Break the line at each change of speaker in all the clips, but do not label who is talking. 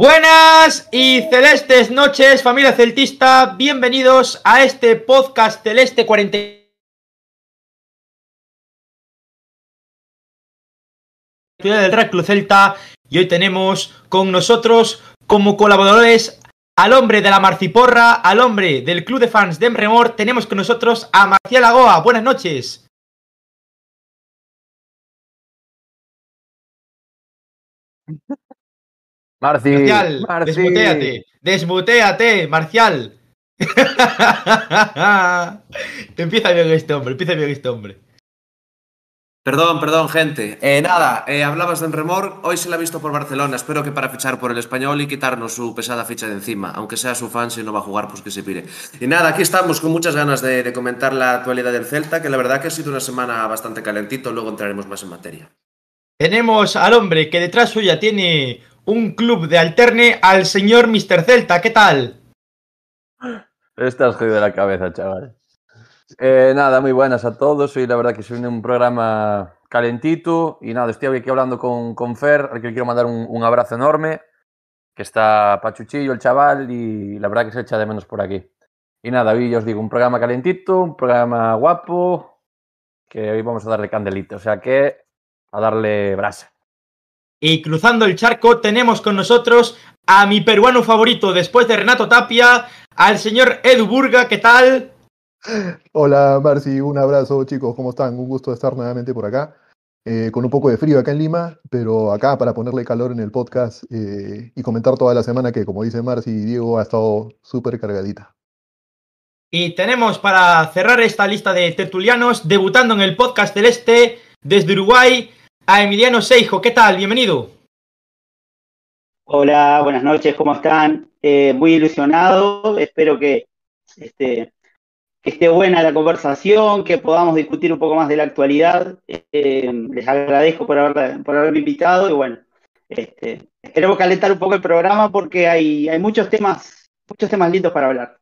Buenas y celestes noches, familia celtista. Bienvenidos a este podcast Celeste 40. del Real Club Celta y hoy tenemos con nosotros como colaboradores al hombre de la Marciporra, al hombre del club de fans de Emremor, tenemos con nosotros a Marcial Agoa. Buenas noches.
Marci,
Marcial,
Marci.
desmuteate, desmuteate, Marcial. empieza bien este hombre, empieza bien este hombre.
Perdón, perdón, gente. Eh, nada, eh, hablabas de Enremor, hoy se la ha visto por Barcelona, espero que para fichar por el español y quitarnos su pesada ficha de encima, aunque sea su fan, si no va a jugar, pues que se pire. Y nada, aquí estamos con muchas ganas de, de comentar la actualidad del Celta, que la verdad que ha sido una semana bastante calentito, luego entraremos más en materia.
Tenemos al hombre que detrás suya tiene un club de alterne, al señor Mr. Celta. ¿Qué tal?
Estás jodido de la cabeza, chaval. Eh, nada, muy buenas a todos. Hoy la verdad que soy un programa calentito y nada, estoy aquí hablando con, con Fer, al que le quiero mandar un, un abrazo enorme, que está pachuchillo el chaval y la verdad que se echa de menos por aquí. Y nada, hoy ya os digo, un programa calentito, un programa guapo, que hoy vamos a darle candelito, o sea que a darle brasa.
Y cruzando el charco tenemos con nosotros a mi peruano favorito después de Renato Tapia, al señor Edu Burga. ¿Qué tal?
Hola Marci, un abrazo chicos, ¿cómo están? Un gusto estar nuevamente por acá, eh, con un poco de frío acá en Lima, pero acá para ponerle calor en el podcast eh, y comentar toda la semana que, como dice Marci y Diego, ha estado súper cargadita.
Y tenemos para cerrar esta lista de tertulianos, debutando en el podcast celeste desde Uruguay, a Emiliano Seijo. ¿Qué tal? Bienvenido.
Hola, buenas noches, ¿cómo están? Eh, muy ilusionado, espero que, este, que esté buena la conversación, que podamos discutir un poco más de la actualidad. Eh, les agradezco por, haber, haberme invitado y bueno, este, esperemos calentar un poco el programa porque hay, hay muchos temas, muchos temas lindos para hablar.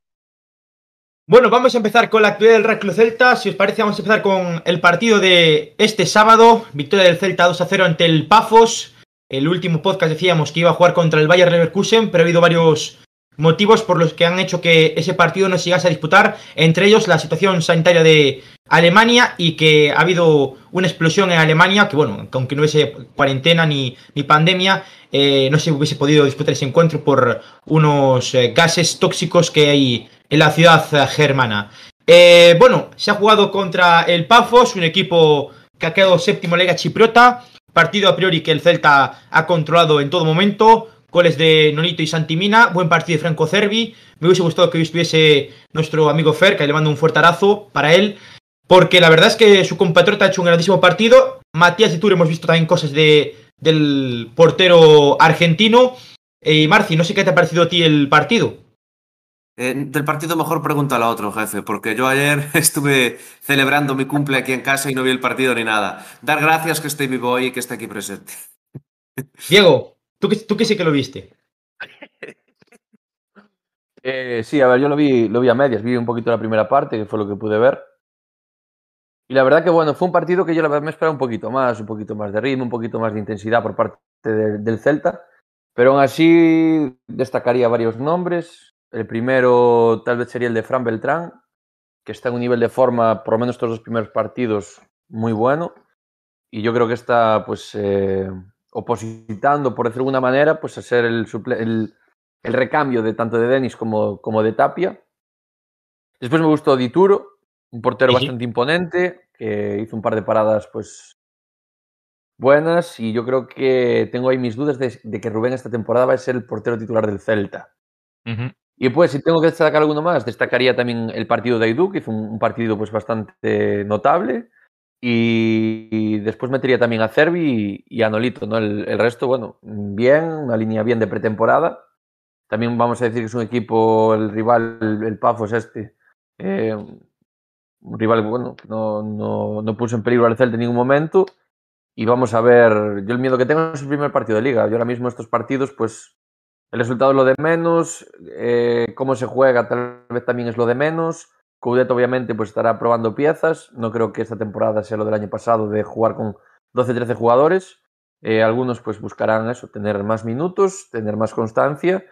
Bueno, vamos a empezar con la actualidad del Real Club Celta. Si os parece, vamos a empezar con el partido de este sábado. Victoria del Celta 2 a 0 ante el Pafos. El último podcast decíamos que iba a jugar contra el Bayer Leverkusen, pero ha habido varios motivos por los que han hecho que ese partido no se llegase a disputar, entre ellos la situación sanitaria de Alemania y que ha habido una explosión en Alemania, que bueno, aunque no hubiese cuarentena ni, ni pandemia, eh, no se hubiese podido disputar ese encuentro por unos eh, gases tóxicos que hay en la ciudad germana. Eh, bueno, se ha jugado contra el Pafos, un equipo que ha quedado séptimo en la Liga Chipriota, partido a priori que el Celta ha controlado en todo momento, goles de Nonito y Santimina, buen partido de Franco Cervi, me hubiese gustado que hoy estuviese nuestro amigo Fer, que le mando un fuerte abrazo para él, porque la verdad es que su compatriota ha hecho un grandísimo partido, Matías de Tour hemos visto también cosas de, del portero argentino, y eh, Marci, no sé qué te ha parecido a ti el partido.
Eh, del partido mejor pregúntale a otro, jefe, porque yo ayer estuve celebrando mi cumple aquí en casa y no vi el partido ni nada. Dar gracias que esté vivo hoy y que esté aquí presente.
Diego, ¿tú que, tú que sí que lo viste?
Eh, sí, a ver, yo lo vi, lo vi a medias, vi un poquito la primera parte, que fue lo que pude ver. Y la verdad que, bueno, fue un partido que yo la verdad me esperaba un poquito más, un poquito más de ritmo, un poquito más de intensidad por parte de, del Celta. Pero aún así destacaría varios nombres. El primero tal vez sería el de Fran Beltrán, que está en un nivel de forma, por lo menos estos dos primeros partidos, muy bueno. Y yo creo que está, pues, eh, opositando, por decirlo de alguna manera, pues a ser el, el, el recambio de tanto de Denis como, como de Tapia. Después me gustó Dituro, un portero sí. bastante imponente, que hizo un par de paradas, pues, buenas. Y yo creo que tengo ahí mis dudas de, de que Rubén esta temporada va a ser el portero titular del Celta. Uh -huh. Y pues, si tengo que destacar alguno más, destacaría también el partido de Aidú, que hizo un, partido pues bastante notable. Y, después metería también a Cervi y, y a Nolito, ¿no? El, el, resto, bueno, bien, una línea bien de pretemporada. También vamos a decir que es un equipo, el rival, el, el Pafos este, eh, un rival, bueno, no, no, no puso en peligro al Celta en ningún momento. Y vamos a ver, yo el miedo que tengo es el primer partido de liga. Yo ahora mismo estos partidos, pues el resultado es lo de menos, eh, cómo se juega tal vez también es lo de menos. Coudet obviamente pues estará probando piezas, no creo que esta temporada sea lo del año pasado de jugar con 12-13 jugadores, Eh, algunos pues buscarán eso, tener más minutos, tener más constancia.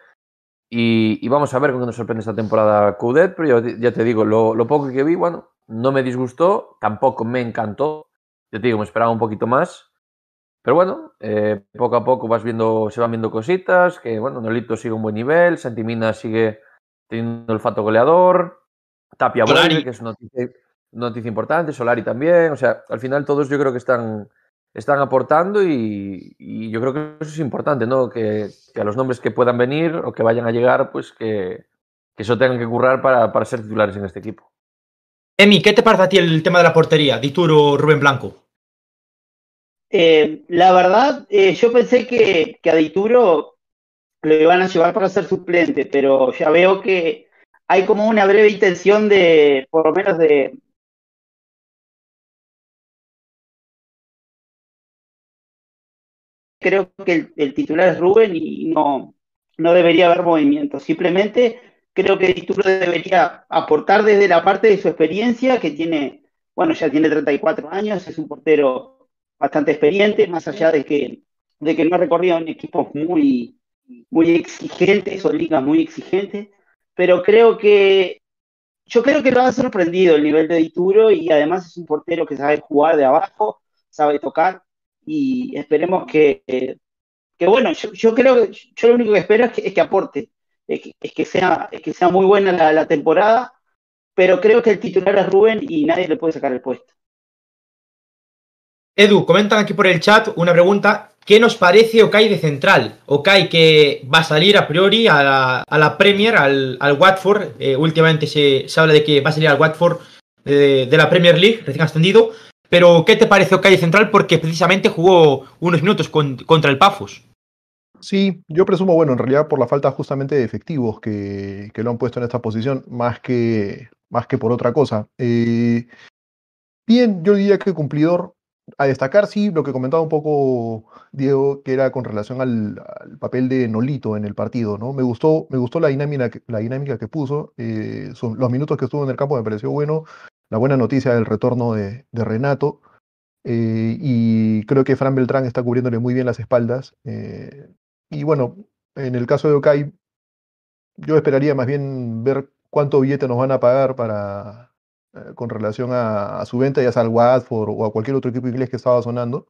Y, vamos a ver con qué nos sorprende esta temporada Coudet, pero ya te digo, lo, lo, poco que vi, bueno, no me disgustó, tampoco me encantó, yo te digo, me esperaba un poquito más, pero bueno, eh, poco a poco vas viendo, se van viendo cositas, que bueno, Nolito sigue un buen nivel, Santimina sigue teniendo el olfato goleador, Tapia vuelve, que es una noticia, noticia, importante, Solari también, o sea, al final todos yo creo que están, están aportando y, y yo creo que eso es importante, ¿no? Que, que, a los nombres que puedan venir o que vayan a llegar, pues que, que eso tengan que currar para, para ser titulares en este equipo.
Emi, ¿qué te parece a ti el tema de la portería, Dituro Rubén Blanco?
Eh, la verdad, eh, yo pensé que, que a Dituro lo iban a llevar para ser suplente, pero ya veo que hay como una breve intención de, por lo menos de... Creo que el, el titular es Rubén y no, no debería haber movimiento. Simplemente creo que Dituro debería aportar desde la parte de su experiencia, que tiene, bueno, ya tiene 34 años, es un portero bastante experiente, más allá de que, de que no ha recorrido en equipos muy, muy exigentes o ligas muy exigentes, pero creo que yo creo que lo ha sorprendido el nivel de Dituro y además es un portero que sabe jugar de abajo, sabe tocar y esperemos que, que bueno, yo, yo creo yo lo único que espero es que, es que aporte, es que, es que, sea, es que sea muy buena la, la temporada, pero creo que el titular es Rubén y nadie le puede sacar el puesto.
Edu, comentan aquí por el chat una pregunta. ¿Qué nos parece Okai de central? Okai que va a salir a priori a la, Premier, al, Watford. Eh, últimamente se, habla de que va a salir al Watford de, la Premier League, recién ascendido. Pero, ¿qué te parece Okai de central? Porque precisamente jugó unos minutos con, contra el Pafos.
Sí, yo presumo, bueno, en realidad por la falta justamente de efectivos que, que lo han puesto en esta posición, más que, más que por otra cosa. Eh, bien, yo diría que cumplidor, a destacar, sí, lo que comentaba un poco Diego, que era con relación al, papel de Nolito en el partido, ¿no? Me gustó, me gustó la dinámica, la dinámica que puso, eh, son, los minutos que estuvo en el campo me pareció bueno, la buena noticia del retorno de, de Renato, eh, y creo que Fran Beltrán está cubriéndole muy bien las espaldas, eh, y bueno, en el caso de Okai, yo esperaría más bien ver cuánto billete nos van a pagar para, con relación a, a, su venta, ya sea al Watford o a cualquier otro equipo inglés que estaba sonando.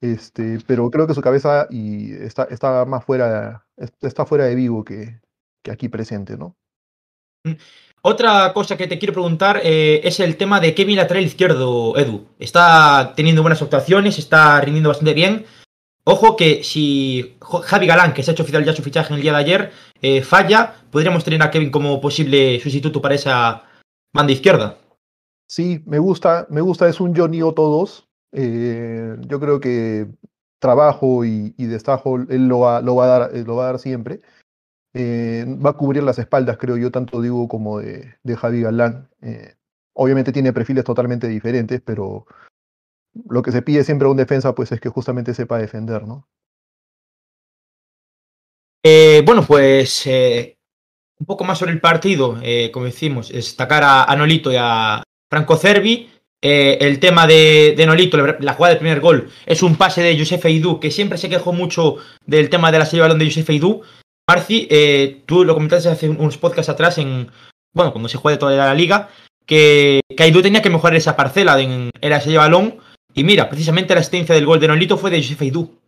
Este, pero creo que su cabeza y está, está más fuera, está fuera de vivo que, que aquí presente, ¿no?
Otra cosa que te quiero preguntar eh, es el tema de Kevin lateral izquierdo, Edu. Está teniendo buenas actuaciones, está rindiendo bastante bien. Ojo que si Javi Galán, que se ha hecho oficial ya su fichaje en el día de ayer, eh, falla, podríamos tener a Kevin como posible sustituto para esa banda izquierda.
Sí, me gusta, me gusta, es un Johnny Otto 2. Eh, yo creo que trabajo y, y destajo él lo va, lo va, a, dar, lo va a dar siempre. Eh, va a cubrir las espaldas, creo yo, tanto Diego como de, de Javi Galán. Eh, obviamente tiene perfiles totalmente diferentes, pero lo que se pide siempre a un defensa pues es que justamente sepa defender, ¿no?
Eh, bueno, pues un poco más sobre el partido, como decimos, destacar a, Nolito y a, Franco Cervi. Eh, el tema de, Nolito, la jugada del primer gol, es un pase de Josef Eidú, que siempre se quejó mucho del tema de la serie de balón de Josef Eidú. Marci, eh, tú lo comentaste hace unos podcasts atrás, en bueno, cuando se juega toda la liga, que, que Eidú tenía que mejorar esa parcela en, en la serie de balón. Y mira, precisamente la asistencia del gol de Nolito fue de Josef Eidú.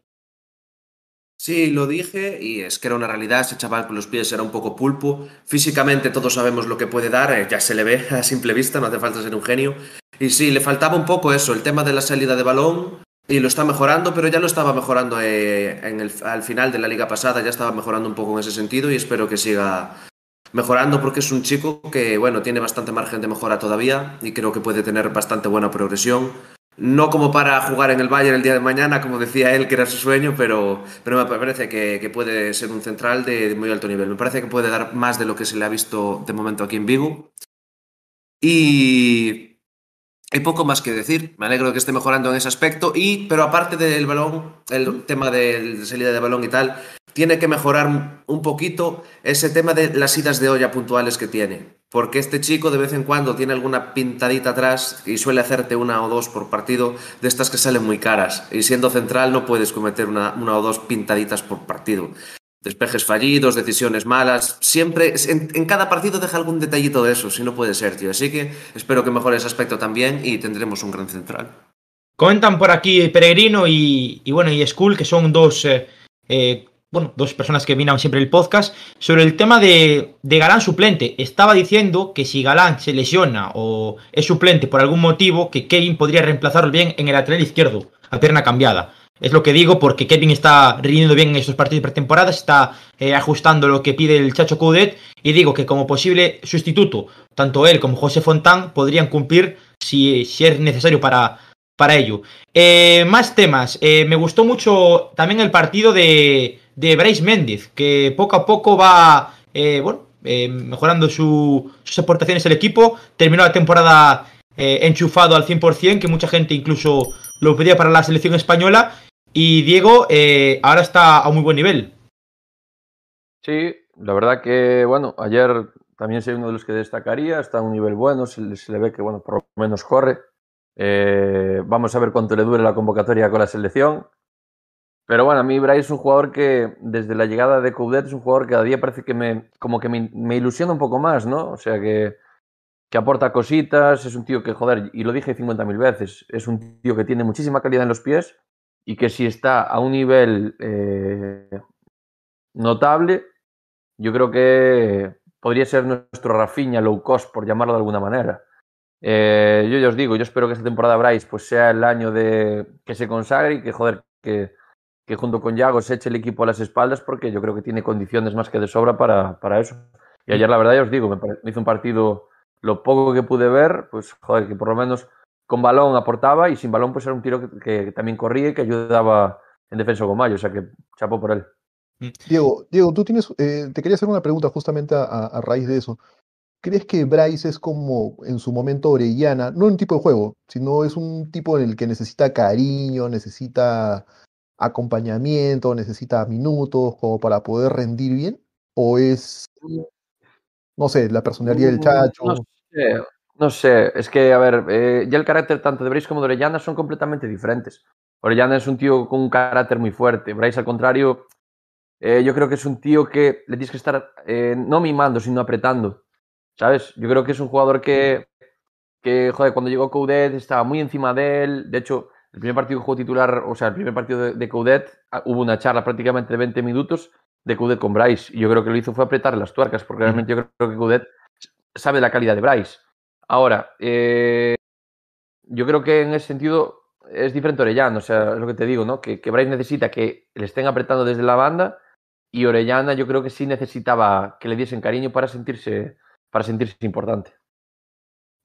Sí, lo dije y es que era una realidad, ese chaval con los pies era un poco pulpo, físicamente todos sabemos lo que puede dar, eh, ya se le ve a simple vista, no hace falta ser un genio, y sí, le faltaba un poco eso, el tema de la salida de balón, y lo está mejorando, pero ya lo estaba mejorando eh, al final de la liga pasada, ya estaba mejorando un poco en ese sentido y espero que siga mejorando porque es un chico que, bueno, tiene bastante margen de mejora todavía y creo que puede tener bastante buena progresión no como para jugar en el Bayern el día de mañana, como decía él, que era su sueño, pero, me parece que, puede ser un central de, de, muy alto nivel. Me parece que puede dar más de lo que se le ha visto de momento aquí en Vigo. Y hay poco más que decir. Me alegro de que esté mejorando en ese aspecto. Y, pero aparte del balón, el tema de, de salida de balón y tal, tiene que mejorar un poquito ese tema de las idas de olla puntuales que tiene. Porque este chico de vez en cuando tiene alguna pintadita atrás y suele hacerte una o dos por partido de estas que salen muy caras. Y siendo central no puedes cometer una, o dos pintaditas por partido. Despejes fallidos, decisiones malas, siempre, en, cada partido deja algún detallito de eso, si no puede ser, tío. Así que espero que mejore ese aspecto también y tendremos un gran central.
Comentan por aquí Peregrino y, y bueno, y Skull, que son dos eh, eh, bueno, dos personas que miran siempre el podcast, sobre el tema de, Galán suplente. Estaba diciendo que si Galán se lesiona o es suplente por algún motivo, que Kevin podría reemplazarlo bien en el lateral izquierdo, a pierna cambiada. Es lo que digo porque Kevin está rindiendo bien en estos partidos pretemporada, está eh, ajustando lo que pide el Chacho Coudet y digo que como posible sustituto, tanto él como José Fontán podrían cumplir si, si es necesario para, para ello. Eh, más temas. Eh, me gustó mucho también el partido de, de Bryce Méndez, que poco a poco va eh, bueno, eh, mejorando su, sus aportaciones al equipo. Terminó la temporada eh, enchufado al 100%, que mucha gente incluso lo pedía para la selección española. Y Diego ahora está a un muy buen nivel.
Sí, la verdad que, bueno, ayer también soy uno de los que destacaría, está a un nivel bueno, se le, se le ve que, bueno, por lo menos corre. Vamos a ver cuánto le dure la convocatoria con la selección. Pero bueno, a mí Bryce es un jugador que desde la llegada de Coudet es un jugador que cada día parece que me, como que me, ilusiona un poco más, ¿no? O sea, que, que, aporta cositas, es un tío que, joder, y lo dije 50.000 veces, es un tío que tiene muchísima calidad en los pies y que si está a un nivel eh, notable, yo creo que podría ser nuestro Rafinha low cost, por llamarlo de alguna manera. Eh, yo ya os digo, yo espero que esta temporada Bryce pues, sea el año de que se consagre y que, joder, que que junto con Yago se eche el equipo a las espaldas porque yo creo que tiene condiciones más que de sobra para, para eso. Y ayer, la verdad, ya os digo, me, me, hizo un partido, lo poco que pude ver, pues joder, que por lo menos con balón aportaba y sin balón pues era un tiro que, que también corría y que ayudaba en defensa con Mayo, o sea que chapó por él.
Diego, Diego, tú tienes, eh, te quería hacer una pregunta justamente a, a, raíz de eso. ¿Crees que Bryce es como en su momento Orellana, no un tipo de juego, sino es un tipo en el que necesita cariño, necesita acompañamiento, necesita minutos como para poder rendir bien? ¿O es, no sé, la personalidad del chacho?
No sé, no sé. es que, a ver, eh, ya el carácter tanto de Bryce como de Orellana son completamente diferentes. Orellana es un tío con un carácter muy fuerte, Bryce al contrario, eh, yo creo que es un tío que le tienes que estar eh, no mimando, sino apretando, ¿sabes? Yo creo que es un jugador que, que joder, cuando llegó Coudet estaba muy encima de él, de hecho el primer partido que jugó titular, o sea, el primer partido de, de Coudet, ah, hubo una charla prácticamente de 20 minutos de Coudet con Bryce. Y yo creo que lo hizo fue apretar las tuercas, porque realmente yo creo que Coudet sabe la calidad de Bryce. Ahora, eh, yo creo que en ese sentido es diferente Orellana, o sea, es lo que te digo, ¿no? Que, que Bryce necesita que le estén apretando desde la banda y Orellana yo creo que sí necesitaba que le diesen cariño para sentirse, para sentirse importante.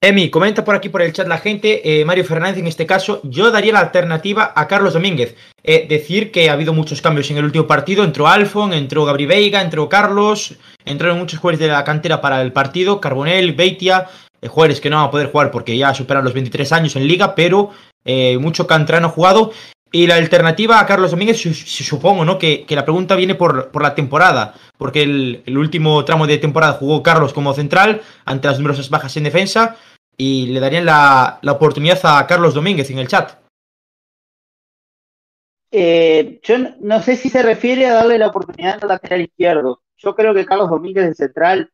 Emi, comenta por aquí por el chat la gente, eh, Mario Fernández en este caso, yo daría la alternativa a Carlos Domínguez. Eh, decir que ha habido muchos cambios en el último partido, entró Alfon, entró Gabri Veiga, entró Carlos, entraron muchos jugadores de la cantera para el partido, Carbonell, Beitia, eh, jugadores que no van a poder jugar porque ya superan los 23 años en liga, pero eh, mucho canterano jugado. Y la alternativa a Carlos Domínguez, supongo, ¿no? Que, la pregunta viene por, por la temporada, porque el, último tramo de temporada jugó Carlos como central ante las numerosas bajas en defensa y le darían la, la oportunidad a Carlos Domínguez en el chat.
Eh, yo no sé si se refiere a darle la oportunidad al lateral izquierdo. Yo creo que Carlos Domínguez en central,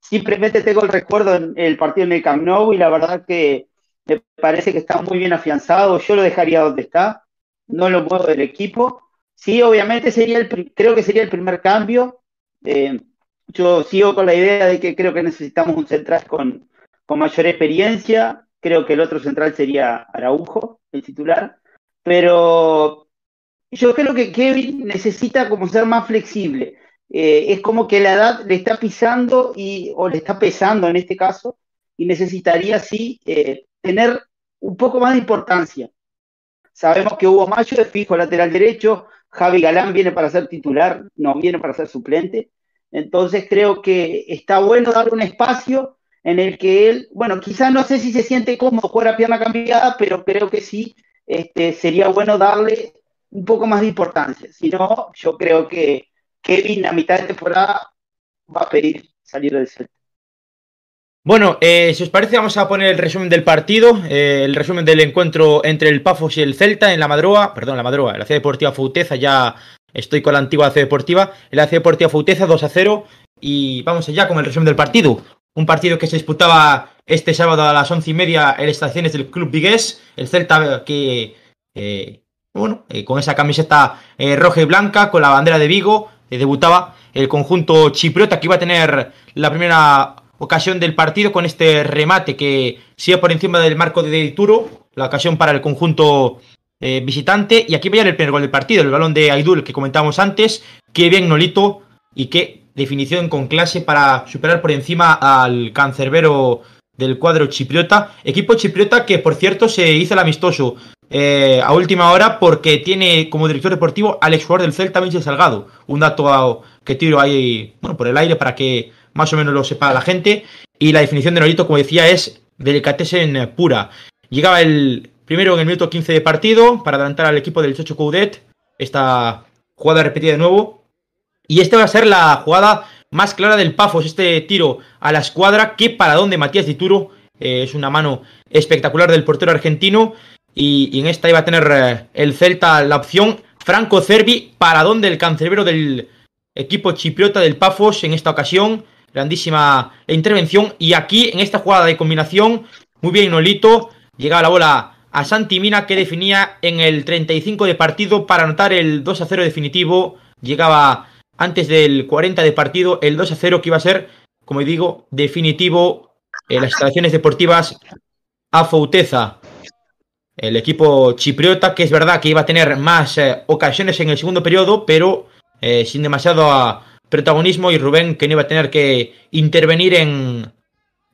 simplemente tengo el recuerdo en el partido en el Camp Nou y la verdad que me parece que está muy bien afianzado. Yo lo dejaría donde está, no lo muevo del equipo. Sí, obviamente sería el, creo que sería el primer cambio. Eh, yo sigo con la idea de que creo que necesitamos un central con, con mayor experiencia. Creo que el otro central sería Araujo, el titular. Pero yo creo que Kevin necesita como ser más flexible. Eh, es como que la edad le está pisando y, o le está pesando en este caso y necesitaría sí eh, tener un poco más de importancia. Sabemos que Hugo Mayo es fijo lateral derecho, Javi Galán viene para ser titular, no viene para ser suplente. Entonces creo que está bueno darle un espacio en el que él, bueno, quizás no sé si se siente cómodo jugar a pierna cambiada, pero creo que sí este, sería bueno darle un poco más de importancia. Si no, yo creo que Kevin a mitad de temporada va a pedir salir del Celta.
Bueno, eh, si os parece, vamos a poner el resumen del partido, eh, el resumen del encuentro entre el Pafos y el Celta en la Madroa, perdón, la Madroa, la C Deportiva Fauteza, ya estoy con la antigua C Deportiva, la C Deportiva Fauteza 2 a 0 y vamos allá con el resumen del partido. Un partido que se disputaba este sábado a las once y media en estaciones del Club Vigués, el Celta que, eh, bueno, eh, con esa camiseta eh, roja y blanca, con la bandera de Vigo, debutaba el conjunto chipriota que iba a tener la primera ocasión del partido con este remate que sigue por encima del marco de Dituro, la ocasión para el conjunto visitante. Y aquí veía el primer gol del partido, el balón de Aidul que comentábamos antes. Qué bien Nolito y qué definición con clase para superar por encima al cancerbero del cuadro chipriota. Equipo chipriota que, por cierto, se hizo el amistoso eh, a última hora porque tiene como director deportivo al exjugador del Celta, Michel Salgado. Un dato que tiro ahí bueno, por el aire para que más o menos lo sepa la gente. Y la definición de Nolito, como decía, es delicatessen pura. Llegaba el primero en el minuto 15 de partido para adelantar al equipo del Chocho Coudet. Esta jugada repetida de nuevo. Y esta va a ser la jugada más clara del Pafos, este tiro a la escuadra que para donde Matías Dituro eh, es una mano espectacular del portero argentino. Y, en esta iba a tener eh, el Celta la opción. Franco Cervi para donde el cancerbero del equipo chipriota del Pafos en esta ocasión. Grandísima intervención. Y aquí en esta jugada de combinación muy bien Nolito llegaba la bola a Santi Mina que definía en el 35 de partido para anotar el 2 a 0 definitivo. Llegaba antes del 40 de partido, el 2 a 0 que iba a ser, como digo, definitivo en las instalaciones deportivas a Fouteza. El equipo chipriota, que es verdad que iba a tener más eh, ocasiones en el segundo periodo, pero eh, sin demasiado a protagonismo y Rubén que no iba a tener que intervenir en,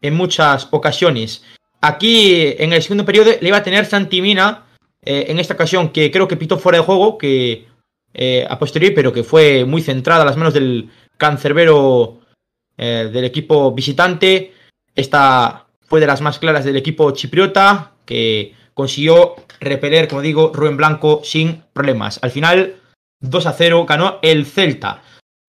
en muchas ocasiones. Aquí en el segundo periodo le iba a tener Santimina, eh, en esta ocasión que creo que pitó fuera de juego, que eh, a posteriori, pero que fue muy centrada a las manos del cancerbero eh, del equipo visitante. Esta fue de las más claras del equipo chipriota, que consiguió repeler, como digo, Rubén Blanco sin problemas. Al final, 2 a 0 ganó el Celta.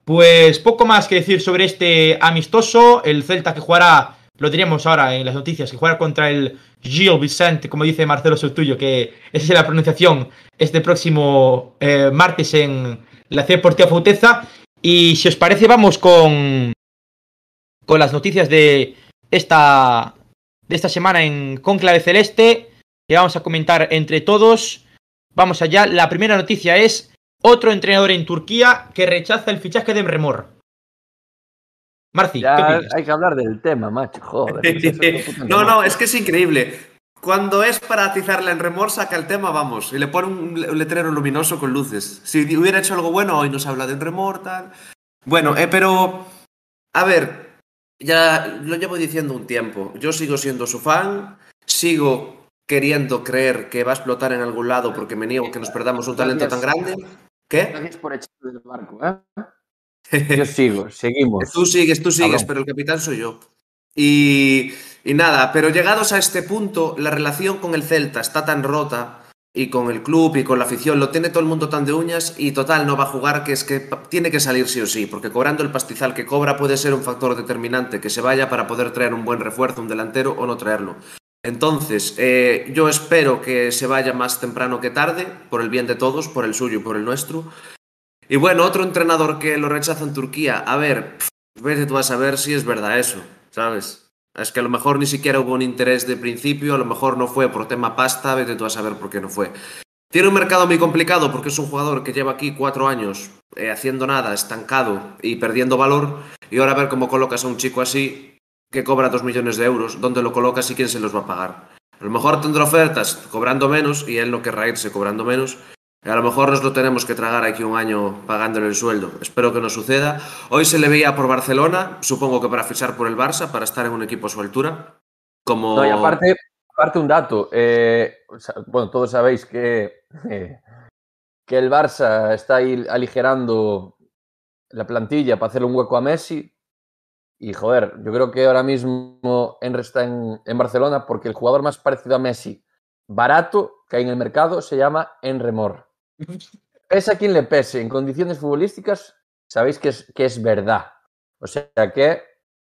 Pues poco más que decir sobre este amistoso. El Celta que jugará, lo diremos ahora en las noticias, que jugará contra el Gil Vicente, como dice Marcelo Sotuyo, que esa es la pronunciación este próximo eh, martes en la C Deportiva Fauteza. Y si os parece, vamos con, con las noticias de esta, de esta semana en Conclave Celeste, que vamos a comentar entre todos. Vamos allá. La primera noticia es otro entrenador en Turquía que rechaza el fichaje de Remor. Marci,
Ya
¿qué opinas?
hay que hablar del tema, macho. Joder.
no, no, es que es increíble. Cuando es para atizarla en remor, saca el tema, vamos, y le pone un le- un letrero luminoso con luces. Si hubiera hecho algo bueno, hoy nos habla de remor, tal. Bueno, eh, pero. A ver, ya lo llevo diciendo un tiempo. Yo sigo siendo su fan, sigo queriendo creer que va a explotar en algún lado porque me niego que nos perdamos un talento tan grande. ¿Qué?
Gracias por echarlo del barco, ¿eh? Yo sigo, seguimos.
Tú sigues, tú sigues,
Cabrón.
pero el capitán soy yo. Y, y nada, pero llegados a este punto, la relación con el Celta está tan rota y con el club y con la afición, lo tiene todo el mundo tan de uñas y total no va a jugar, que es que tiene que salir sí o sí, porque cobrando el pastizal que cobra puede ser un factor determinante que se vaya para poder traer un buen refuerzo, un delantero o no traerlo. Entonces, eh, yo espero que se vaya más temprano que tarde, por el bien de todos, por el suyo y por el nuestro. Y bueno, otro entrenador que lo rechaza en Turquía. A ver, vete tú a saber si es verdad eso, ¿sabes? Es que a lo mejor ni siquiera hubo un interés de principio, a lo mejor no fue por tema pasta, vete tú a saber por qué no fue. Tiene un mercado muy complicado porque es un jugador que lleva aquí cuatro años eh, haciendo nada, estancado y perdiendo valor. Y ahora a ver cómo colocas a un chico así que cobra dos millones de euros, dónde lo colocas y quién se los va a pagar. A lo mejor tendrá ofertas cobrando menos y él no querrá irse cobrando menos. Y a lo mejor nos lo tenemos que tragar aquí un año pagándole el sueldo. Espero que no suceda. Hoy se le veía por Barcelona, supongo que para fichar por el Barça, para estar en un equipo a su altura. Como...
No, y aparte, aparte un dato. eh, bueno, todos sabéis que, eh, que el Barça está ahí aligerando la plantilla para hacerle un hueco a Messi. Y joder, yo creo que ahora mismo Enre está en, en Barcelona porque el jugador más parecido a Messi, barato, que hay en el mercado, se llama Enremor. Pese a quien le pese, en condiciones futbolísticas, sabéis que es, que es verdad. O sea que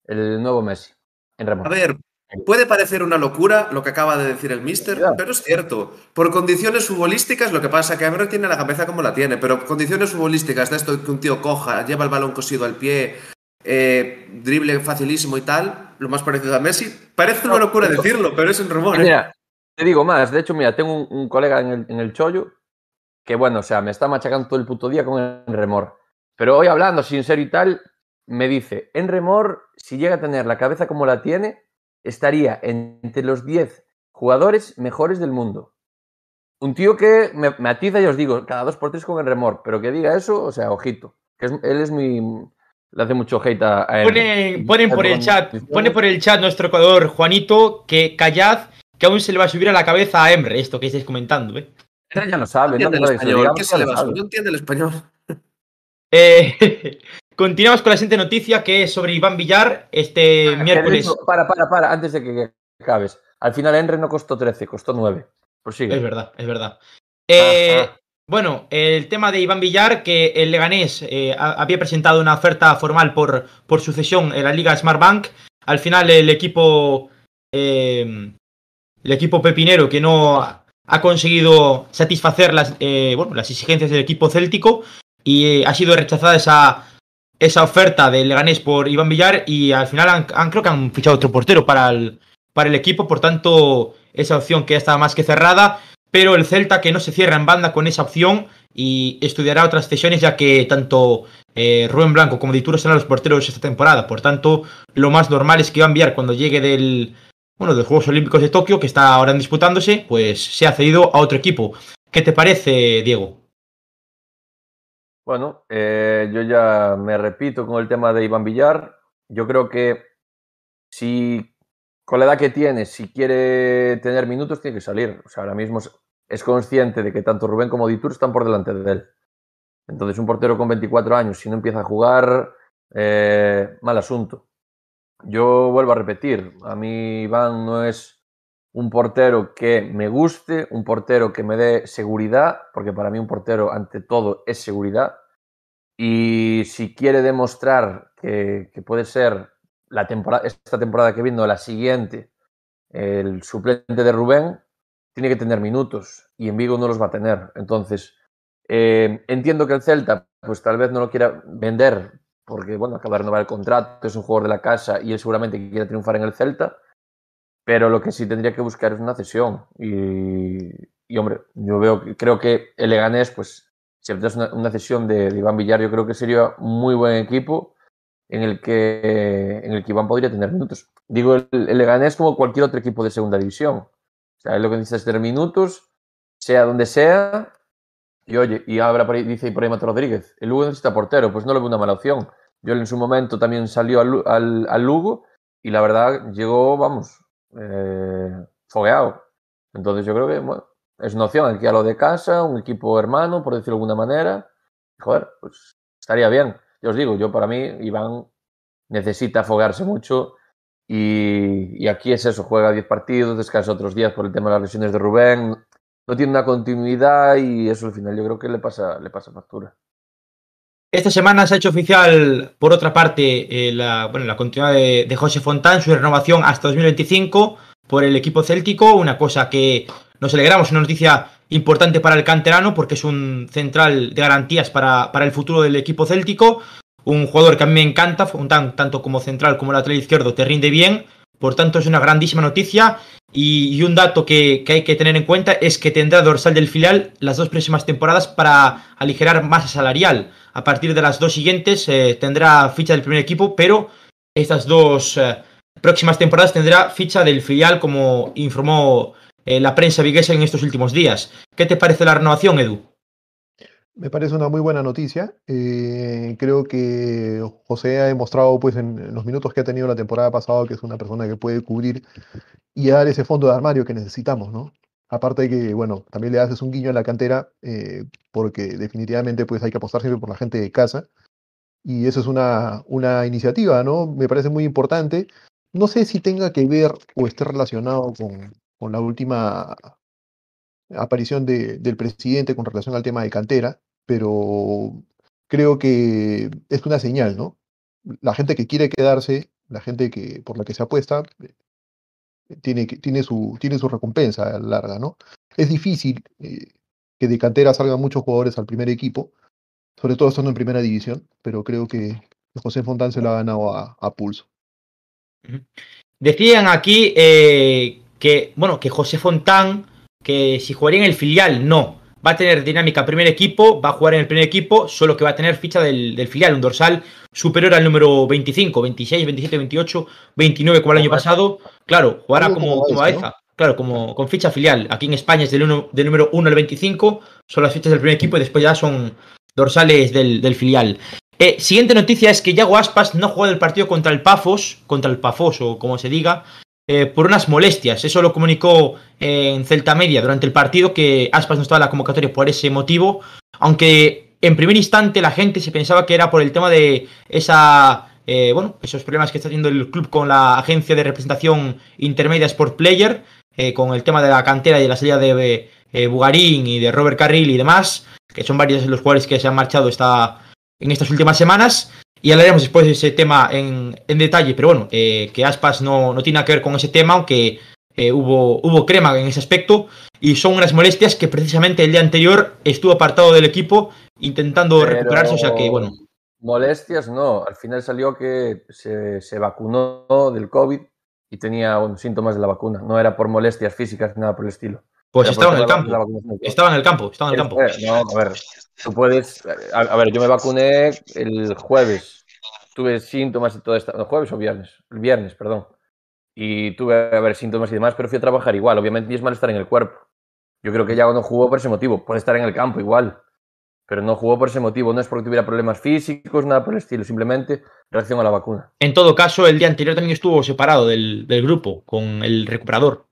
el nuevo Messi. En.
A ver, puede parecer una locura lo que acaba de decir el mister, pero es cierto. Por condiciones futbolísticas, lo que pasa es que Emre tiene la cabeza como la tiene, pero condiciones futbolísticas de esto que un tío coja, lleva el balón cosido al pie, eh, drible facilísimo y tal, lo más parecido a Messi, parece una locura decirlo, pero es un rumor. ¿eh?
Mira, te digo más. De hecho, mira, tengo un, un colega en el, en el chollo que, bueno, o sea, me está machacando todo el puto día con el remor. Pero hoy hablando, sin serio y tal, me dice, en remor, si llega a tener la cabeza como la tiene, estaría entre los 10 jugadores mejores del mundo. Un tío que me, atiza y os digo, cada dos por tres con el remor, pero que diga eso, o sea, ojito. Que es- él es mi... Le hace mucho hate a, él.
Ponen, por el chat, pone por el chat nuestro jugador Juanito que callad que aún se le va a subir a la cabeza a Emre, esto que estáis comentando, ¿eh?
Él ya lo sabe,
No
no,
entiende el español,
digamos
¿qué
que
se le
lo
va a
sabe.
No entiende el español.
Eh, continuamos con la siguiente noticia que es sobre Iván Villar. Este
de
miércoles.
Para, para, para, antes de que, acabes. Al final Enre no costó 13, costó 9. Prosigue.
Es verdad, es verdad. Eh,
Ah, ah.
Bueno, el tema de Iván Villar, que el Leganés eh, ha- había presentado una oferta formal por, por sucesión en la Liga Smartbank. Al final el equipo. eh, el equipo pepinero que no ha conseguido satisfacer las, eh, bueno, las exigencias del equipo céltico y eh, ha sido rechazada esa, esa oferta del Leganés por Iván Villar y al final han, han- creo que han fichado otro portero para el, para el equipo, por tanto esa opción que ya estaba más que cerrada, pero el Celta que no se cierra en banda con esa opción y estudiará otras cesiones ya que tanto eh, Rubén Blanco como Dituro serán los porteros esta temporada, por tanto lo más normal es que Iván Villar cuando llegue del, bueno, de los Juegos Olímpicos de Tokio, que está ahora disputándose, pues se ha cedido a otro equipo. ¿Qué te parece, Diego?
Bueno, eh, yo ya me repito con el tema de Iván Villar. Yo creo que si con la edad que tiene, si quiere tener minutos, tiene que salir. O sea, ahora mismo es, consciente de que tanto Rubén como Ditur están por delante de él. Entonces, un portero con 24 años, si no empieza a jugar, eh, mal asunto. Yo vuelvo a repetir, a mí Iván no es un portero que me guste, un portero que me dé seguridad, porque para mí un portero ante todo es seguridad. Y si quiere demostrar que, puede ser la temporada, esta temporada que viene o la siguiente el suplente de Rubén, tiene que tener minutos y en Vigo no los va a tener. Entonces, eh, entiendo que el Celta, pues tal vez no lo quiera vender porque, bueno, acaba de renovar el contrato, es un jugador de la casa y él seguramente quiere triunfar en el Celta, pero lo que sí tendría que buscar es una cesión. Y, y, hombre, yo veo, creo que el Leganés, pues, si es una, una cesión de, de Iván Villar, yo creo que sería un muy buen equipo en el que, en el que Iván podría tener minutos. Digo, el, el Leganés como cualquier otro equipo de segunda división. O sea, él lo que necesita es tener minutos, sea donde sea. Y oye, y ahora por ahí, dice por ahí Rodríguez, el Lugo necesita portero, pues no lo veo una mala opción. Yo en su momento también salió al, Lu- al, al Lugo y la verdad llegó, vamos, eh, fogueado. Entonces yo creo que es una opción aquí a lo de casa, un equipo hermano, por decirlo de alguna manera. Joder, pues estaría bien. Yo os digo, yo para mí, Iván necesita foguearse mucho y, y aquí es eso, juega 10 partidos, descansa otros días por el tema de las lesiones de Rubén, no tiene una continuidad y eso al final yo creo que le pasa, le pasa factura.
Esta semana se ha hecho oficial, por otra parte, eh, la, bueno, la continuidad de, José Fontán, su renovación hasta 2025 por el equipo céltico, una cosa que nos alegramos, una noticia importante para el canterano porque es un central de garantías para, para el futuro del equipo céltico, un jugador que a mí me encanta, Fontán, tanto como central como lateral izquierdo, te rinde bien, por tanto es una grandísima noticia y, un dato que, que hay que tener en cuenta es que tendrá dorsal del filial las dos próximas temporadas para aligerar masa salarial. A partir de las dos siguientes eh, tendrá ficha del primer equipo, pero estas dos eh, próximas temporadas tendrá ficha del filial, como informó eh, la prensa viguesa en estos últimos días. ¿Qué te parece la renovación, Edu?
Me parece una muy buena noticia. Eh, creo que José ha demostrado pues, en, los minutos que ha tenido la temporada pasada que es una persona que puede cubrir y dar ese fondo de armario que necesitamos, ¿no? Aparte de que, bueno, también le haces un guiño a la cantera, eh, porque definitivamente pues, hay que apostar siempre por la gente de casa. Y eso es una, una iniciativa, ¿no? Me parece muy importante. No sé si tenga que ver o esté relacionado con, con la última aparición de- del presidente con relación al tema de cantera, pero creo que es una señal, ¿no? La gente que quiere quedarse la gente que, por la que se apuesta eh, tiene, tiene, su, tiene su recompensa larga, ¿no? Es difícil eh, que de cantera salgan muchos jugadores al primer equipo, sobre todo estando en primera división, pero creo que José Fontán se lo ha ganado a, a pulso.
Decían aquí eh, que, bueno, que José Fontán, que si jugaría en el filial, no. Va a tener dinámica primer equipo, va a jugar en el primer equipo, solo que va a tener ficha del, del filial, un dorsal superior al número 25, 26, 27, 28, 29 como el año pasado. Claro, jugará como,
como Baeza,
Claro, como con ficha filial. Aquí en España es del, uno, del número 1 al 25, son las fichas del primer equipo y después ya son dorsales del, del filial. Eh, siguiente noticia es que Yago Aspas no ha jugado el partido contra el Pafos, contra el Pafos o como se diga, eh, por unas molestias. Eso lo comunicó eh, en Celta Media durante el partido, que Aspas no estaba en la convocatoria por ese motivo, aunque en primer instante la gente se pensaba que era por el tema de esa... eh, bueno, esos problemas que está teniendo el club con la agencia de representación intermedia Sport Player, eh, con el tema de la cantera y de la salida de Bugarín y de Robert Carril y demás, que son varios de los jugadores que se han marchado esta, en estas últimas semanas. Y hablaremos después de ese tema en, en detalle, pero bueno, eh, que Aspas no, no tiene nada que ver con ese tema, aunque eh, hubo, hubo crema en ese aspecto, y son unas molestias que precisamente el día anterior estuvo apartado del equipo intentando
Pero
recuperarse, o sea que bueno,
Molestias no, al final salió que se, se vacunó del COVID y tenía bueno, síntomas de la vacuna. No era por molestias físicas nada por el estilo.
Pues estaba en el campo, estaba en el campo, estaba en el campo.
No, a ver, tú puedes. A, a ver, yo me vacuné el jueves. Tuve síntomas y todo esto. No, jueves o viernes. El viernes, perdón. Y tuve a ver síntomas y demás, pero fui a trabajar igual. Obviamente es mal estar en el cuerpo. Yo creo que ya no jugó por ese motivo. Puede estar en el campo igual. Pero no jugó por ese motivo. No es porque tuviera problemas físicos, nada por el estilo. Simplemente reacción a la vacuna.
En todo caso, el día anterior también estuvo separado del, del grupo con el recuperador.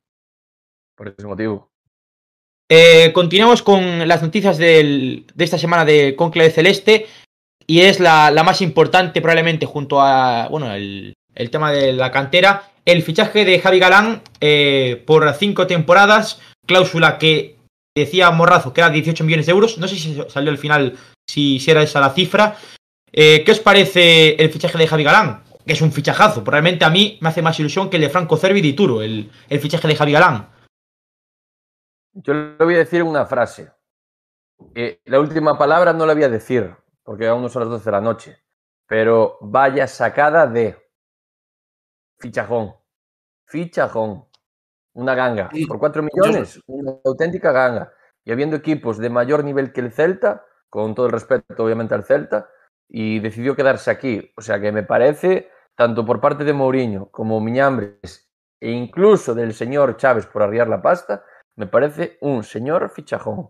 Por ese motivo.
Eh, continuamos con las noticias del- de esta semana de Conclave Celeste y es la, más importante probablemente junto a bueno el, tema de la cantera, el fichaje de Javi Galán eh, por cinco temporadas, cláusula que decía Morrazo que era 18 millones de euros, no sé si salió al final si, si era esa la cifra. Eh, ¿Qué os parece el fichaje de Javi Galán? Que es un fichajazo, probablemente a mí me hace más ilusión que el de Franco Cervi y Turo, el, el fichaje de Javi Galán.
Yo le voy a decir una frase. Eh, la última palabra no la voy a decir, porque aún no son las 12 de la noche. Pero vaya sacada de fichajón. Fichajón. Una ganga. Por 4 millones, una auténtica ganga. Y habiendo equipos de mayor nivel que el Celta, con todo el respeto obviamente al Celta, y decidió quedarse aquí. O sea que me parece, tanto por parte de Mourinho como Miñambres, e incluso del señor Chávez por arriar la pasta, me parece un señor fichajón.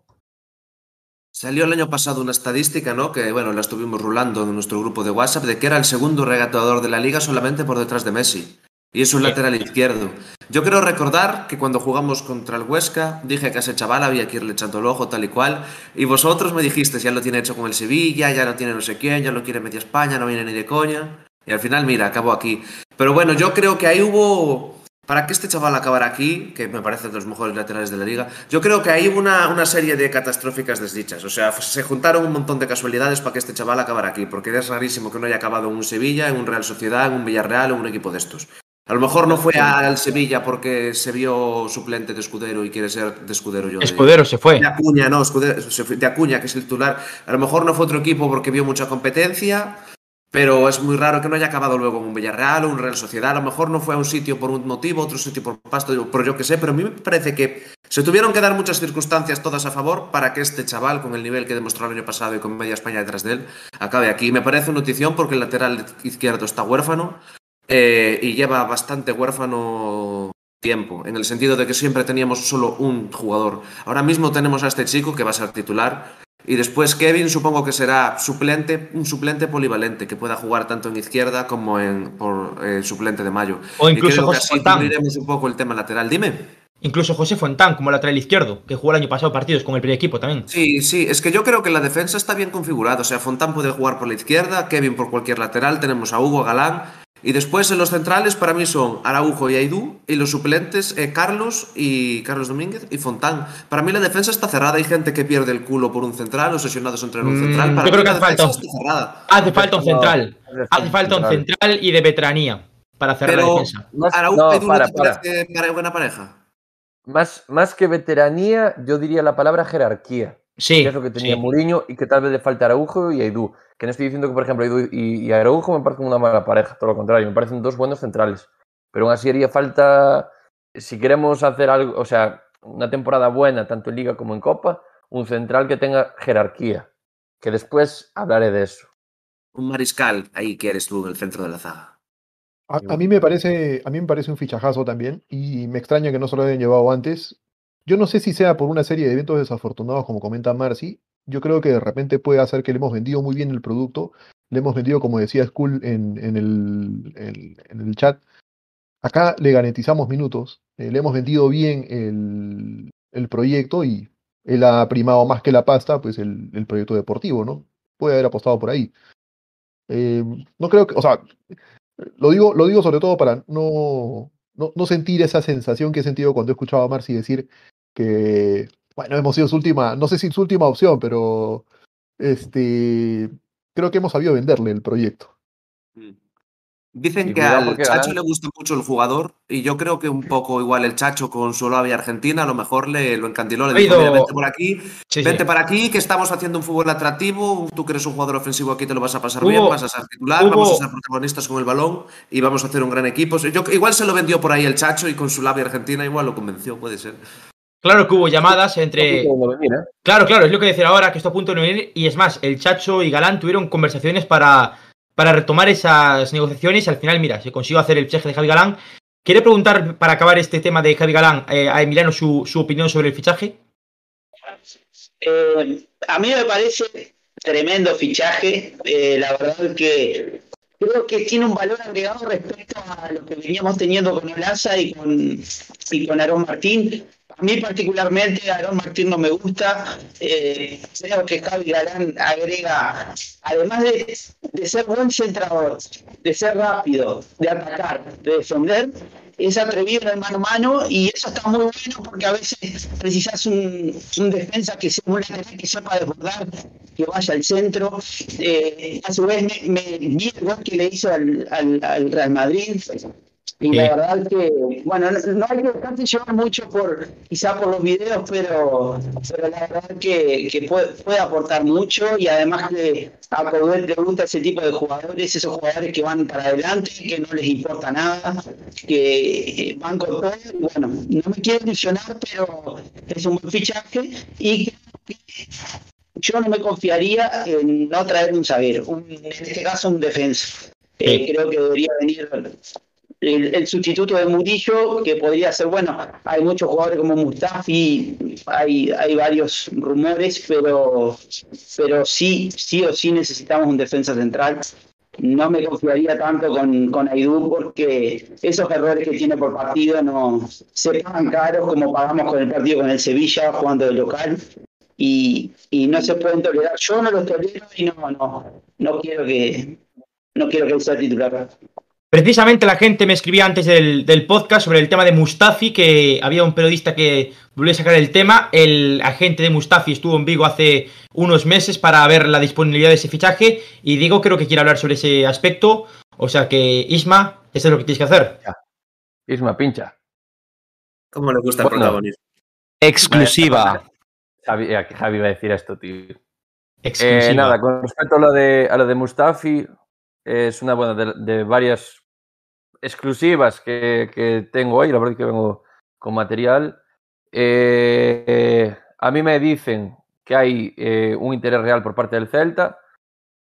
Salió el año pasado una estadística, ¿no? Que, bueno, la estuvimos rulando en nuestro grupo de WhatsApp, de que era el segundo regatador de la liga solamente por detrás de Messi. Y es un
Sí.
lateral izquierdo. Yo quiero recordar que cuando jugamos contra el Huesca, dije que a ese chaval había que irle echando el ojo, tal y cual. Y vosotros me dijisteis, ya lo tiene hecho con el Sevilla, ya lo tiene no sé quién, ya lo quiere media España, no viene ni de coña. Y al final, mira, acabó aquí. Pero bueno, yo creo que ahí hubo. Para que este chaval acabara aquí, que me parece de los mejores laterales de la liga, yo creo que hubo una, una serie de catastróficas desdichas. O sea, se juntaron un montón de casualidades para que este chaval acabara aquí, porque es rarísimo que no haya acabado en un Sevilla, en un Real Sociedad, en un Villarreal o en un equipo de estos. A lo mejor no fue al Sevilla porque se vio suplente de Escudero y quiere ser de Escudero yo. de-
Escudero se fue.
de Acuña, no, Escudero- de Acuña, que es el titular. A lo mejor no fue otro equipo porque vio mucha competencia, pero es muy raro que no haya acabado luego en un Villarreal o un Real Sociedad. A lo mejor no fue a un sitio por un motivo, otro sitio por pasto, por yo que sé, pero a mí me parece que se tuvieron que dar muchas circunstancias todas a favor para que este chaval, con el nivel que demostró el año pasado y con media España detrás de él, acabe aquí. Me parece una notición porque el lateral izquierdo está huérfano eh, y lleva bastante huérfano tiempo, en el sentido de que siempre teníamos solo un jugador. Ahora mismo tenemos a este chico que va a ser titular y después Kevin supongo que será suplente, un suplente polivalente que pueda jugar tanto en izquierda como en por eh, suplente de Mayo.
O
Y
incluso
creo que
José
así
Fontán.
cubriremos un poco el tema lateral. Dime.
Incluso José Fontán como lateral izquierdo, que jugó el año pasado partidos con el primer equipo también.
Sí, sí, es que yo creo que la defensa está bien configurada. O sea, Fontán puede jugar por la izquierda, Kevin por cualquier lateral, tenemos a Hugo, Galán. Y después en los centrales para mí son Araujo y Aidú. Y los suplentes eh, Carlos y Carlos Domínguez y Fontán. Para mí la defensa está cerrada. Hay gente que pierde el culo por un central, obsesionados en traer un
Mm,
central. Para
yo creo
mí
que
la
hace falta
defensa está cerrada.
Hace falta un central. Hace falta un central y de veteranía. para cerrar la defensa.
Más,
Araujo
no,
y Duro
para,
te
para.
parece pare- buena pareja.
Más, más que veteranía, yo diría la palabra jerarquía.
Sí,
que es lo que tenía
sí.
Mourinho y que tal vez le falta Araujo y Aidú. Que no estoy diciendo que, por ejemplo, Aidú y, y Araujo me parecen una mala pareja, todo lo contrario, me parecen dos buenos centrales. Pero aún así haría falta, si queremos hacer algo, o sea, una temporada buena, tanto en Liga como en Copa, un central que tenga jerarquía. Que después hablaré de eso.
Un mariscal, ahí quieres tú en el centro de la zaga.
A, a mí me parece, a mí me parece un fichajazo también y me extraña que no se lo hayan llevado antes. Yo no sé si sea por una serie de eventos desafortunados, como comenta Marcy. Yo creo que de repente puede hacer que le hemos vendido muy bien el producto. Le hemos vendido, como decía Skull en, el, chat. Acá le garantizamos minutos. eh, le hemos vendido bien el, proyecto y él ha primado más que la pasta, pues el, el proyecto deportivo, ¿no? Puede haber apostado por ahí. Eh, no creo que, o sea, lo digo, lo digo sobre todo para no, no, sentir esa sensación que he sentido cuando he escuchado a Marcy decir que, bueno, hemos sido su última, no sé si su última opción, pero este, creo que hemos sabido venderle el proyecto.
Dicen
Y
que al
porque
Chacho le gusta mucho el jugador y yo creo que un poco igual el Chacho con su labia argentina a lo mejor le lo encandiló, le dijo, "Mira, vente por aquí,
Sí, sí.
vente para aquí que estamos haciendo un fútbol atractivo, tú que eres un jugador ofensivo aquí te lo vas a pasar
Hubo-
bien, vas a ser titular,
hubo-
vamos a ser protagonistas con el balón y vamos a hacer un gran equipo. Yo, igual se lo vendió por ahí el Chacho y con su labia argentina igual lo convenció, puede ser.
Claro que hubo llamadas entre.
¿eh?
Claro, claro, es lo que decir ahora, que esto a punto de venir. Y es más, el Chacho y Galán tuvieron conversaciones para, para retomar esas negociaciones. Al final, mira, se consiguió hacer el fichaje de Javi Galán. ¿Quiere preguntar, para acabar este tema de Javi Galán, eh, a Emiliano su, opinión sobre el fichaje?
Eh, a mí me parece tremendo fichaje. eh, la verdad que creo que tiene un valor agregado respecto a lo que veníamos teniendo con Olaza y con, y con Aarón Martín. A mí particularmente Aarón Martín no me gusta. eh, creo que Javi Galán agrega, además de, de ser buen centrador, de ser rápido, de atacar, de defender, es atrevido en el mano a mano y eso está muy bueno porque a veces precisas un, un defensa que sea un lateral que sepa desbordar, que vaya al centro. Eh, a su vez me, me el gol que le hizo al- al Real Madrid. Y la
Sí.
verdad que, bueno, no, no hay que dejarse llevar mucho por, quizá por los videos, pero, pero la verdad que, que puede, puede aportar mucho y además que a Coudet le gusta ese tipo de jugadores, esos jugadores que van para adelante, que no les importa nada, que van con todo. Y bueno, no me quiero ilusionar, pero es un buen fichaje y yo no me confiaría en no traer un zaguero, un- en este caso un defensa. Eh,
Sí.
creo que debería venir el, sustituto de Murillo, que podría ser, bueno, hay muchos jugadores como Mustafi, hay, hay varios rumores, pero, pero sí, sí o sí necesitamos un defensa central. No me confiaría tanto con, con Aidú porque esos errores que tiene por partido no se pagan caros como pagamos con el partido con el Sevilla jugando de local y, y no se pueden tolerar. Yo no los tolero y no, no, no quiero que no quiero que sea titular.
Precisamente la gente me escribía antes del, del podcast sobre el tema de Mustafi, que había un periodista que volvió a sacar el tema. El agente de Mustafi estuvo en Vigo hace unos meses para ver la disponibilidad de ese fichaje y Diego creo que quiere hablar sobre ese aspecto. O sea que, Isma, eso es lo que tienes que hacer.
Isma, pincha.
¿Cómo le gusta el
Bueno.
protagonismo?
Exclusiva.
Sabía que Javi iba a decir esto, tío.
Exclusiva.
Eh, nada, con respecto a lo de, a lo de Mustafi, es una buena de, de varias exclusivas que, que tengo hoy, la verdad es que vengo con material. Eh, a mí me dicen que hay eh, un interés real por parte del Celta,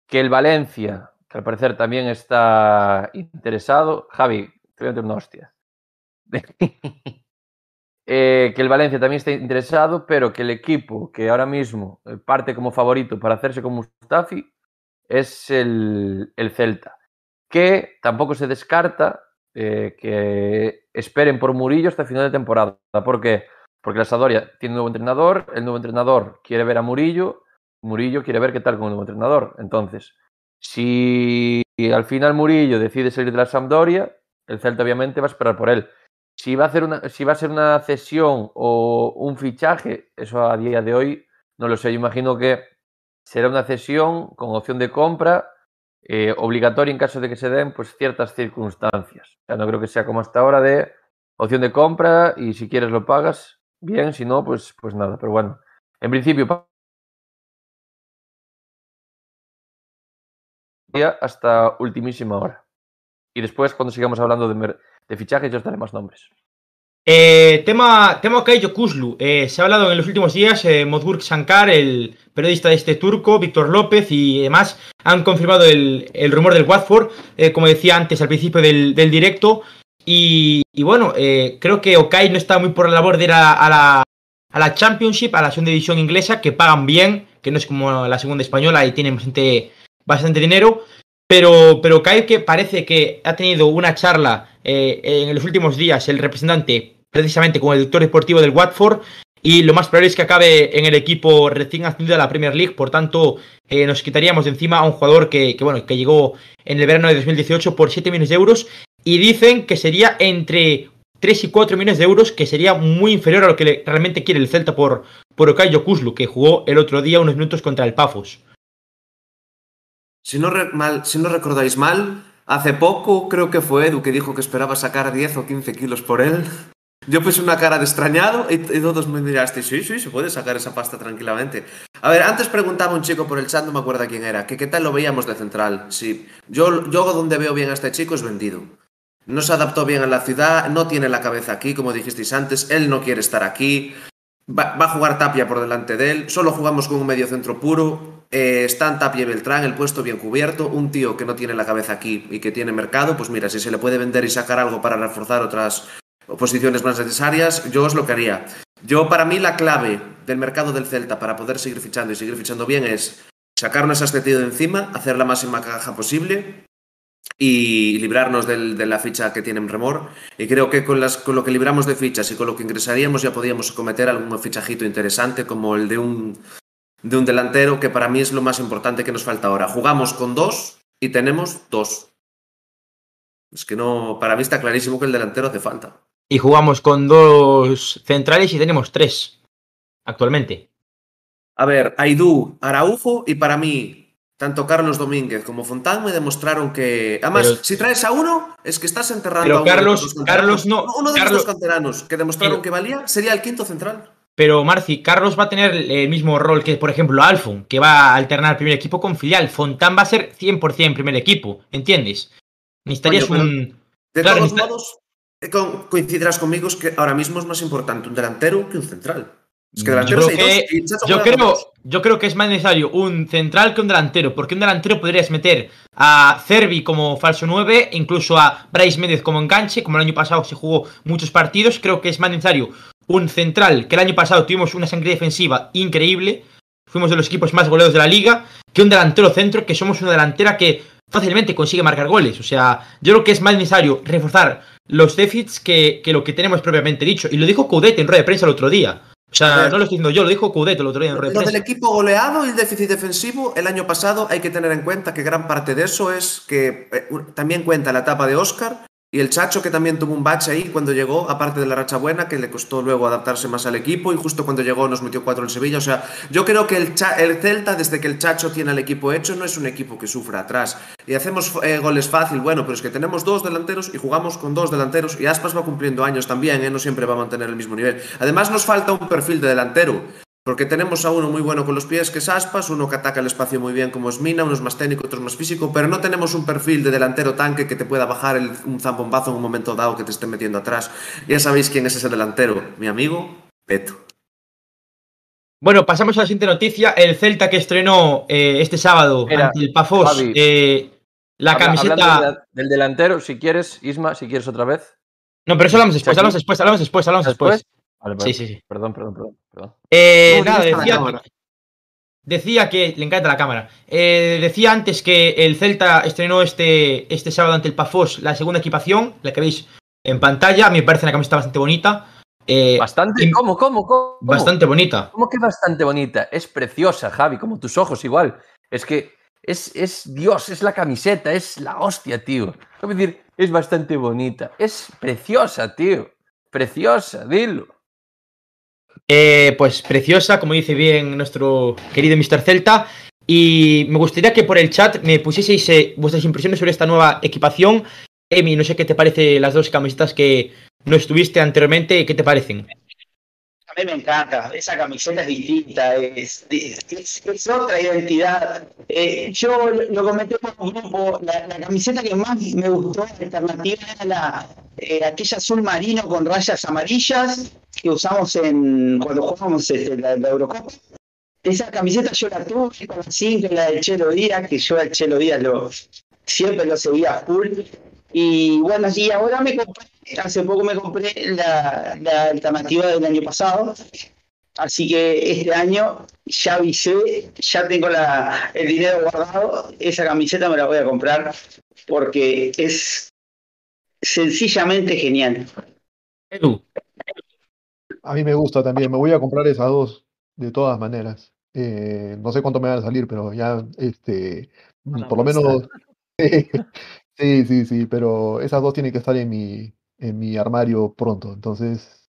que el Valencia, que al parecer también está interesado. Javi, te voy a una hostia. Eh, que el Valencia también está interesado, pero que el equipo que ahora mismo eh, parte como favorito para hacerse con Mustafi es el, el Celta. Que tampoco se descarta eh, que esperen por Murillo hasta final de temporada. ¿Por qué? Porque la Sadoria tiene un nuevo entrenador, el nuevo entrenador quiere ver a Murillo, Murillo quiere ver qué tal con el nuevo entrenador. Entonces, si al final Murillo decide salir de la Sampdoria, el Celta obviamente va a esperar por él. Si va a, hacer una, si va a ser una cesión o un fichaje, eso a día de hoy no lo sé. Yo imagino que será una cesión con opción de compra eh, obligatorio en caso de que se den pues ciertas circunstancias. O sea, no creo que sea como hasta ahora de opción de compra y si quieres lo pagas, bien, si no, pues, pues nada. Pero bueno, en principio hasta ultimísima hora. Y después, cuando sigamos hablando de, de fichajes, yo os daré más nombres.
Eh, tema, tema Kaiyo Kuzlu. Eh, se ha hablado en los últimos días, eh, Modburg Shankar, el periodista de este turco, Víctor López y demás, han confirmado el, el rumor del Watford, eh, como decía antes al principio del, directo. Y, bueno, eh, creo que Okai no está muy por la labor de ir a, la, a la Championship, a la segunda división inglesa, que pagan bien, que no es como la segunda española y tienen bastante, bastante dinero. Pero, pero Kai que parece que ha tenido una charla eh, en los últimos días, el representante precisamente con el director deportivo del Watford, y lo más probable es que acabe en el equipo recién ascendido a la Premier League, por tanto eh, nos quitaríamos de encima a un jugador que, bueno, que llegó en el verano de 2018 por 7 millones de euros, y dicen que sería entre 3 y 4 millones de euros, que sería muy inferior a lo que realmente quiere el Celta por, por Okayo Kuzlu, que jugó el otro día unos minutos contra el Pafos.
Si no recordáis mal, hace poco creo que fue Edu que dijo que esperaba sacar 10 o 15 kilos por él. Yo puse una cara de extrañado y, y todos me mirasteis, sí, sí, se puede sacar esa pasta tranquilamente. A ver, antes preguntaba un chico por el chat, no me acuerdo quién era, que qué tal lo veíamos de central. Sí, yo, yo donde veo bien a este chico es vendido. No se adaptó bien a la ciudad, no tiene la cabeza aquí, como dijisteis antes, él no quiere estar aquí. Va, a jugar Tapia por delante de él, solo jugamos con un medio centro puro, eh, están Tapia y Beltrán, el puesto bien cubierto, un tío que no tiene la cabeza aquí y que tiene mercado, pues mira, si se le puede vender y sacar algo para reforzar otras posiciones más necesarias, yo os lo que haría. Yo, para mí, la clave del mercado del Celta para poder seguir fichando y seguir fichando bien es sacarnos a este de encima, hacer la máxima caja posible y librarnos del- de la ficha que tiene en Remor. Y creo que con, las, con lo que libramos de fichas y con lo que ingresaríamos ya podíamos cometer algún fichajito interesante como el de un, de un delantero, que para mí es lo más importante que nos falta ahora. Jugamos con dos y tenemos dos. Es que no, para mí está clarísimo que el delantero hace falta.
Y jugamos con dos centrales y tenemos tres actualmente.
A ver, Aidú, Araujo y para mí, tanto Carlos Domínguez como Fontán me demostraron que. Además,
Pero-
si traes a uno, es que estás enterrando
Pero
a uno de
Carlos-
los canteranos.
Carlos no,
Uno de
Carlos-
los canteranos que demostraron
Pero-
que valía sería el quinto central.
Pero Marci, Carlos va a tener el mismo rol que, por ejemplo, Alfon, que va a alternar primer equipo con filial. Fontán va a ser 100% primer equipo, ¿entiendes? Necesitarías un...
De
Claro,
todos modos, eh, coincidirás conmigo es que ahora mismo es más importante un delantero que un central. Es que
Yo creo
hay dos
que- Yo creo,
dos.
yo creo que es más necesario un central que un delantero, porque un delantero podrías meter a Cervi como falso 9, incluso a Bryce Méndez como enganche, como el año pasado se jugó muchos partidos. Creo que es más necesario un central, que el año pasado tuvimos una sangre defensiva increíble, fuimos de los equipos más goleados de la liga, que un delantero centro, que somos una delantera que fácilmente consigue marcar goles. O sea, yo creo que es más necesario reforzar los déficits que, que lo que tenemos propiamente dicho. Y lo dijo Coudet en rueda de prensa el otro día. O sea, no lo estoy diciendo yo, lo dijo Coudet el otro día en
Lo del equipo goleado y el déficit defensivo, el año pasado hay que tener en cuenta que gran parte de eso es que eh, también cuenta la etapa de Oscar y el Chacho que también tuvo un bache ahí cuando llegó, aparte de la racha buena, que le costó luego adaptarse más al equipo y justo cuando llegó nos metió cuatro en Sevilla. O sea, yo creo que el, Cha- el Celta, desde que el Chacho tiene al equipo hecho, no es un equipo que sufra atrás. Y hacemos eh, goles fácil, bueno, pero es que tenemos dos delanteros y jugamos con dos delanteros y Aspas va cumpliendo años también, ¿eh? no siempre va a mantener el mismo nivel. Además nos falta un perfil de delantero. Porque tenemos a uno muy bueno con los pies, que es Aspas, uno que ataca el espacio muy bien, como es Mina, uno es más técnico, otro es más físico, pero no tenemos un perfil de delantero tanque que te pueda bajar el- un zambombazo en un momento dado que te esté metiendo atrás. Ya sabéis quién es ese delantero, mi amigo Peto.
Bueno, pasamos a la siguiente noticia. El Celta que estrenó eh, este sábado
Mira,
ante el Pafos
Javi,
eh, la
Habla-
camiseta.
del delantero, si quieres, Isma, si quieres otra vez.
No, pero eso hablamos después, hablamos después, hablamos después, hablamos después.
Vale,
Sí,
vale.
sí, sí.
Perdón, perdón, perdón. perdón.
Eh,
No,
nada, decía,
cámara.
decía que le encanta la cámara. Eh, decía antes que el Celta estrenó este, este sábado ante el Pafos la segunda equipación, la que veis en pantalla. A mí me parece una camiseta bastante bonita. Eh,
Bastante.
y-
¿Cómo, cómo, cómo?
bastante bonita.
¿Cómo que bastante bonita? Es preciosa, Javi, como tus ojos igual. Es que es, es Dios, es la camiseta, es la hostia, tío. Es decir, es bastante bonita. Es preciosa, tío. Preciosa, dilo.
Eh, pues preciosa, como dice bien nuestro querido Mr. Celta. Y me gustaría que por el chat me pusieseis eh, vuestras impresiones sobre esta nueva equipación. Emi, no sé qué te parece las dos camisetas que no estuviste anteriormente, ¿qué te parecen?
A mí me encanta, esa camiseta es distinta, es, es, otra identidad. Eh, yo lo comenté por un grupo, la, camiseta que más me gustó, alternativa, era la, aquella azul marino con rayas amarillas que usamos en cuando jugamos este, la, la, Eurocopa. Esa camiseta yo la tuve con la 5, la del Chelo Díaz, que yo al Chelo Díaz lo, siempre lo seguía full. Y bueno, y ahora me compré hace poco me compré la, la, alternativa del año pasado, así que este año ya avisé, ya tengo la, el dinero guardado, esa camiseta me la voy a comprar porque es sencillamente genial.
Edu.
A mí me gusta también, me voy a comprar esas dos de todas maneras. Eh, no sé cuánto me van a salir, pero ya, este, por lo menos... Sí, sí, sí, pero esas dos tienen que estar en mi, en mi armario pronto. Entonces,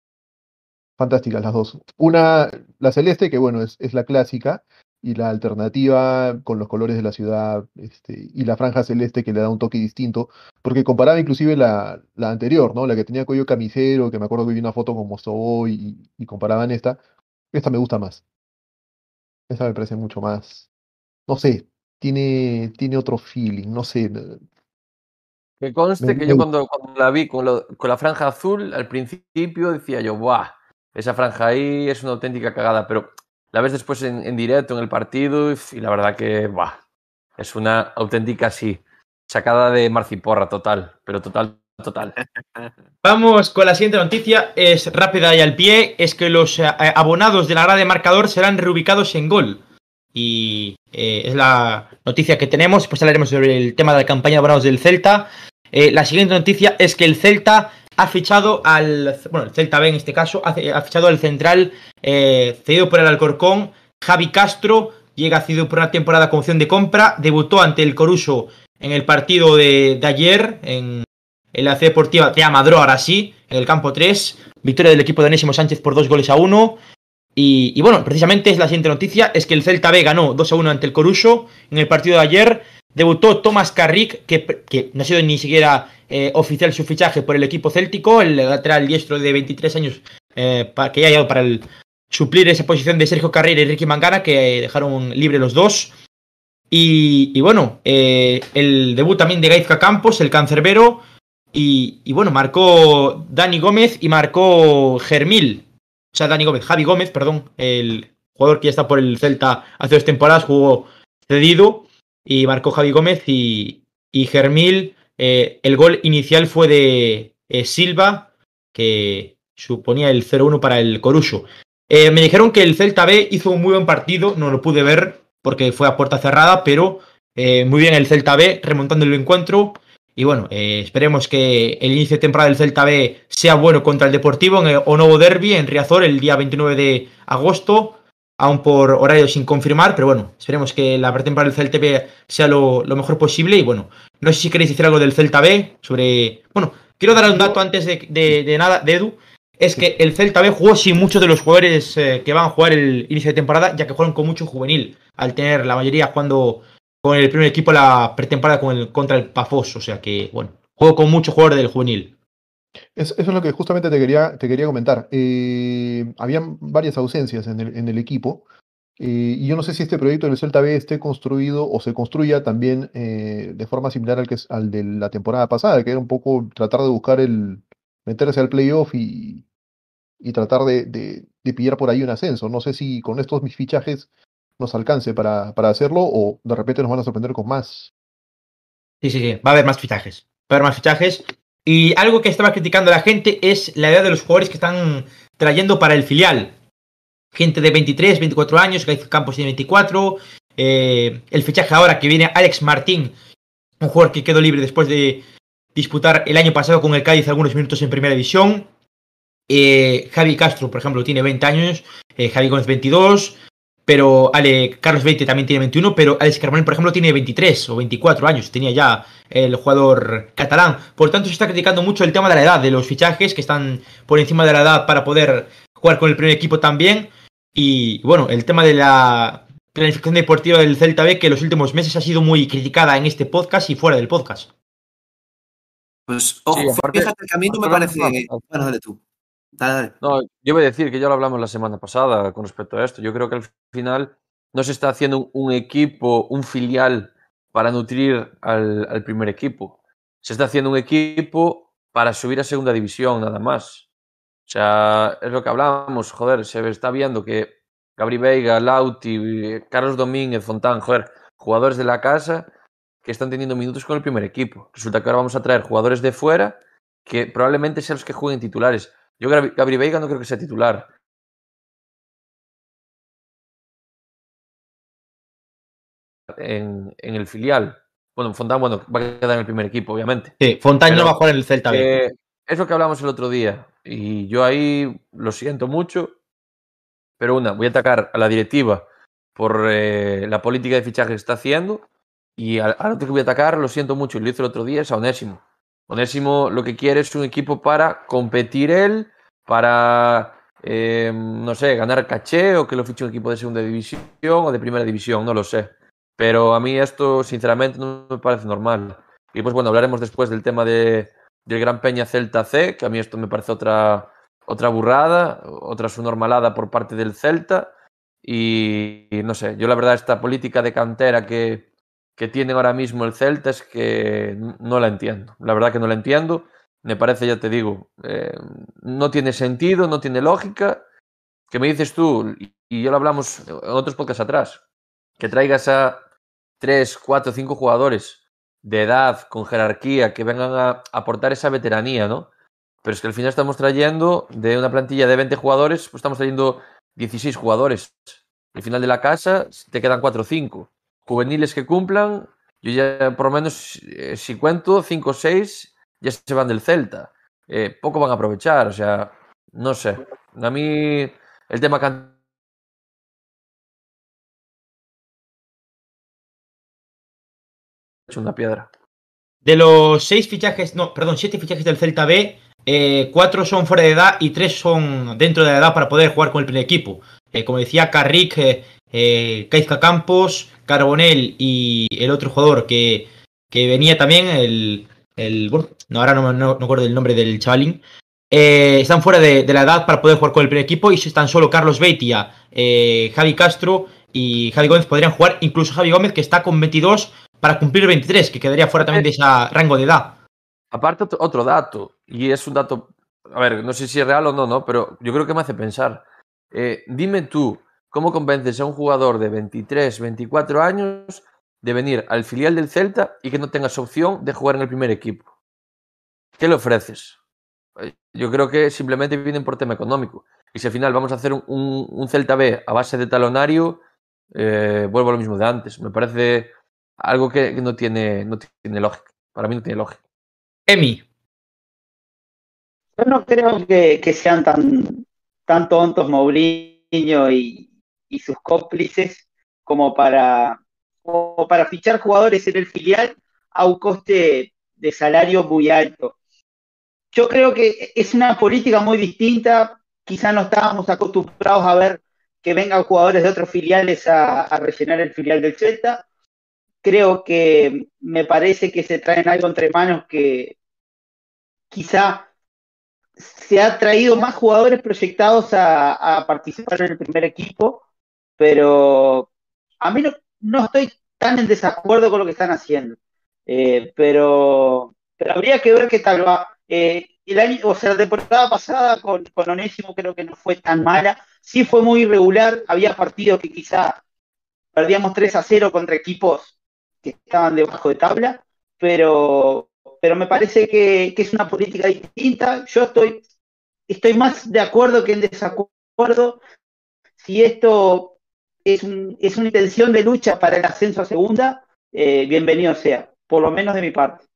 fantásticas las dos. Una, la celeste, que bueno, es, es la clásica, y la alternativa con los colores de la ciudad este, y la franja celeste que le da un toque distinto, porque comparaba inclusive la, la anterior, ¿no? La que tenía cuello camisero, que me acuerdo que vi una foto con Mostobo y, y comparaban esta. Esta me gusta más. Esta me parece mucho más. No sé, tiene, tiene otro feeling, no sé.
Que conste que yo cuando, cuando la vi con, lo- con la franja azul, al principio decía yo, ¡buah! Esa franja ahí es una auténtica cagada, pero la ves después en, en directo, en el partido, y la verdad que, ¡buah! Es una auténtica, sí, sacada de Marciporra, total, pero total, total.
Vamos con la siguiente noticia, es rápida y al pie, es que los eh, abonados de la grada de marcador serán reubicados en gol. Y eh, es la noticia que tenemos, pues hablaremos sobre el tema de la campaña de abonados del Celta. Eh, la siguiente noticia es que el Celta ha fichado al, bueno, el Celta B en este caso, ha, ha fichado al central eh, cedido por el Alcorcón, Javi Castro, llega cedido por una temporada con opción de compra, debutó ante el Coruso en el partido de, de ayer, en, en la C Deportiva de Amadro, ahora sí, en el campo 3. Victoria del equipo de Onésimo Sánchez por dos goles a uno. Y, y, bueno, precisamente es la siguiente noticia, es que el Celta B ganó 2 a 1 ante el Coruso en el partido de ayer. Debutó Tomás Carrick, que, no ha sido ni siquiera eh, oficial su fichaje por el equipo céltico, el lateral diestro de 23 años, eh, para, que ya ha llegado para suplir esa posición de Sergio Carrera y Ricky Mangana, que dejaron libre los dos. Y, y bueno, eh, el debut también de Gaizka Campos, el cancerbero. Y, y, bueno, marcó Dani Gómez y marcó Germil. O sea, Dani Gómez, Javi Gómez, perdón, el jugador que ya está por el Celta hace dos temporadas, jugó cedido y marcó Javi Gómez y, y Germil. Eh, el gol inicial fue de eh, Silva, que suponía el 0-1 para el Coruso. Eh, me dijeron que el Celta B hizo un muy buen partido, no lo pude ver porque fue a puerta cerrada, pero muy bien el Celta B remontando el encuentro. Y bueno, esperemos que el inicio de temporada del Celta B sea bueno contra el Deportivo en el Onovo Derby en Riazor el día 29 de agosto, aún por horario sin confirmar, pero bueno, esperemos que la pretemporada del Celta B sea lo, lo, mejor posible. Y bueno, no sé si queréis decir algo del Celta B sobre. Bueno, quiero dar un dato antes de, de, de nada, de Edu. Es que el Celta B jugó sin muchos de los jugadores eh, que van a jugar el inicio de temporada, ya que juegan con mucho juvenil, al tener la mayoría jugando con el primer equipo la pretemporada con el, contra el Pafos. O sea que, bueno, juego con mucho jugador del juvenil.
Es, eso es lo que justamente te quería, te quería comentar. Eh, habían varias ausencias en el, en el equipo. Eh, y yo no sé si este proyecto del Celta B esté construido o se construya también eh, de forma similar al, que, al de la temporada pasada, que era un poco tratar de buscar el meterse al playoff y, y tratar de, de, de, pillar por ahí un ascenso. No sé si con estos mis fichajes nos alcance para, para hacerlo o de repente nos van a sorprender con más.
Sí, sí, sí, va a haber más fichajes. Va a haber más fichajes. Y algo que estaba criticando la gente es la edad de los jugadores que están trayendo para el filial. Gente de 23, 24 años, Gaiz Campos tiene 24. Eh, el fichaje ahora que viene Alex Martín, un jugador que quedó libre después de disputar el año pasado con el Cádiz algunos minutos en primera división. Eh, Javi Castro, por ejemplo, tiene 20 años. Eh, Javi Gómez 22. Pero Ale, Carlos 20 también tiene 21, pero Alex Carmona, por ejemplo, tiene 23 o 24 años, tenía ya el jugador catalán. Por tanto, se está criticando mucho el tema de la edad, de los fichajes que están por encima de la edad para poder jugar con el primer equipo también. Y bueno, el tema de la planificación deportiva del Celta B que en los últimos meses ha sido muy criticada en este podcast y fuera del podcast.
Pues, ojo,
Sí, aparte-
fíjate que a mí no me parece. Bueno, dale tú.
No, yo voy a decir que ya lo hablamos la semana pasada con respecto a esto. Yo creo que al final no se está haciendo un, un equipo, un filial para nutrir al, al primer equipo. Se está haciendo un equipo para subir a segunda división, nada más. O sea, es lo que hablábamos, joder, se está viendo que Gabri Veiga, Lauti, Carlos Domínguez, Fontán, joder, jugadores de la casa que están teniendo minutos con el primer equipo. Resulta que ahora vamos a traer jugadores de fuera que probablemente sean los que jueguen titulares. Yo Gabri Gabri Veiga no creo que sea titular. En, en el filial. Bueno, Fontán, bueno, va a quedar en el primer equipo, obviamente.
Sí,
Pero
no va a jugar en el Celta B.
Que es lo que hablamos el otro día. Y yo ahí lo siento mucho. Pero una, voy a atacar a la directiva por eh, la política de fichaje que está haciendo. Y al, al otro que voy a atacar, lo siento mucho, y lo hice el otro día, es a Onésimo. Onésimo lo que quiere es un equipo para competir él, para, eh, no sé, ganar caché o que lo fiche un equipo de segunda división o de primera división, no lo sé. Pero a mí esto, sinceramente, no me parece normal. Y pues bueno, hablaremos después del tema de, del Gran Peña Celta C, que a mí esto me parece otra, otra burrada, otra subnormalada por parte del Celta. Y, y no sé, yo la verdad esta política de cantera que, que tienen ahora mismo el Celta es que no la entiendo. La verdad que no la entiendo. Me parece, ya te digo, eh, no tiene sentido, no tiene lógica. Que me dices tú, y- y ya lo hablamos en otros podcasts atrás, que traigas a tres, cuatro, cinco jugadores de edad, con jerarquía, que vengan a aportar esa veteranía, ¿no? Pero es que al final estamos trayendo de una plantilla de 20 jugadores, pues estamos trayendo 16 jugadores. Al final de la casa te quedan 4 o 5. Juveniles que cumplan, yo ya por lo menos, eh, si cuento, 5 o 6 ya se van del Celta. Eh, poco van a aprovechar, o sea, no sé. A mí el tema can- una piedra.
De los seis fichajes, no, perdón, siete fichajes del Celta B, eh, cuatro son fuera de edad y tres son dentro de la edad para poder jugar con el primer equipo. Eh, como decía Carrick, eh, Caizca Campos, Carbonell y el otro jugador que, que venía también, el, el no, ahora no, me- no, no acuerdo el nombre del chavalín, eh, están fuera de, de la edad para poder jugar con el primer equipo y si están solo Carlos Beitia, eh, Javi Castro y Javi Gómez podrían jugar, incluso Javi Gómez que está con 22 para cumplir 23, que quedaría fuera también de ese rango de edad.
Aparte, otro, otro dato, y es un dato, a ver, no sé si es real o no, ¿no? Pero yo creo que me hace pensar. Eh, dime tú, ¿cómo convences a un jugador de 23, 24 años de venir al filial del Celta y que no tengas opción de jugar en el primer equipo? ¿Qué le ofreces? Eh, Yo creo que simplemente vienen por tema económico. Y si al final vamos a hacer un, un- un Celta B a base de talonario, eh, vuelvo a lo mismo de antes. Me parece algo que, que no, tiene, no tiene lógica. Para mí no tiene lógica.
Emi,
Yo no creo que, que sean tan, tan tontos Mourinho y, y sus cómplices como para, para fichar jugadores en el filial a un coste de salario muy alto. Yo creo que es una política muy distinta. Quizá no estábamos acostumbrados a ver que vengan jugadores de otros filiales a, rellenar el filial del Celta. Creo que me parece que se traen algo entre manos que quizá se ha traído más jugadores proyectados a participar en el primer equipo, pero a mí no, no estoy tan en desacuerdo con lo que están haciendo. Eh, pero, pero habría que ver qué tal va. Eh, el año, o sea, la temporada pasada con, con Onésimo creo que no fue tan mala. Sí fue muy irregular. Había partidos que quizá perdíamos 3 a 0 contra equipos que estaban debajo de tabla, pero, pero me parece que, que es una política distinta. Yo estoy, estoy más de acuerdo que en desacuerdo. Si esto es, un, es una intención de lucha para el ascenso a segunda, eh, bienvenido sea, por lo menos de mi parte.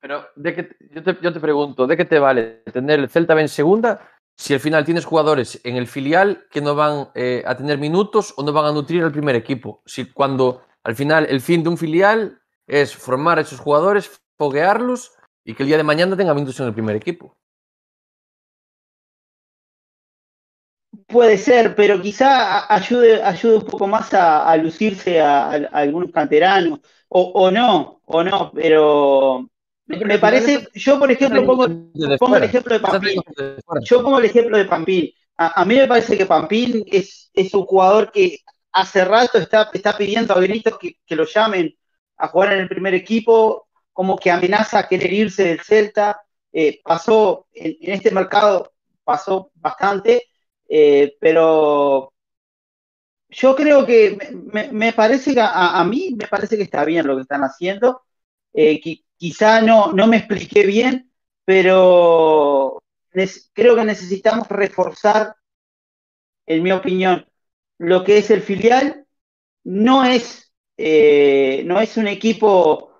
Pero ¿de qué, yo, te, yo te pregunto, ¿de qué te vale tener el Celta B en segunda si al final tienes jugadores en el filial que no van eh, a tener minutos o no van a nutrir al primer equipo? Si cuando al final el fin de un filial es formar a esos jugadores, foguearlos y que el día de mañana tengan minutos en el primer equipo.
Puede ser, pero quizá ayude, ayude un poco más a, a lucirse a, a- a algunos canteranos, o, o no, o no, pero me, parece, yo por ejemplo pongo, pongo el ejemplo de Pampín, yo pongo el ejemplo de Pampín. A, a mí me parece que Pampín es, es un jugador que hace rato está, está pidiendo a gritos que, que lo llamen a jugar en el primer equipo, como que amenaza a querer irse del Celta. Eh, pasó en, en este mercado, pasó bastante, eh, pero yo creo que me, parece que a, mí me parece que está bien lo que están haciendo. Eh, qui- quizá no, no me expliqué bien, pero creo que necesitamos reforzar, en mi opinión, lo que es el filial. No es, eh, no es un equipo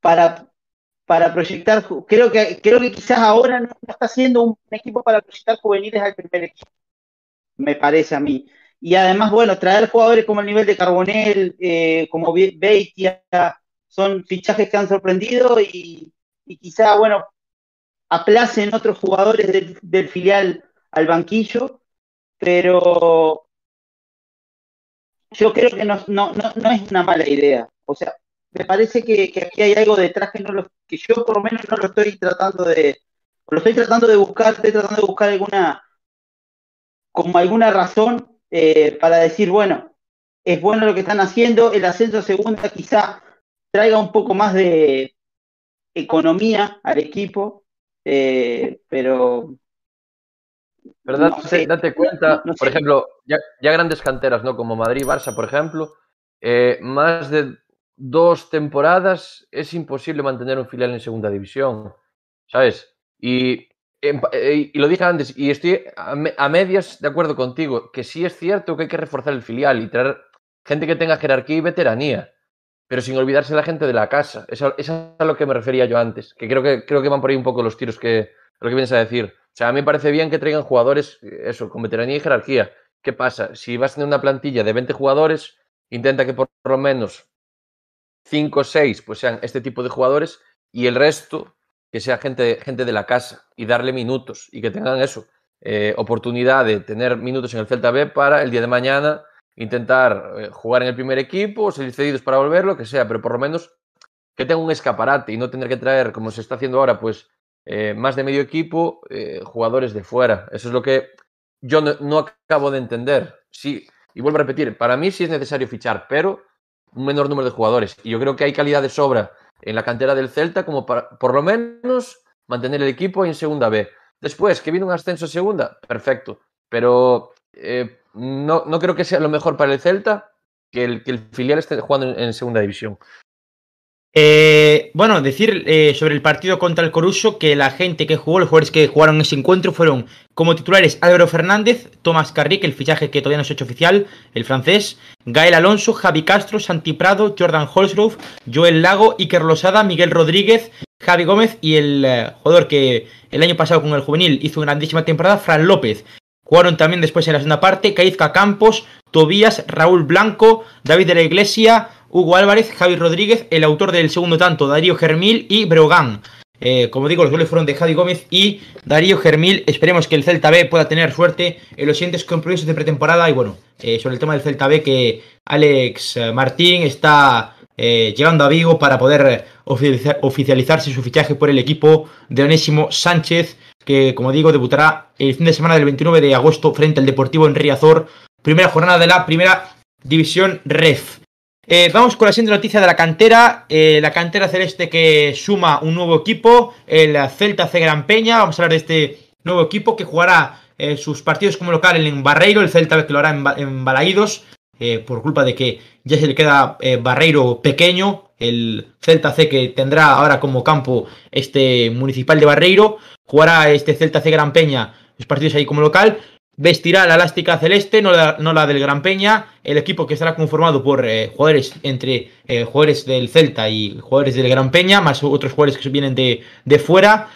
para, para proyectar. Creo que, creo que quizás ahora no, está siendo un equipo para proyectar juveniles al primer equipo, me parece a mí. Y además, bueno, traer jugadores como el nivel de Carbonell, eh, como Be- Beitia, son fichajes que han sorprendido y, y quizá, bueno, aplacen otros jugadores del, del filial al banquillo, pero yo creo que no, no, no, no es una mala idea. O sea, me parece que, que aquí hay algo detrás que, no lo, que yo por lo menos no lo estoy tratando de, lo estoy tratando de buscar, estoy tratando de buscar alguna, como alguna razón eh, para decir, bueno, es bueno lo que están haciendo, el ascenso a segunda quizá traiga un poco más de economía al equipo, eh, pero no
date,
sé,
date cuenta,
no- no
por
sé.
ejemplo, ya, ya grandes canteras, ¿no? Como Madrid, Barça, por ejemplo, eh, más de dos temporadas es imposible mantener un filial en segunda división, ¿sabes? Y, eh, y lo dije antes, y estoy a, me- a medias de acuerdo contigo, que sí es cierto que hay que reforzar el filial y traer gente que tenga jerarquía y veteranía, pero sin olvidarse la gente de la casa. Eso, eso es a lo que me refería yo antes, que creo que, creo que van por ahí un poco los tiros que, lo que vienes a decir. O sea, a mí me parece bien que traigan jugadores, eh, eso, con veteranía y jerarquía. ¿Qué pasa? Si vas a tener una plantilla de 20 jugadores, intenta que por lo menos 5 o 6 pues sean este tipo de jugadores y el resto que sea gente, gente de la casa y darle minutos y que tengan eso, eh, oportunidad de tener minutos en el Celta B para el día de mañana intentar eh, jugar en el primer equipo, salir cedidos para volver, lo que sea, pero por lo menos que tenga un escaparate y no tener que traer, como se está haciendo ahora, pues eh, más de medio equipo, jugadores de fuera. Eso es lo que yo no, no acabo de entender. Sí, y vuelvo a repetir, para mí sí es necesario fichar, pero un menor número de jugadores. Y yo creo que hay calidad de sobra en la cantera del Celta como para, por lo menos, mantener el equipo en segunda B. Después, que viene un ascenso a segunda, perfecto. Pero eh, no, no creo que sea lo mejor para el Celta que el, que el filial esté jugando en, en segunda división.
Eh, bueno, decir eh, sobre el partido contra el Coruso que la gente que jugó, los jugadores que jugaron ese encuentro fueron como titulares Álvaro Fernández, Tomás Carrick, el fichaje que todavía no se ha hecho oficial, el francés, Gael Alonso, Javi Castro, Santi Prado, Jordan Holsgrove, Joel Lago, Iker Losada, Miguel Rodríguez, Javi Gómez y el eh, jugador que el año pasado con el juvenil hizo una grandísima temporada, Fran López. Jugaron también después en la segunda parte Caizca Campos, Tobías, Raúl Blanco, David de la Iglesia, Hugo Álvarez, Javi Rodríguez, el autor del segundo tanto, Darío Germil y Brogan. Eh, como digo, los goles fueron de Javi Gómez y Darío Germil. Esperemos que el Celta B pueda tener suerte en los siguientes compromisos de pretemporada. Y bueno, eh, sobre el tema del Celta B, que Alex Martín está eh, llegando a Vigo para poder oficializar- oficializarse su fichaje por el equipo de Onésimo Sánchez, que como digo, debutará el fin de semana del 29 de agosto frente al Deportivo en Riazor. Primera jornada de la primera división REF. Eh, vamos con la siguiente noticia de la cantera. Eh, la cantera celeste que suma un nuevo equipo, el Celta C Gran Peña. Vamos a hablar de este nuevo equipo que jugará eh, sus partidos como local en Barreiro. El Celta que lo hará en, Ba- Balaídos, por culpa de que ya se le queda Barreiro pequeño. El Celta C que tendrá ahora como campo este municipal de Barreiro. Jugará este Celta C Gran Peña los partidos ahí como local. Vestirá la elástica celeste, no la, no la del Gran Peña. El equipo que estará conformado por eh, jugadores entre eh, jugadores del Celta y jugadores del Gran Peña, más otros jugadores que vienen de, de fuera.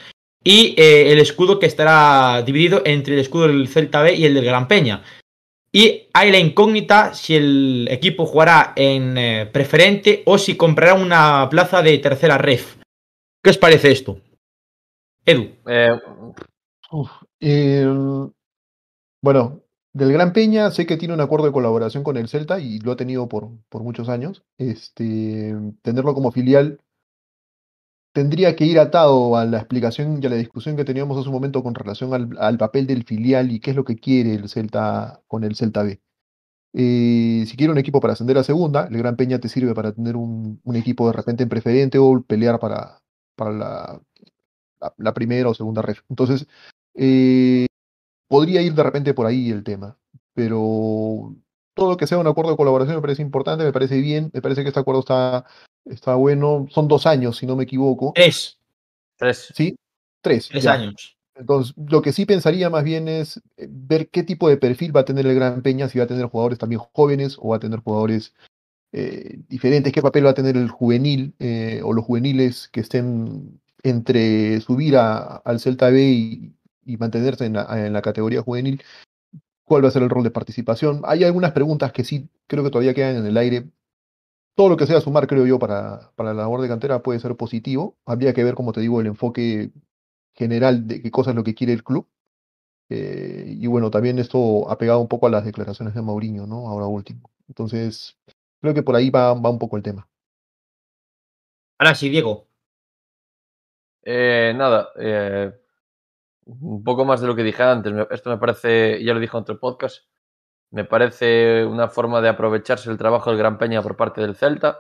Y eh, el escudo que estará dividido entre el escudo del Celta B y el del Gran Peña. Y hay la incógnita si el equipo jugará en eh, preferente o si comprará una plaza de tercera ref. ¿Qué os parece esto? Edu.
Eh,
Eh, Bueno, del Gran Peña sé que tiene un acuerdo de colaboración con el Celta y lo ha tenido por, por muchos años. Este, tenerlo como filial tendría que ir atado a la explicación y a la discusión que teníamos hace un momento con relación al, al papel del filial y qué es lo que quiere el Celta con el Celta B. Eh, si quiere un equipo para ascender a segunda, el Gran Peña te sirve para tener un, equipo de repente en preferente o pelear para, para la primera o segunda ref. Entonces, eh, podría ir de repente por ahí el tema, pero todo lo que sea un acuerdo de colaboración me parece importante, me parece bien, me parece que este acuerdo está, está bueno. Son dos años, si no me equivoco.
Tres,
Tres.
¿Sí? Tres.
tres
ya.
años.
Entonces, lo que sí pensaría más bien es eh, ver qué tipo de perfil va a tener el Gran Peña, si va a tener jugadores también jóvenes o va a tener jugadores eh, diferentes, qué papel va a tener el juvenil eh, o los juveniles que estén entre subir a- al Celta B y, y mantenerse en la, en la categoría juvenil, cuál va a ser el rol de participación. Hay algunas preguntas que sí creo que todavía quedan en el aire. Todo lo que sea sumar, creo yo, para, para la labor de cantera puede ser positivo. Habría que ver, como te digo, el enfoque general de qué cosa es lo que quiere el club. Eh, y bueno, también esto ha pegado un poco a las declaraciones de Mourinho, ¿no? Ahora último. Entonces, creo que por ahí va, va un poco el tema.
Ahora sí, Diego.
Eh, nada, eh, un poco más de lo que dije antes. Esto me parece, ya lo dije en otro podcast, me parece una forma de aprovecharse el trabajo del Gran Peña por parte del Celta.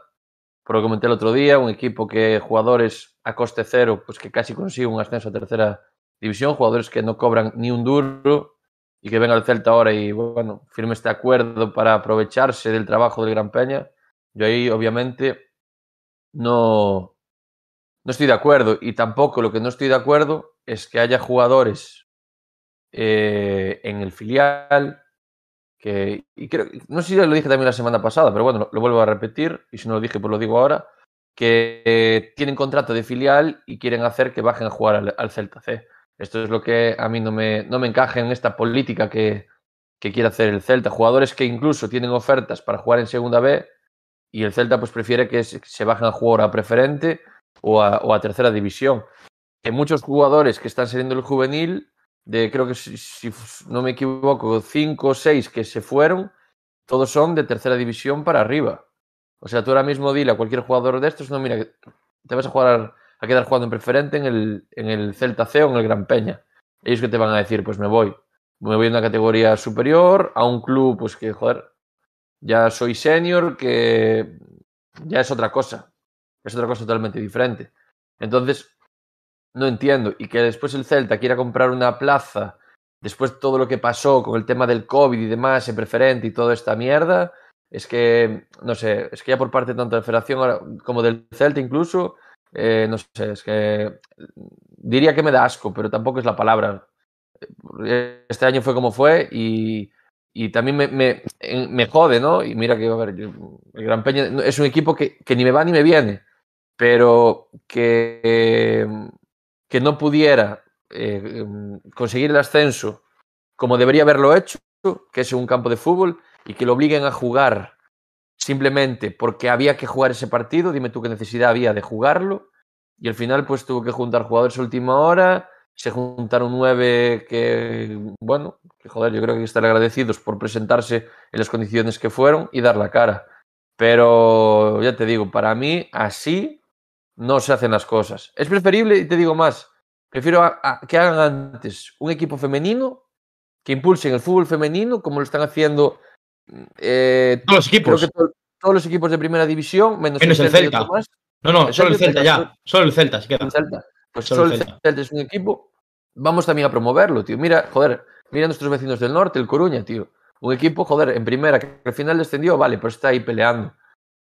Por lo que comenté el otro día, un equipo que jugadores a coste cero, pues que casi consigue un ascenso a tercera división, jugadores que no cobran ni un duro y que venga al Celta ahora y bueno, firme este acuerdo para aprovecharse del trabajo del Gran Peña. Yo ahí obviamente no, no estoy de acuerdo y tampoco lo que no estoy de acuerdo es que haya jugadores eh, en el filial que, y creo, no sé si lo dije también la semana pasada, pero bueno, lo, vuelvo a repetir y si no lo dije, pues lo digo ahora, que eh, tienen contrato de filial y quieren hacer que bajen a jugar al, Celta C. Esto es lo que a mí no me, no me en esta política que, que quiere hacer el Celta. Jugadores que incluso tienen ofertas para jugar en segunda B y el Celta pues prefiere que se, se bajen a jugar a preferente o a, tercera división. Hay muchos jugadores que están saliendo del juvenil, de creo que si, si no me equivoco, cinco o seis que se fueron, todos son de tercera división para arriba. O sea, tú ahora mismo dile a cualquier jugador de estos, no, mira, te vas a jugar a quedar jugando en preferente en el, en el Celta C o en el Gran Peña. Ellos que te van a decir, pues me voy. Me voy a una categoría superior, a un club, pues que, joder, ya soy senior, que ya es otra cosa. Es otra cosa totalmente diferente. Entonces, no entiendo. Y que después el Celta quiera comprar una plaza, después de todo lo que pasó con el tema del COVID y demás, en preferente y toda esta mierda, es que, no sé, es que ya por parte tanto de la Federación como del Celta incluso, eh, no sé, es que diría que me da asco, pero tampoco es la palabra. Este año fue como fue y, y también me, me, me, jode, ¿no? Y mira que, a ver, el Gran Peña es un equipo que, que, ni me va ni me viene, pero que, que no pudiera eh, conseguir el ascenso como debería haberlo hecho, que es un campo de fútbol, y que lo obliguen a jugar simplemente porque había que jugar ese partido, dime tú qué necesidad había de jugarlo, y al final pues tuvo que juntar jugadores a última hora, se juntaron nueve que, bueno, que joder, yo creo que hay que estar agradecidos por presentarse en las condiciones que fueron y dar la cara. Pero ya te digo, para mí así no se hacen las cosas. Es preferible, y te digo más, prefiero a, a, que hagan antes un equipo femenino, que impulsen el fútbol femenino, como lo están haciendo eh,
todos los equipos.
Creo que to todos los equipos de primera división, menos,
menos el Celta. Más. No, no, el solo el Celta, ya. Solo el Celta, se queda.
El Celta. Pues solo, solo el Celta. Celta es un equipo. Vamos también a promoverlo, tío. Mira, joder, mira a nuestros vecinos del norte, el Coruña, tío. Un equipo, joder, en primera, que al final descendió, vale, pero está ahí peleando.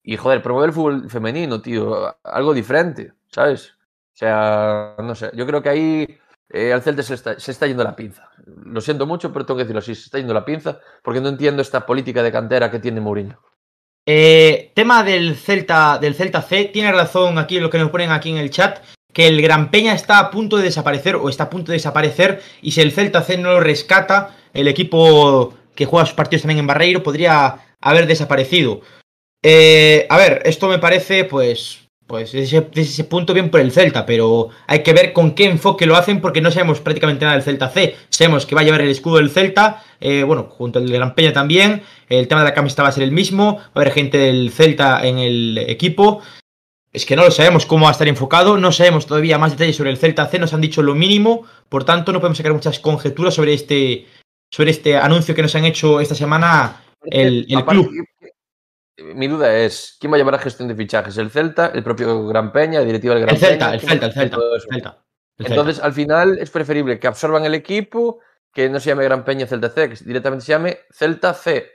Y, joder, promover el fútbol femenino, tío. Algo diferente, ¿sabes? O sea, no sé. Yo creo que ahí eh, al Celta se está, se está, yendo la pinza. Lo siento mucho, pero tengo que decirlo así, se está yendo la pinza porque no entiendo esta política de cantera que tiene Mourinho.
Eh, tema del Celta, del Celta C, tiene razón aquí lo que nos ponen aquí en el chat, que el Gran Peña está a punto de desaparecer o está a punto de desaparecer y si el Celta C no lo rescata, el equipo que juega sus partidos también en Barreiro podría haber desaparecido. Eh, a ver, esto me parece pues Pues desde ese, desde ese punto bien por el Celta, pero hay que ver con qué enfoque lo hacen porque no sabemos prácticamente nada del Celta C. Sabemos que va a llevar el escudo del Celta, eh, bueno, junto al de Gran Peña también. El tema de la camiseta va a ser el mismo, va a haber gente del Celta en el equipo. Es que no lo sabemos cómo va a estar enfocado, no sabemos todavía más detalles sobre el Celta C, nos han dicho lo mínimo, por tanto no podemos sacar muchas conjeturas sobre este, sobre este anuncio que nos han hecho esta semana el, el club.
Mi duda es, ¿quién va a llevar la gestión de fichajes? ¿El Celta? ¿El propio Gran Peña? ¿La directiva del Gran
El Celta,
Peña?
el
¿Quién
Celta, el Celta, el? Celta. el Celta.
Entonces, al final, es preferible que absorban el equipo, que no se llame Gran Peña Celta C, que directamente se llame Celta C.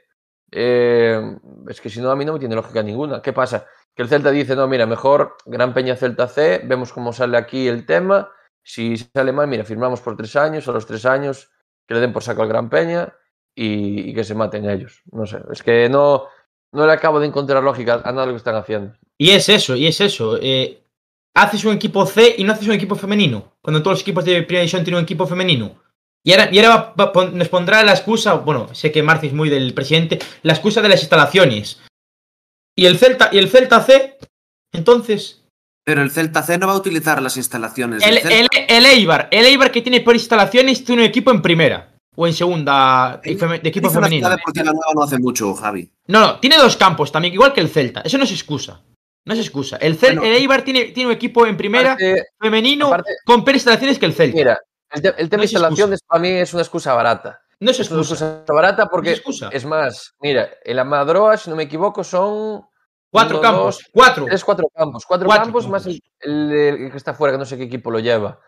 Eh, es que si no, a mí no me tiene lógica ninguna. ¿Qué pasa? Que el Celta dice, no, mira, mejor Gran Peña Celta C, vemos cómo sale aquí el tema. Si sale mal, mira, firmamos por tres años, a los tres años que le den por saco al Gran Peña y, y que se maten ellos. No sé, es que no, no le acabo de encontrar lógica a nada lo que están haciendo.
Y es eso, y es eso. eh, haces un equipo C y no haces un equipo femenino. Cuando todos los equipos de primera división tienen un equipo femenino. Y ahora, y ahora va- va- pon- nos pondrá la excusa, bueno, sé que Marci es muy del presidente, la excusa de las instalaciones. Y el Celta, y el Celta C, entonces,
Pero el Celta C no va a utilizar las instalaciones
el, el Eibar, el Eibar que tiene por instalaciones tiene un equipo en primera. O en segunda de, feme- de equipo
Hizo
femenino.
ciudad deportiva nueva no hace mucho, Javi.
No, no, tiene dos campos también, igual que el Celta. Eso no es excusa. No es excusa. El, Cel-
Bueno.
el Eibar tiene, tiene un equipo en primera,
Aparte,
femenino,
aparte-
con peores instalaciones que el Celta.
mira, el, te- el tema
No
de
es
instalaciones para mí es una excusa barata.
no es
Es una
excusa.
excusa barata porque
Es excusa.
es más, mira, el Amadroa, si no me equivoco, son
Cuatro
uno,
campos.
dos,
cuatro.
tres, cuatro campos. Cuatro,
Cuatro
campos,
campos.
más el, el- el que está fuera, que no sé qué equipo lo lleva.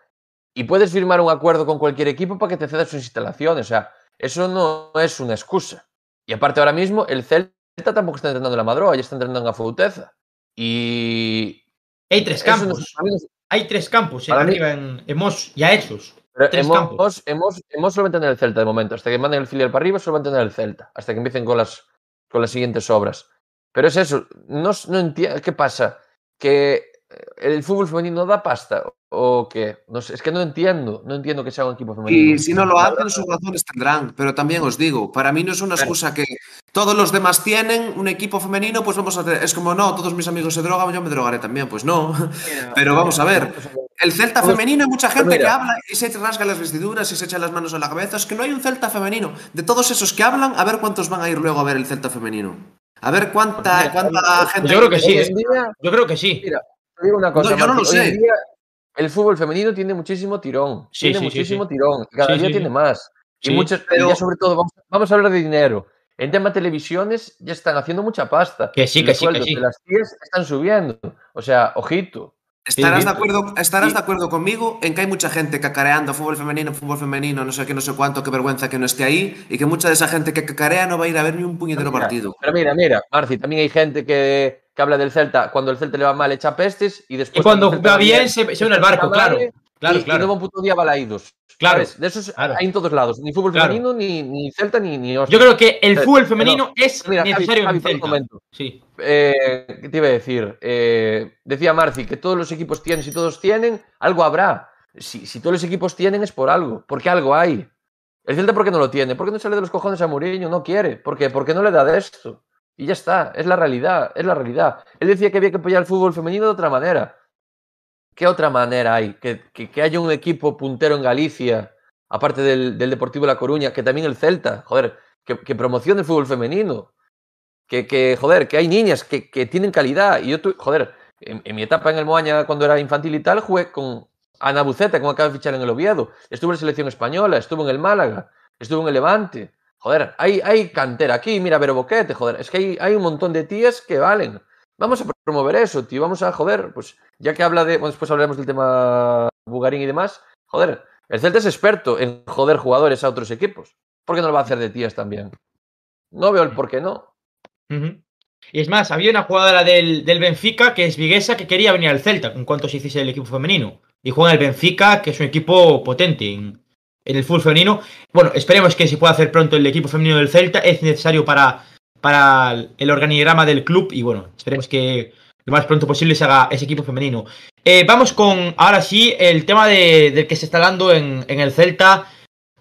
Y puedes firmar un acuerdo con cualquier equipo para que te ceda sus instalaciones. O sea, eso no es una excusa. Y aparte, ahora mismo, el Celta tampoco está entrenando en la Madroa, ya está entrenando en la Fauteza. Y.
Hay tres campos.
no es-
Hay tres campos eh, arriba en Hemos ya hechos. Tres
hemos,
campos.
hemos, hemos solo tener el Celta de momento. Hasta que manden el filial para arriba, solo van a tener el Celta. Hasta que empiecen con las, con las siguientes obras. Pero es eso. No, no entiendo. ¿Qué pasa? ¿Que eh, el fútbol femenino da pasta? ¿O qué? No sé, es que no entiendo. No entiendo que sea un equipo femenino.
Y si no lo hacen, sus razones tendrán. Pero también os digo, para mí no es una excusa que todos los demás tienen un equipo femenino, pues vamos a hacer. Es como, no, todos mis amigos se drogan, yo me drogaré también. Pues no. Pero vamos a ver. El Celta femenino hay mucha gente que habla y se rasga las vestiduras y se echa las manos a la cabeza. Es que no hay un Celta femenino. De todos esos que hablan, a ver cuántos van a ir luego a ver el Celta femenino. A ver cuánta, cuánta gente.
yo creo que sí, ¿eh? Yo creo que sí.
mira, te digo una cosa.
No, yo no lo sé.
día el fútbol femenino tiene muchísimo tirón.
Sí,
tiene
sí,
muchísimo
sí.
tirón. Cada
Sí,
día
sí,
tiene
sí.
más. Y
Sí,
muchas, y
pero-
ya sobre todo, vamos, vamos a hablar de dinero. En tema de televisiones ya están haciendo mucha pasta.
Que sí, que sí, que sí.
de las tías están subiendo. O sea, ojito.
Estarás,
Sí,
de acuerdo, estarás de acuerdo conmigo en que hay mucha gente cacareando fútbol femenino, fútbol femenino, no sé qué, no sé cuánto, qué vergüenza que no esté ahí, y que mucha de esa gente que cacarea no va a ir a ver ni un puñetero
Mira,
partido.
Pero mira, mira, Marci, también hay gente que, que habla del Celta cuando el Celta le va mal echa pestes y después
Y cuando va bien se, se une al barco, claro. Claro,
y, y
claro.
luego un puto día balaídos.
Claro,
¿sabes? De esos
claro.
hay en todos lados. Ni fútbol
Claro.
femenino, ni, ni Celta, ni, ni
Yo creo que el fútbol femenino es
Mira,
necesario
Javi,
en
un
Celta.
momento.
Sí.
Eh, ¿Qué te iba a decir? Eh, decía Marci que todos los equipos tienen, si todos tienen, algo habrá. Si, si todos los equipos tienen es por algo, porque algo hay. El Celta, ¿por qué no lo tiene? ¿Por qué no sale de los cojones a Mourinho? No quiere. ¿Por qué? Porque no le da de esto. Y ya está, es la realidad, es la realidad. Él decía que había que apoyar el fútbol femenino de otra manera. ¿Qué otra manera hay? Que, que, que haya un equipo puntero en Galicia, aparte del, del Deportivo La Coruña, que también el Celta, joder, que, que promocione el fútbol femenino que, que, joder, que hay niñas que, que tienen calidad. Y yo, tu- joder, en, en mi etapa en el Moaña, cuando era infantil y tal, jugué con Ana Buceta, como acaba de fichar en el Oviedo. Estuve en la selección española, estuve en el Málaga, estuve en el Levante. Joder, hay, hay cantera aquí, mira Vero Boquete, joder, es que hay, hay un montón de tías que valen. Vamos a promover eso, tío, vamos a, joder, pues ya que habla de, bueno, después hablaremos del tema Bugarín y demás, joder, el Celta es experto en joder jugadores a otros equipos. ¿Por qué no lo va a hacer de tías también? No veo el por qué no.
Y es más, había una jugadora del, del Benfica que es Viguesa que quería venir al Celta en cuanto se hiciese el equipo femenino. Y juega en el Benfica, que es un equipo potente en, en el fútbol femenino. Bueno, esperemos que se pueda hacer pronto el equipo femenino del Celta. Es necesario para, para el organigrama del club. Y bueno, esperemos que lo más pronto posible se haga ese equipo femenino. Eh, vamos con, ahora sí, el tema de- del que se está hablando en, en el Celta.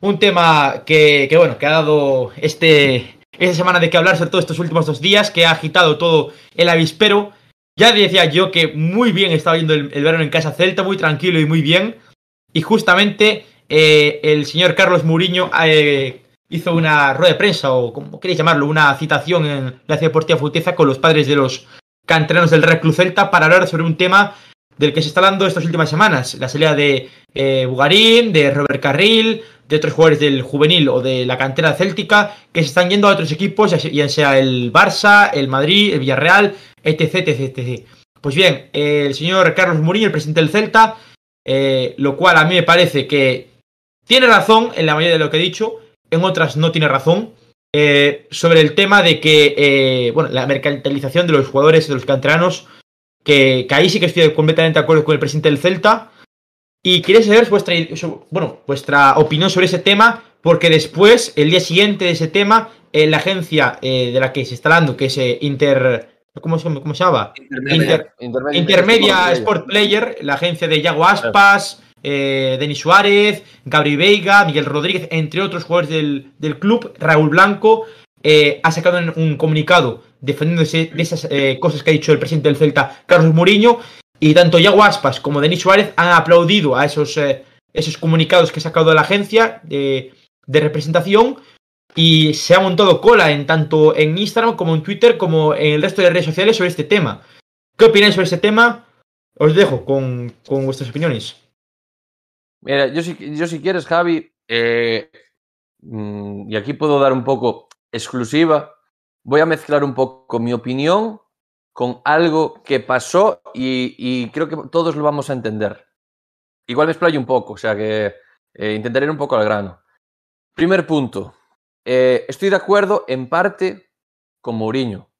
Un tema que, que, bueno, que ha dado este, esta semana de qué hablar, sobre todo estos últimos dos días, que ha agitado todo el avispero. Ya decía yo que muy bien estaba viendo el, el verano en casa Celta, muy tranquilo y muy bien. Y justamente eh, el señor Carlos Mourinho eh, hizo una rueda de prensa, o como queréis llamarlo, una citación en la Ciudad Deportiva Futeza con los padres de los canteranos del Real Club Celta para hablar sobre un tema del que se está hablando estas últimas semanas. La salida de eh, Bugarín, de Robert Carril, de otros jugadores del juvenil o de la cantera céltica que se están yendo a otros equipos, ya se- ya sea el Barça, el Madrid, el Villarreal, etc. etc, etc. Pues bien, el señor Carlos Mourinho, el presidente del Celta, eh, lo cual a mí me parece que tiene razón en la mayoría de lo que he dicho, en otras no tiene razón, eh, sobre el tema de que, eh, bueno, la mercantilización de los jugadores, de los canteranos, que, que ahí sí que estoy completamente de acuerdo con el presidente del Celta. Y quería saber vuestra, bueno, vuestra opinión sobre ese tema, porque después, el día siguiente de ese tema, eh, la agencia de la que se está hablando, que es Inter... ¿Cómo se, cómo se llama? Inter-
Intermedia,
Intermedia Sport Player, la agencia de Yago Aspas, eh, Denis Suárez, Gabri Veiga, Miguel Rodríguez, entre otros jugadores del, club, Raúl Blanco, eh, ha sacado un- un comunicado defendiéndose de esas eh, cosas que ha dicho el presidente del Celta, Carlos Mourinho, y tanto Yago Aspas como Denis Suárez han aplaudido a esos, eh, comunicados que ha sacado la agencia de, de representación y se ha montado cola en tanto en Instagram como en Twitter como en el resto de redes sociales sobre este tema. ¿Qué opináis sobre este tema? Os dejo con vuestras opiniones.
Mira, yo si, yo si quieres, Javi, eh, mm, y aquí puedo dar un poco exclusiva, voy a mezclar un poco mi opinión con algo que pasó y, creo que todos lo vamos a entender. Igual me explayo un poco, o sea que eh, intentaré ir un poco al grano. Primer punto, eh, estoy de acuerdo en parte con Mourinho.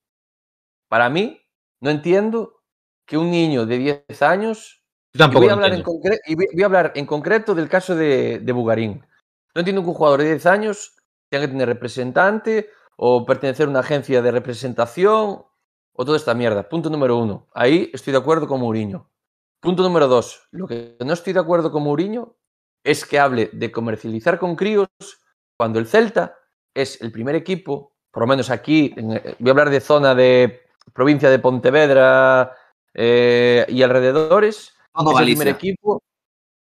Para mí, no entiendo que un niño de 10 años
Yo
y voy, a hablar en
entiendo.
concre- y voy voy a hablar en concreto del caso de, de Bugarín. No entiendo que un jugador de 10 años tenga que tener representante o pertenecer a una agencia de representación o toda esta mierda. Punto número uno. Ahí estoy de acuerdo con Mourinho. Punto número dos. Lo que no estoy de acuerdo con Mourinho es que hable de comercializar con críos cuando el Celta es el primer equipo, por lo menos aquí, en- eh, voy a hablar de zona de provincia de Pontevedra eh, y alrededores,
Todo
es el primer equipo.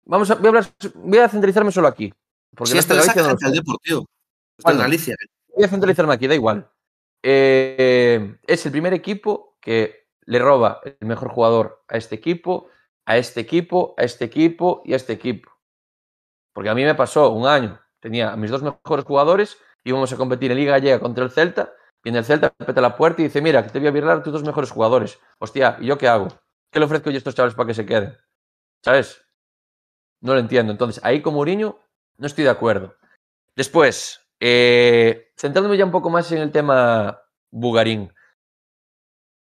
Vamos a, voy, a hablar, voy a centralizarme solo aquí. Porque
Si
el de
es
Galicia no sé.
Deportivo.
Bueno.
Galicia.
Voy a centralizarme aquí, da igual. Eh, es el primer equipo que le roba el mejor jugador a este equipo, a este equipo, a este equipo y a este equipo. Porque a mí me pasó un año, tenía a mis dos mejores jugadores, íbamos a competir en Liga Gallega contra el Celta, y en el Celta me peta la puerta y dice, mira, que te voy a virlar tus dos mejores jugadores. Hostia, ¿y yo qué hago? ¿Qué le ofrezco yo a estos chavales para que se queden? ¿Sabes? No lo entiendo. Entonces, ahí con Mourinho no estoy de acuerdo. Después, eh, centrándome ya un poco más en el tema Bugarín.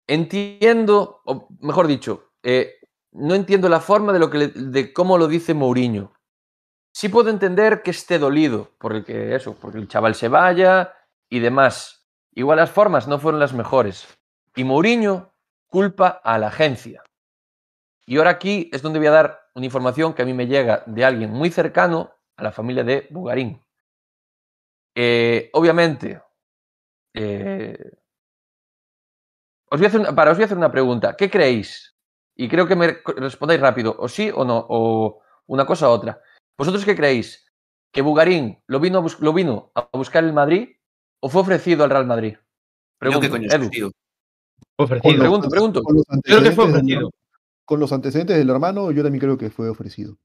Entiendo, o mejor dicho, eh, no entiendo la forma de, lo que le- de cómo lo dice Mourinho. Sí puedo entender que esté dolido por el que eso, porque el chaval se vaya y demás. Igual las formas no fueron las mejores. Y Mourinho culpa a la agencia. Y ahora aquí es donde voy a dar una información que a mí me llega de alguien muy cercano a la familia de Bugarín. Eh, obviamente, eh, os voy a hacer una, para, os voy a hacer una pregunta. ¿Qué creéis? Y creo que me respondáis rápido, o sí o no, o una cosa u otra. ¿Vosotros qué creéis? ¿Que Bugarín lo vino a, lo vino a buscar el Madrid o fue ofrecido al Real Madrid?
Yo
Pregunto,
qué coño
Edu.
Ofrecido.
pregunto, pregunto.
Creo que fue
del-
ofrecido.
Con los antecedentes del hermano, yo también creo que fue ofrecido.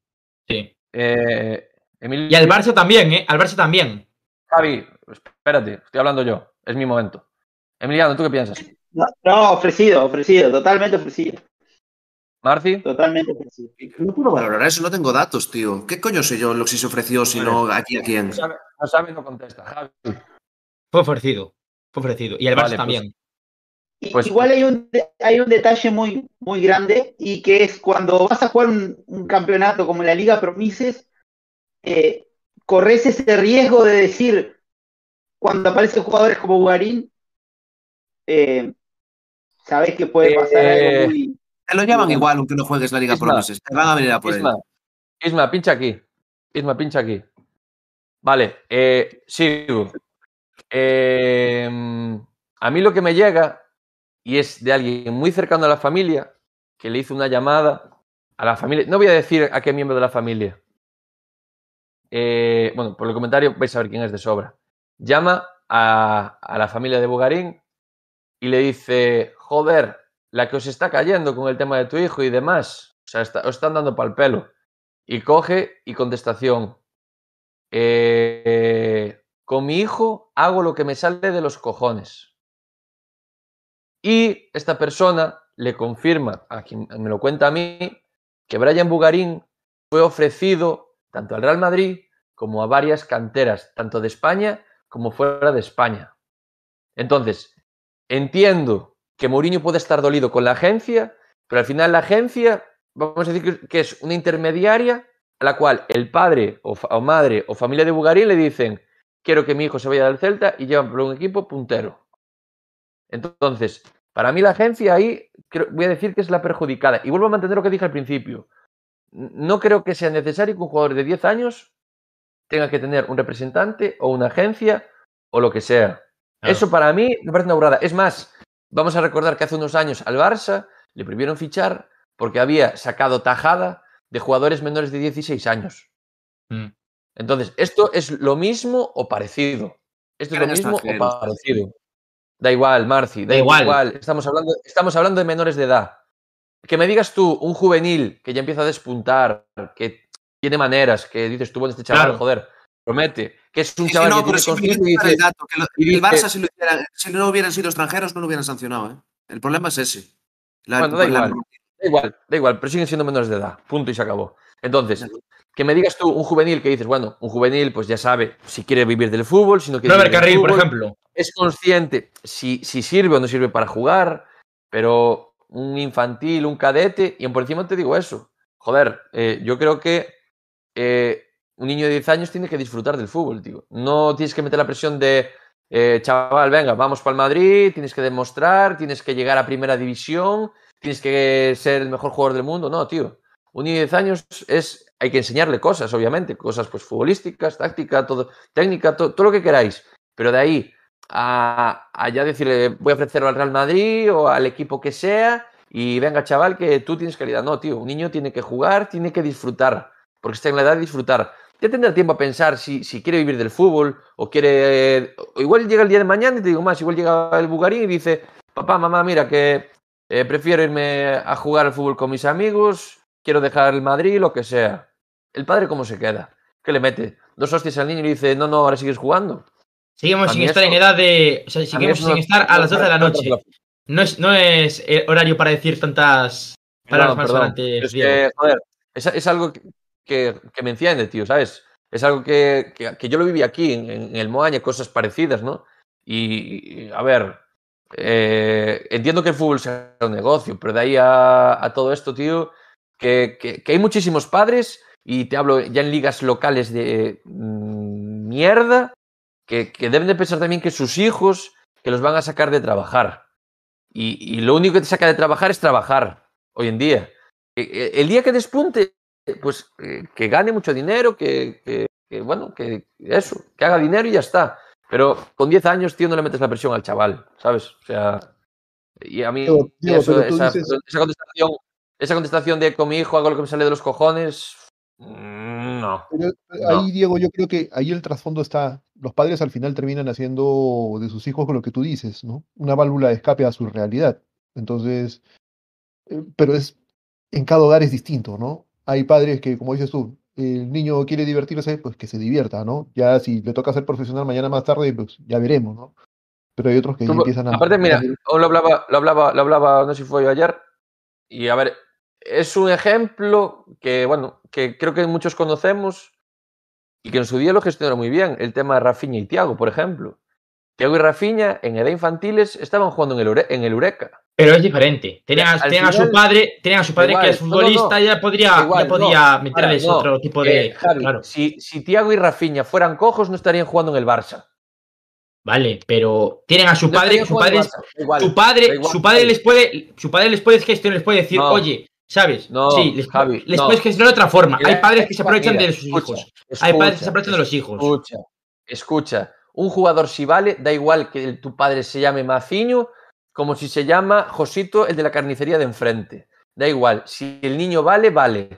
Sí.
Eh, Emilio-
Y al Barça también, ¿eh? Al Barça también.
Javi, espérate, estoy hablando yo, es mi momento. Emiliano, ¿tú qué piensas?
No, no, ofrecido, ofrecido, totalmente ofrecido.
Marci,
Totalmente ofrecido.
No puedo valorar eso, no tengo datos, tío. ¿Qué coño sé yo lo que si se ofreció, si no, aquí a quién?
no sabe, no sabe, no contesta. Javi,
Fue ofrecido. Fue ofrecido. Y al Barça
Vale, pues-
también.
Pues-
Igual hay un, hay un detalle muy, muy grande y que es cuando vas a jugar un, un campeonato como la Liga Promises, eh, corres ese riesgo de decir, cuando aparecen jugadores como Bugarín, eh, sabes que puede pasar
Eh,
algo muy...
Te lo llaman igual aunque no juegues la Liga
Isma.
Promises. Te van a venir a por él.
Isma, Isma, pincha aquí. Isma, pincha aquí. Vale, eh, sigo. Eh, a mí lo que me llega, y es de alguien muy cercano a la familia que le hizo una llamada a la familia. No voy a decir a qué miembro de la familia. Eh, bueno, por el comentario vais a ver quién es de sobra. Llama a, a la familia de Bugarín y le dice, joder, la que os está cayendo con el tema de tu hijo y demás. O sea, está- os están dando pal pelo. Y coge y contestación. eh, con mi hijo hago lo que me sale de los cojones. Y esta persona le confirma, a quien me lo cuenta a mí, que Brian Bugarín fue ofrecido tanto al Real Madrid como a varias canteras, tanto de España como fuera de España. Entonces, entiendo que Mourinho puede estar dolido con la agencia, pero al final la agencia, vamos a decir que- es una intermediaria a la cual el padre o, o madre o familia de Bugarín le dicen, quiero que mi hijo se vaya del Celta y llevan por un equipo puntero. Entonces, para mí la agencia ahí creo- voy a decir que es la perjudicada. Y vuelvo a mantener lo que dije al principio. No creo que sea necesario que un jugador de 10 años tenga que tener un representante o una agencia o lo que sea.
Claro.
Eso para mí me parece una burrada. Es más, vamos a recordar que hace unos años al Barça le prohibieron fichar porque había sacado tajada de jugadores menores de 16 años.
Mm.
Entonces, esto es lo mismo o parecido. Esto es lo mismo o parecido. Da igual, Marci, da,
Da igual.
igual. Estamos, hablando, estamos hablando de menores de edad. Que me digas tú, un juvenil que ya empieza a despuntar, que tiene maneras, que dices tú, bueno, este chaval,
Claro.
joder, promete, que es un
Sí,
chaval
no,
que
pero
tiene
el dato, que lo-
y
el Barça, si, lo hicieran- si no hubieran sido extranjeros, no lo hubieran sancionado. ¿eh? El problema es ese. La-
Bueno, da
la-
igual. Da igual, da igual, pero siguen siendo menores de edad. Punto y se acabó. Entonces, que me digas tú un juvenil que dices, bueno, un juvenil pues ya sabe si quiere vivir del fútbol, si no quiere
Robert Carril, por ejemplo.
es consciente si, si sirve o no sirve para jugar, pero un infantil, un cadete, y por encima te digo eso. Joder, eh, yo creo que eh, un niño de 10 años tiene que disfrutar del fútbol, tío. No tienes que meter la presión de, eh, chaval, venga, vamos para el Madrid, tienes que demostrar, tienes que llegar a primera división, tienes que ser el mejor jugador del mundo. No, tío. Un niño de 10 años es, hay que enseñarle cosas, obviamente, cosas pues futbolísticas, táctica, todo, técnica, to- todo lo que queráis. Pero de ahí a, a ya decirle, voy a ofrecerlo al Real Madrid o al equipo que sea, y venga, chaval, que tú tienes calidad. No, tío, un niño tiene que jugar, tiene que disfrutar, porque está en la edad de disfrutar. Ya tendrá tiempo a pensar si, si quiere vivir del fútbol o quiere. O igual llega el día de mañana y te digo más, igual llega el Bugarín y dice, papá, mamá, mira, que eh, prefiero irme a jugar al fútbol con mis amigos, quiero dejar el Madrid, lo que sea. ¿El padre cómo se queda? ¿Qué le mete? Dos hostias al niño y le dice, no, no, ahora sigues jugando.
Seguimos sin
mí
estar
eso-
en edad de. O sea, seguimos
eso
sin
no-
estar a
no-
las 12 de la
no- no-
noche. No es, no es eh, horario para decir tantas palabras
Perdón,
más adelante,
Es que, joder, es, es algo que, que- que me enciende, tío, ¿sabes? Es algo que, que- yo lo viví aquí, en, en el Moaña, cosas parecidas, ¿no? Y, y, a ver, eh, entiendo que el fútbol sea un negocio, pero de ahí a, a todo esto, tío, que, que- que hay muchísimos padres, y te hablo ya en ligas locales de mm, mierda, que, que deben de pensar también que sus hijos, que los van a sacar de trabajar. Y, y lo único que te saca de trabajar es trabajar hoy en día. E- e- El día que despunte, pues eh, que gane mucho dinero, que, que- que, bueno, que eso, que haga dinero y ya está. Pero con 10 años, tío, no le metes la presión al chaval, ¿sabes? O sea, y a mí eso-
dices-
esa contestación, esa contestación de con mi hijo hago lo que me sale de los cojones, mm, no.
Pero
No.
ahí, Diego, yo creo que ahí el trasfondo está. Los padres al final terminan haciendo de sus hijos con lo que tú dices, ¿no? Una válvula de escape a su realidad. Entonces, eh, pero es en cada hogar es distinto, ¿no? Hay padres que, como dices tú, el niño quiere divertirse, pues que se divierta, ¿no? Ya si le toca ser profesional mañana más tarde, pues ya veremos, ¿no? Pero hay otros que
Tú-
empiezan a.
aparte, mira, lo hablaba, lo hablaba, lo hablaba, no sé si fue ayer, y a ver, es un ejemplo que, bueno, que creo que muchos conocemos y que en su día lo gestionaron muy bien, el tema de Rafinha y Tiago, por ejemplo. Tiago y Rafinha en edad infantiles estaban jugando en el, Ure- en el Eureka.
Pero es diferente. Tenían, a- tenían a su padre, tenían a su padre
Igual,
que es
no, no, no.
futbolista, ya podría,
Igual,
ya podía
no.
meterles
Ahora,
otro tipo
Eh,
de.
Javi,
claro.
si, si Tiago y Rafinha fueran cojos, no estarían jugando en el Barça.
Vale, pero tienen a su padre, su padre,
igual,
su padre,
igual,
su padre les puede, su padre les puede gestionar, les puede decir, oye, ¿sabes?
No,
sí, les,
Javi,
les
no.
puedes gestionar de otra forma. Hay padres que se
mira,
aprovechan de sus
escucha,
hijos. Hay padres que se aprovechan de los hijos.
Escucha, escucha. Un jugador si vale, da igual que el- tu padre se llame Maciño, como si se llama Josito, el de la carnicería de enfrente. Da igual, si el niño vale, vale.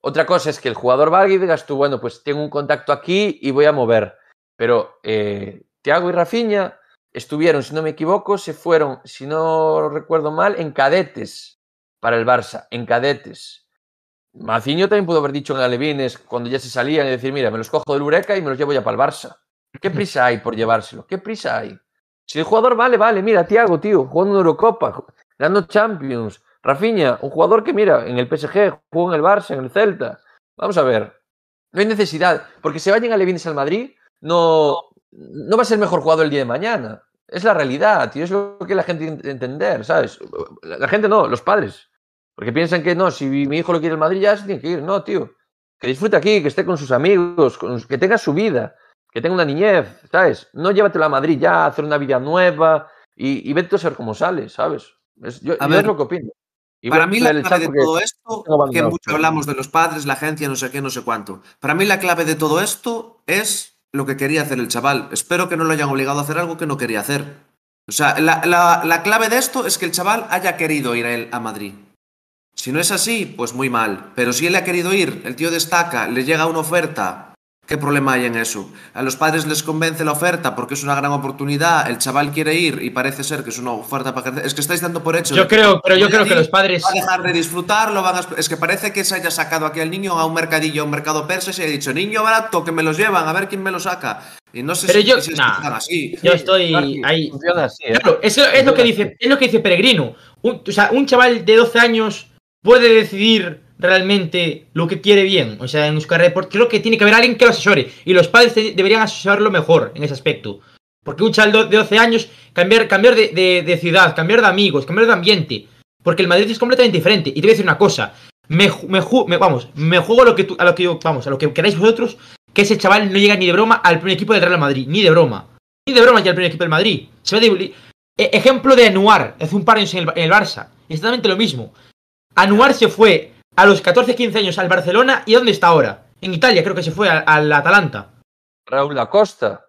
Otra cosa es que el jugador valga y digas tú, bueno, pues tengo un contacto aquí y voy a mover. Pero eh, Thiago y Rafinha estuvieron, si no me equivoco, se fueron, si no recuerdo mal, en cadetes para el Barça, en cadetes. Maciño también pudo haber dicho en Alevines, cuando ya se salían, y decir, mira, me los cojo del Eureka y me los llevo ya para el Barça. ¿Qué prisa hay por llevárselo? ¿Qué prisa hay? Si el jugador vale, vale, mira, Tiago, tío, jugando en Eurocopa, ganando Champions. Rafinha, un jugador que, mira, en el PSG, jugó en el Barça, en el Celta. Vamos a ver. No hay necesidad, porque se vayan Alevines al Madrid, no, no va a ser el mejor jugador el día de mañana. Es la realidad, tío, es lo que la gente tiene que entender, ¿sabes? La gente no, los padres. Porque piensan que no, si mi hijo lo quiere el Madrid ya se tiene que ir. No, tío. Que disfrute aquí, que esté con sus amigos, con- que tenga su vida, que tenga una niñez, ¿sabes? No llévatelo a Madrid ya, a hacer una vida nueva y, y vete a ser como sale, ¿sabes? Es, yo,
A
yo
ver,
es lo que opino. Y
Para mí la clave de todo esto, que mucho hablamos de los padres, la agencia, no sé qué, no sé cuánto. Para mí la clave de todo esto es lo que quería hacer el chaval. Espero que no lo hayan obligado a hacer algo que no quería hacer. O sea, la, la- la clave de esto es que el chaval haya querido ir a él a Madrid. Si no es así, pues muy mal. Pero si él ha querido ir, el tío destaca, le llega una oferta, ¿qué problema hay en eso? A los padres les convence la oferta porque es una gran oportunidad, el chaval quiere ir y parece ser que es una oferta para crecer. Es que estáis dando por hecho.
Yo creo, pero yo creo que los padres.
va a dejar de disfrutarlo, van a... Es que parece que se haya sacado aquí al niño a un mercadillo, a un mercado persa y se ha dicho, niño barato, que me los llevan, a ver quién me lo saca. Y no sé
Pero
si,
yo-
si es
nah.
tan así.
Yo estoy ahí.
funciona así, ¿eh?
Claro, eso es lo que dice, es lo que dice Peregrino. Un, o sea, un chaval de 12 años puede decidir realmente lo que quiere bien. O sea, en carrera deportiva. Creo que tiene que haber alguien que lo asesore. Y los padres deberían asesorarlo mejor en ese aspecto. Porque un chaval de 12 años, cambiar, cambiar de, ciudad, cambiar de amigos, cambiar de ambiente. Porque el Madrid es completamente diferente. Y te voy a decir una cosa. Me, me me- vamos, me juego a lo que tú, a lo que yo, vamos, a lo que queráis vosotros, que ese chaval no llega ni de broma al primer equipo del Real Madrid. Ni de broma. Ni de broma ya al primer equipo del Madrid. Se va de, ejemplo de Anuar, hace un par de años en el Barça. Exactamente lo mismo. Anuar se fue a los 14-15 años al Barcelona y ¿dónde está ahora? En Italia creo que se fue a- al Atalanta.
Raúl Acosta.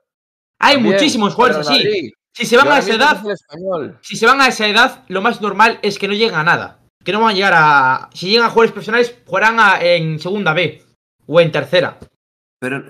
Hay
también,
muchísimos jugadores así. Si se van a esa edad, si se van a esa edad, lo más normal es que no lleguen a nada. Que no van a llegar a. Si llegan a jugadores profesionales, jugarán a- en segunda B o en tercera.
Pero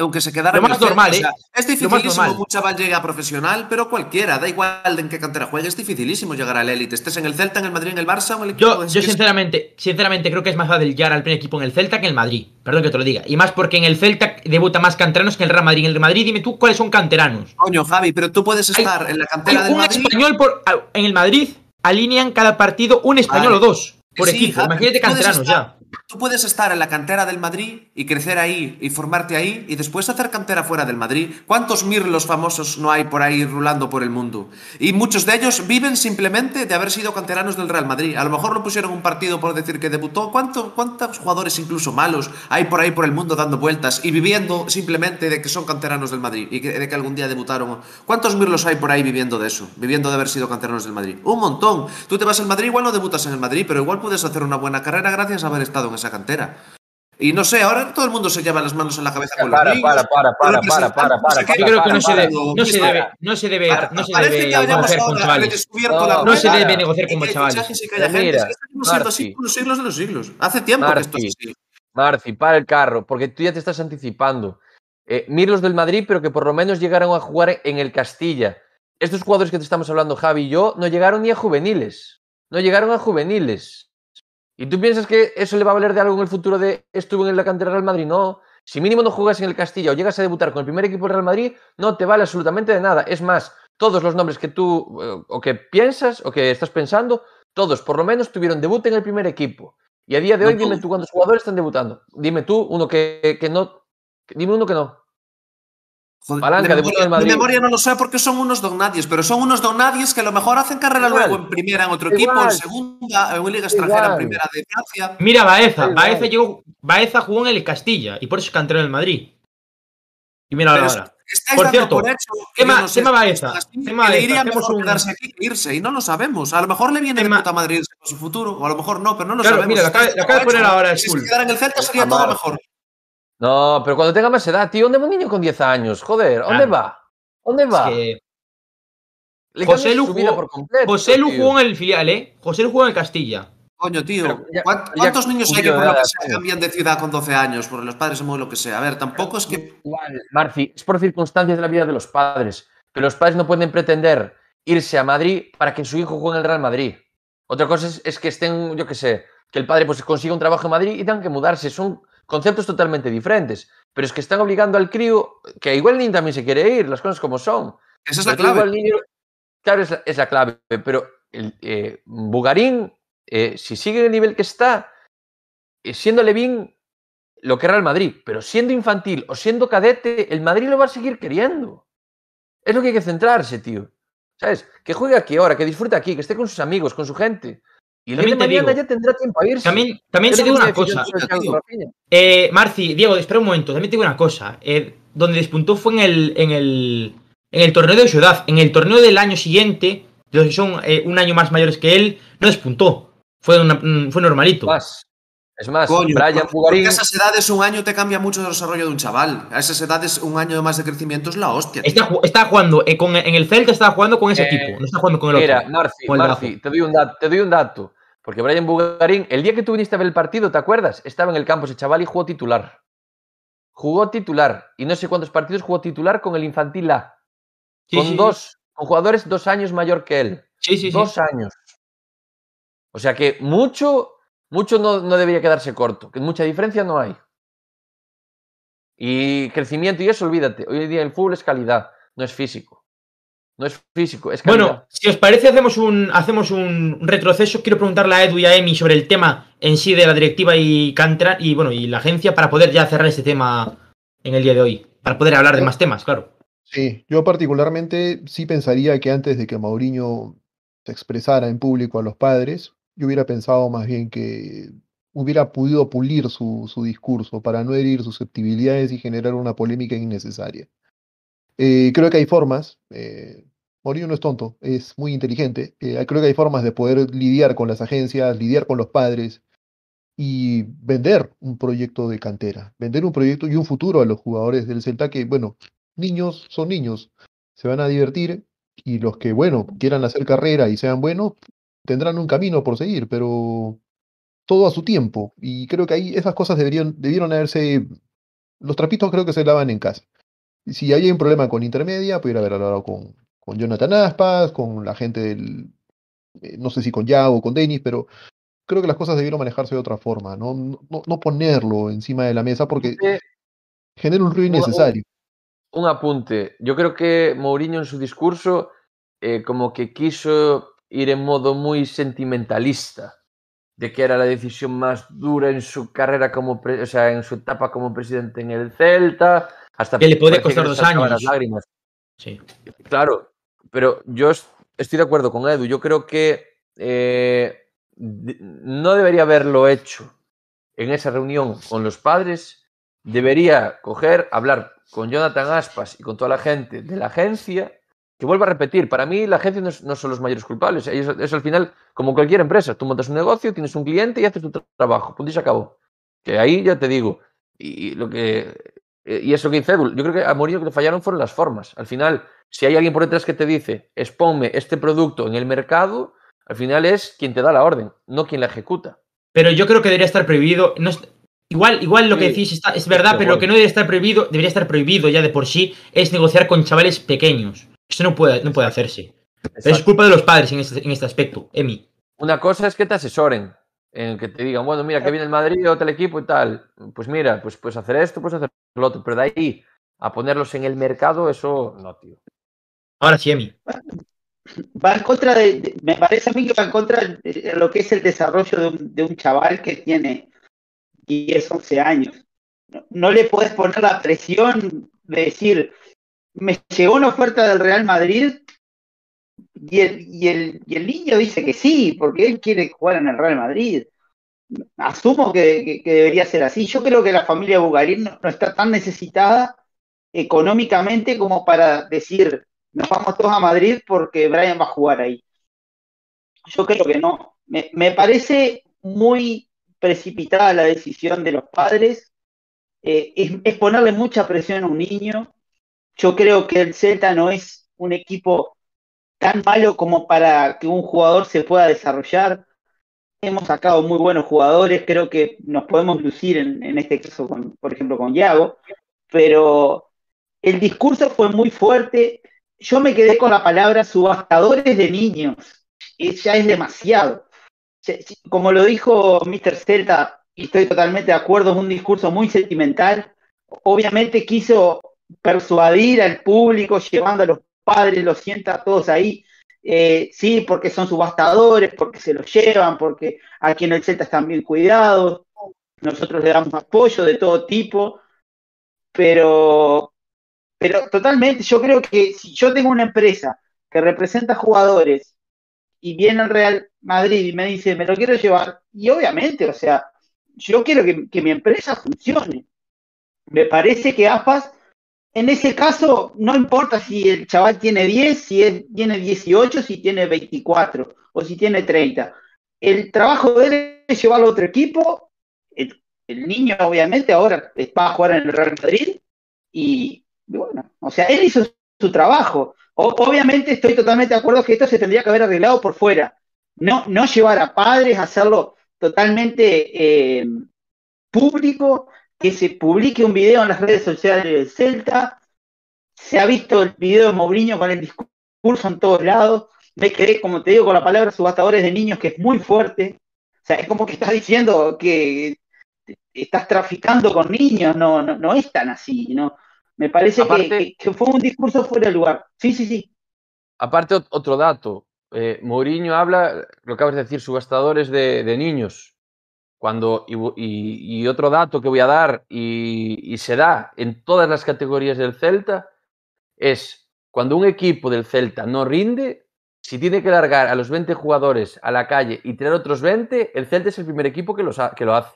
aunque se quedara
Lo
en el
más normal,
o sea,
¿eh?
Es dificilísimo que un chaval llegue a profesional, pero cualquiera, da igual de en qué cantera juegue, es dificilísimo llegar al élite. Estés en el Celta, en el Madrid, en el Barça o en el equipo.
Yo, yo sinceramente, sinceramente creo que es más fácil llegar al primer equipo en el Celta que en el Madrid. Perdón que te lo diga. Y más porque en el Celta debuta más canteranos que en el Real Madrid. En el Real Madrid, dime tú cuáles son canteranos.
Coño, Javi, pero tú puedes
Hay-
estar en la cantera del
un
Madrid.
español por. En el Madrid alinean cada partido un español
Vale.
o dos por
Sí,
equipo.
Javi,
Imagínate canteranos
estar-
ya.
Tú puedes estar en la cantera del Madrid y crecer ahí y formarte ahí y después hacer cantera fuera del Madrid. ¿Cuántos mirlos famosos no hay por ahí rulando por el mundo? Y muchos de ellos viven simplemente de haber sido canteranos del Real Madrid. A lo mejor lo pusieron un partido por decir que debutó. ¿Cuánto- ¿Cuántos jugadores incluso malos hay por ahí por el mundo dando vueltas y viviendo simplemente de que son canteranos del Madrid y de que algún día debutaron? ¿Cuántos mirlos hay por ahí viviendo de eso? Viviendo de haber sido canteranos del Madrid. Un montón. Tú te vas al Madrid, igual no debutas en el Madrid, pero igual puedes hacer una buena carrera gracias a haber estado en esa cantera. Y no sé, ahora todo el mundo se lleva las manos en la cabeza con
Para,
los niños,
para, para, para, para, para, para.
Yo creo que no se,
para,
debe, no se
para.
debe, no se debe,
Para-
no se debe negociar con chavales.
No,
se debe
para.
negociar con chavales.
mira,
siendo así los siglos de los siglos. Hace tiempo que esto es
Marci.
así.
Marci, para el carro, porque tú ya te estás anticipando. Eh, Mirlos del Madrid, pero que por lo menos llegaron a jugar en el Castilla. Estos jugadores que te estamos hablando, Javi y yo, no llegaron ni a juveniles. No llegaron a juveniles. ¿Y tú piensas que eso le va a valer de algo en el futuro de estuvo en la cantera del Madrid? No. Si mínimo no juegas en el Castilla o llegas a debutar con el primer equipo del Real Madrid, no te vale absolutamente de nada. Es más, todos los nombres que tú eh, o que piensas o que estás pensando, todos por lo menos tuvieron debut en el primer equipo. Y a día de
No
hoy, dime tú cuántos jugadores están debutando. Dime tú uno que, que no. Dime uno que no.
Joder,
Palanca,
de, memoria,
en el
de memoria no lo sé porque son unos donadies, pero son unos donadies que a lo mejor hacen carrera
Igual.
luego en primera, en otro
Igual.
equipo, en segunda, en una liga extranjera, en
Igual.
primera de Francia.
Mira, Baeza. Baeza, llegó, Baeza jugó en el Castilla y por eso es canterano del Madrid. Y mira
Pero
ahora.
estáis
Por cierto,
por hecho que
tema-
no sé
tema Baeza, tema
que le iría mejor
un-
quedarse aquí que irse y no lo sabemos. A lo mejor le viene
Tema-
de puta Madrid para su futuro, o a lo mejor no, pero no lo
Claro,
sabemos.
mira, lo acaba- de poner ahora el
Si se quedara en el Celta sería todo mejor.
No, pero cuando tenga más edad, tío, ¿dónde va un niño con 10 años? Joder, ¿dónde
Claro.
va? ¿Dónde
Es
va?
que
Le
José Lu jugó-
por completo.
José Lu jugó en el filial, ¿eh? José Lu jugó en el Castilla.
Coño, tío,
Pero ya-
¿cuán-
ya
¿cuántos niños hay que por lo que sea cambian de ciudad con 12 años? Por los padres o lo que sea. A ver, tampoco es que.
Igual, Marci, es por circunstancias de la vida de los padres. Que los padres no pueden pretender irse a Madrid para que su hijo juegue en el Real Madrid. Otra cosa es, es que estén, yo qué sé, que el padre pues consiga un trabajo en Madrid y tengan que mudarse. Son conceptos totalmente diferentes. Pero es que están obligando al crío, que igual el niño también se quiere ir, las cosas como son.
Esa es la clave.
igual el niño- claro, es la, es la clave. Pero el, eh, Bugarín, eh, si sigue el nivel que está, eh, siendo Levín, lo querrá el Madrid. Pero siendo infantil o siendo cadete, el Madrid lo va a seguir queriendo. Es lo que hay que centrarse, tío. ¿Sabes? Que juegue aquí ahora, que disfrute aquí, que esté con sus amigos, con su gente. Y el
También te
mañana
digo-
ya tendrá tiempo a irse.
También, también te digo una cosa. Eh, Marci, Diego, espera un momento. También te digo una cosa. Eh, donde despuntó fue en el, en el, en el torneo de ciudad. En el torneo del año siguiente, de los que son eh, un año más mayores que él, no despuntó. Fue, una- mm, fue normalito.
Más. Es más,
Coño,
Brian
porque
Bugarín.
a esas edades un año te cambia mucho el desarrollo de un chaval. A esas edades un año más de crecimiento es la hostia.
Está, está jugando eh, con, en el Celta, estaba jugando con ese
Eh,
equipo. No está jugando con el
Mira,
otro.
Marci,
el
Marci, te doy, un dato, te doy un dato. Porque Brian Bugarín, el día que tú viniste a ver el partido, ¿te acuerdas? Estaba en el campo ese chaval y jugó titular. Jugó titular. Y no sé cuántos partidos jugó titular con el infantil A.
Sí,
con
sí, sí.
dos, con jugadores dos años mayor que él.
Sí, sí, sí.
dos años. O sea que mucho, mucho no, no debería quedarse corto. Que mucha diferencia no hay. Y crecimiento y eso, olvídate. Hoy en día el fútbol es calidad, no es físico. No es físico, es calidad.
Bueno, si os parece, hacemos un, hacemos un retroceso. Quiero preguntarle a Edu y a Emi sobre el tema en sí de la directiva y Cantra y bueno, y la agencia para poder ya cerrar este tema en el día de hoy. Para poder hablar de más temas, claro.
Sí, yo particularmente sí pensaría que antes de que Mauriño se expresara en público a los padres, yo hubiera pensado más bien que hubiera podido pulir su, su discurso para no herir susceptibilidades y generar una polémica innecesaria. Eh, creo que hay formas, eh, Mourinho no es tonto, es muy inteligente, eh, creo que hay formas de poder lidiar con las agencias, lidiar con los padres y vender un proyecto de cantera, vender un proyecto y un futuro a los jugadores del Celta que, bueno, niños son niños, se van a divertir y los que, bueno, quieran hacer carrera y sean buenos, tendrán un camino por seguir, pero todo a su tiempo. Y creo que ahí esas cosas deberían, debieron haberse, los trapitos creo que se lavan en casa. Si hay un problema con Intermedia, pudiera haber hablado con, con Jonathan Aspas, con la gente del, eh, no sé si con Yao o con Denis, pero creo que las cosas debieron manejarse de otra forma, no, no, no ponerlo encima de la mesa porque
Eh,
genera un ruido
un-
innecesario.
un apunte. Yo creo que Mourinho en su discurso eh, como que quiso ir en modo muy sentimentalista de que era la decisión más dura en su carrera como, o sea, en su etapa como presidente en el Celta, hasta
Que le puede costar dos años.
las lágrimas.
Sí.
Claro, pero yo es- estoy de acuerdo con Edu. Yo creo que eh, no debería haberlo hecho en esa reunión con los padres. Debería coger, hablar con Jonathan Aspas y con toda la gente de la agencia. Que vuelvo a repetir, para mí la agencia no, son los mayores culpables. Ellos, es al final como cualquier empresa. Tú montas un negocio, tienes un cliente y haces tu tra- trabajo. Punto y se acabó. Que ahí ya te digo. Y, lo que y eso que dice Edu, yo creo que a Mourinho que le fallaron fueron las formas. Al final, si hay alguien por detrás que te dice, exponme este producto en el mercado, al final es quien te da la orden, no quien la ejecuta.
Pero yo creo que debería estar prohibido. No igual, igual lo que decís está- es verdad, pero lo que no debería estar prohibido, debería estar prohibido ya de por sí, es negociar con chavales pequeños. Eso no puede, no puede hacerse. Es culpa de los padres en este, en este aspecto, Emi.
Una cosa es que te asesoren, en que te digan, bueno, mira, que viene el Madrid o tal equipo y tal. Pues mira, pues puedes hacer esto, puedes hacer lo otro, pero de ahí a ponerlos en el mercado, eso no, tío.
Ahora sí, Emi.
va en contra de, de- me parece a mí que va en contra de lo que es el desarrollo de un, de un chaval que tiene 10, 11 años. No, no le puedes poner la presión de decir, me llegó una oferta del Real Madrid y el, niño dice que sí, porque él quiere jugar en el Real Madrid. Asumo que, debería ser así. Yo creo que la familia Bugarín no, no está tan necesitada económicamente como para decir, nos vamos todos a Madrid porque Brian va a jugar ahí. Yo creo que no. Me, me parece muy precipitada la decisión de los padres. Eh, es, es ponerle mucha presión a un niño. Yo creo que el Celta no es un equipo tan malo como para que un jugador se pueda desarrollar. Hemos sacado muy buenos jugadores, creo que nos podemos lucir en, este caso, por ejemplo, con Yago, pero el discurso fue muy fuerte. Yo me quedé con la palabra subastadores de niños. Y ya es demasiado. Como lo dijo Mr. Celta, y estoy totalmente de acuerdo, es un discurso muy sentimental. Obviamente quiso persuadir al público, llevando a los padres, los sienta todos ahí. Eh, sí, porque son subastadores, porque se los llevan, porque aquí en el Celta están bien cuidados. Nosotros le damos apoyo de todo tipo, pero, pero totalmente, yo creo que si yo tengo una empresa que representa jugadores y viene al Real Madrid y me dice, me lo quiero llevar, y obviamente, o sea, yo quiero que, que mi empresa funcione. Me parece que AFAS en ese caso, no importa si el chaval tiene 10, si es, tiene 18, si tiene 24 o si tiene 30. El trabajo de él es llevarlo a otro equipo. El, niño, obviamente, ahora va a jugar en el Real Madrid. Y bueno, o sea, él hizo su trabajo. Obviamente, estoy totalmente de acuerdo que esto se tendría que haber arreglado por fuera. No, no llevar a padres, hacerlo totalmente eh, público que se publique un video en las redes sociales del Celta. Se ha visto el video de Mourinho con el discurso en todos lados. Me quedé, como te digo, con la palabra subastadores de niños, que es muy fuerte. O sea, es como que estás diciendo que estás traficando con niños. No, no, no es tan así, ¿no? Me parece
Aparte-
que, que fue un discurso fuera de lugar. Sí, sí, sí.
Aparte, ot- otro dato. Eh, Mourinho habla, lo acabas de decir, subastadores de, de niños. Cuando, y, y- y otro dato que voy a dar, y, se da en todas las categorías del Celta, es cuando un equipo del Celta no rinde, si tiene que largar a los 20 jugadores a la calle y tener otros 20, el Celta es el primer equipo que, los que lo hace.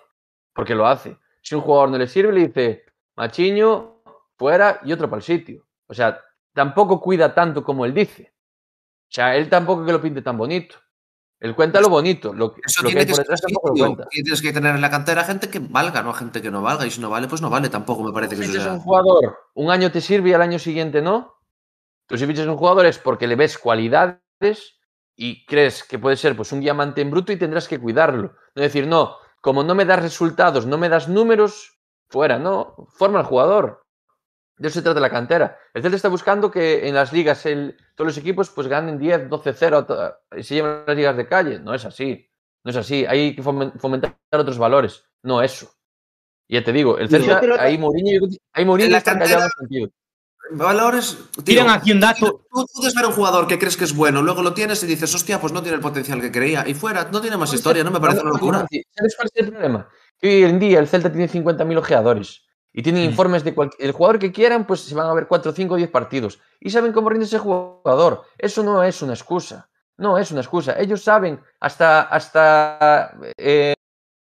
Porque lo hace. Si un jugador no le sirve, le dice, Machiño, fuera y otro para el sitio. O sea, tampoco cuida tanto como él dice. O sea, él tampoco que lo pinte tan bonito. Él cuenta lo bonito, lo,
Eso
lo que
tiene
hay
que
por
ser
detrás
así,
tampoco lo
tío.
cuenta.
Y tienes que tener en la cantera gente que valga, no a gente que no valga. Y si no vale, pues no vale. Tampoco me parece que
Si
sea.
un jugador, un año te sirve y al año siguiente no. Tú si fichas un jugador es porque le ves cualidades y crees que puede ser pues un diamante en bruto y tendrás que cuidarlo. No decir, no, como no me das resultados, no me das números, fuera, no, forma al jugador. De eso se trata la cantera. El Celta está buscando que en las ligas el- todos los equipos pues ganen 10, 12-0 to- y se lleven las ligas de calle. No es así. No es así. Hay que fomen- fomentar otros valores, no eso. Y ya te digo, el Celta, ahí Mourinho, ahí Mourinho
la
está
cantera-. Valores. tío,
Tiran aquí un dato.
Tú puedes ver un jugador que crees que es bueno, luego lo tienes y dices, hostia, pues no tiene el potencial que creía. Y fuera, no tiene más historia, no me parece una locura.
¿Sabes cuál es el problema? Que hoy en día el Celta tiene 50.000 ojeadores y tienen informes de cualquier. El jugador que quieran, pues se van a ver 4, 5, 10 partidos y saben cómo rinde ese jugador. Eso no es una excusa. No es una excusa. Ellos saben hasta. hasta eh,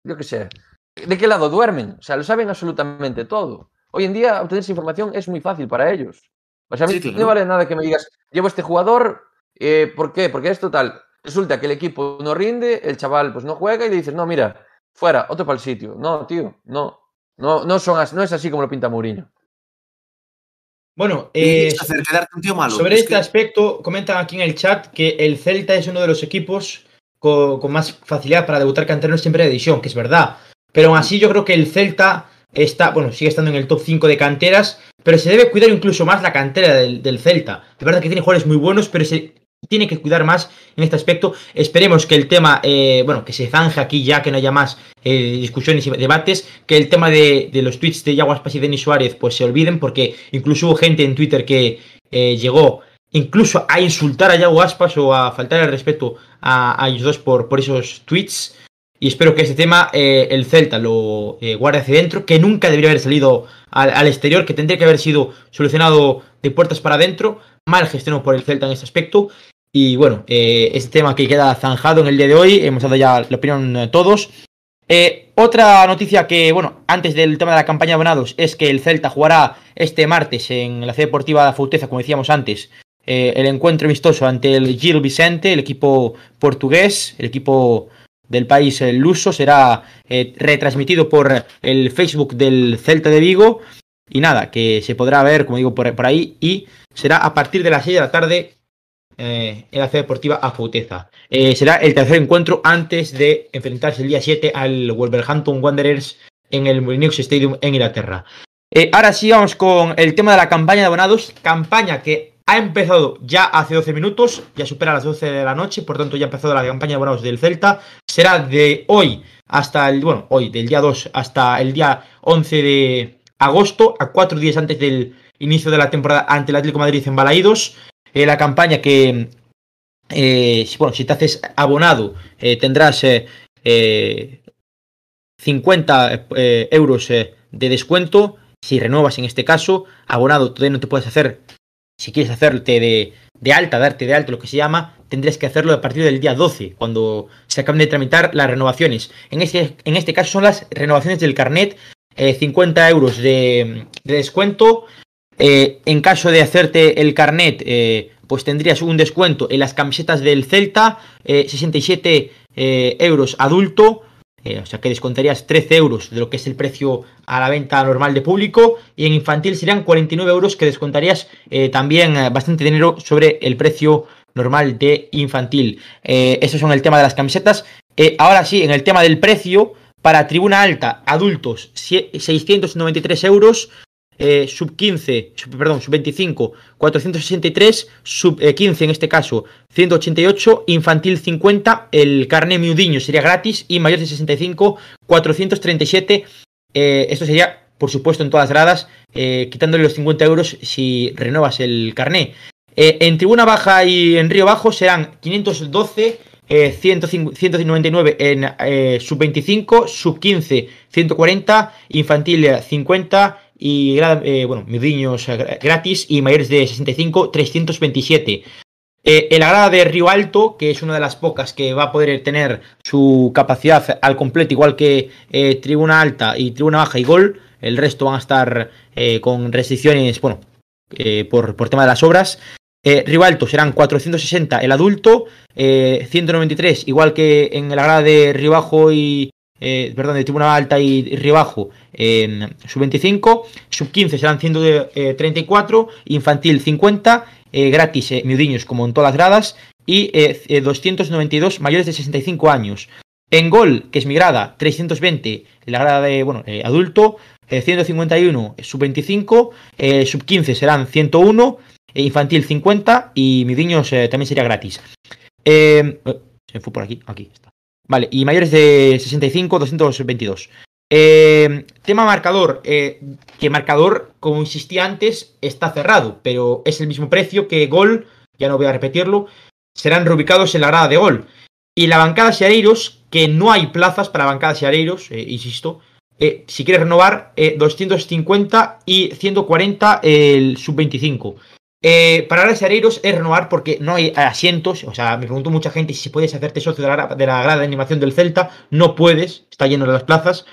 yo qué sé. ¿De qué lado duermen? O sea, lo saben absolutamente todo. Hoy en día obtener esa información es muy fácil para ellos. O sea, a mí
Sí, claro.
no vale nada que me digas, llevo este jugador, eh, ¿por qué? Porque es total. Resulta que el equipo no rinde, el chaval pues no juega y le dices, no, mira, fuera, otro para el sitio. No, tío, no. No, no, son as- no es así como lo pinta Mourinho.
Bueno,
¿Qué
eh,
quieres hacer? ¿Quedarte un tío malo?
sobre
Es
este
que-
aspecto, comentan aquí en el chat que el Celta es uno de los equipos co- con, más facilidad para debutar canteranos siempre de división, que es verdad. Pero aún así yo creo que el Celta está, bueno, sigue estando en el top 5 de canteras, pero se debe cuidar incluso más la cantera del, del Celta. Es verdad que tiene jugadores muy buenos, pero se tiene que cuidar más en este aspecto. Esperemos que el tema, eh, bueno, que se zanje aquí ya, que no haya más eh, discusiones y debates, que el tema de, los tweets de Yago Aspas y Denis Suárez pues se olviden, porque incluso hubo gente en Twitter que eh, llegó incluso a insultar a Yago Aspas o a faltar el respeto a, a ellos dos por, por esos tweets. Y espero que este tema el Celta lo guarde hacia dentro, que nunca debería haber salido al, al exterior, que tendría que haber sido solucionado de puertas para adentro, mal gestionado por el Celta en este aspecto. Y bueno, este tema que queda zanjado en el día de hoy, hemos dado ya la opinión eh, todos. Eh, otra noticia que, bueno, antes del tema de la campaña de abonados, es que el Celta jugará este martes en la Ciudad Deportiva de Fauteza, como decíamos antes, el encuentro amistoso ante el Gil Vicente, el equipo portugués, el equipo del país luso, será retransmitido por el Facebook del Celta de Vigo. Y nada, que se podrá ver, como digo, por, por ahí. Y será a partir de las 6 de la tarde eh, en la ciudad deportiva Afouteza. Eh, será el tercer encuentro antes de enfrentarse el día 7 al Wolverhampton Wanderers en el Linux Stadium en Inglaterra. Eh, ahora sí vamos con el tema de la campaña de abonados, campaña que ha empezado ya hace 12 minutos, ya supera las 12 de la noche, por tanto ya ha empezado la campaña de abonados del Celta. Será de hoy hasta el, bueno, hoy, del día 2 hasta el día 11 de agosto, a cuatro días antes del inicio de la temporada ante el Atlético Madrid en Balaídos. Eh, la campaña que, eh, bueno, si te haces abonado, eh, tendrás eh, eh, 50 eh, euros de descuento. Si renuevas en este caso, abonado, todavía no te puedes hacer. Si quieres hacerte de, alta, darte de alta, lo que se llama, tendrías que hacerlo a partir del día 12, cuando se acaben de tramitar las renovaciones. En este, en este caso son las renovaciones del carnet, eh, 50 euros de descuento. Eh, en caso de hacerte el carnet, eh, pues tendrías un descuento en las camisetas del Celta, eh, 67 eh, euros adulto, o sea que descontarías 13 euros de lo que es el precio a la venta normal de público, y en infantil serían 49 euros que descontarías también bastante dinero sobre el precio normal de infantil. Eso son el tema de las camisetas. Ahora sí, en el tema del precio, para tribuna alta, adultos, sie- 693 euros. Eh, sub 15, sub- perdón, sub 25, 463, sub eh, 15 en este caso, 188, infantil 50, el carné miudiño sería gratis y mayor de 65, 437. eh, esto sería, por supuesto, en todas las gradas, eh, quitándole los 50 euros si renovas el carné. Eh, en tribuna baja y en río bajo serán 512, eh, 105 199 en eh, sub 25, sub 15, 140, infantil eh, 50 y gra- eh, bueno, gratis y mayores de 65, 327. Eh, en la grada de Río Alto, que es una de las pocas que va a poder tener su capacidad al completo, igual que eh, tribuna alta y tribuna baja y gol, el resto van a estar eh, con restricciones, bueno, por, por tema de las obras. Eh, Río Alto serán 460 el adulto, eh, 193 igual que en la grada de Río Bajo y, eh, perdón, de Tribuna Alta y Río Bajo en sub 25, sub 15 serán 134, infantil 50, eh, gratis eh, miudiños como en todas las gradas y eh, eh, 292 mayores de 65 años. En gol, que es mi grada, 320 la grada de bueno, eh, adulto, eh, 151 sub 25, eh, sub 15 serán 101, eh, infantil 50 y miudiños eh, también sería gratis. Eh, eh, se fue por aquí, aquí está. Vale, y mayores de 65, 222. Eh, tema marcador, eh, que marcador, como insistí antes, está cerrado, pero es el mismo precio que gol, ya no voy a repetirlo, serán reubicados en la grada de gol. Y la bancada Seareiros, que no hay plazas para bancada Seareiros, eh, insisto, eh, si quieres renovar, eh, 250 y 140 el sub-25. Eh, para ahora Seareiros es renovar porque no hay asientos. O sea, me preguntó mucha gente si puedes hacerte socio de la, de la grada de animación del Celta. No puedes, está lleno de las plazas.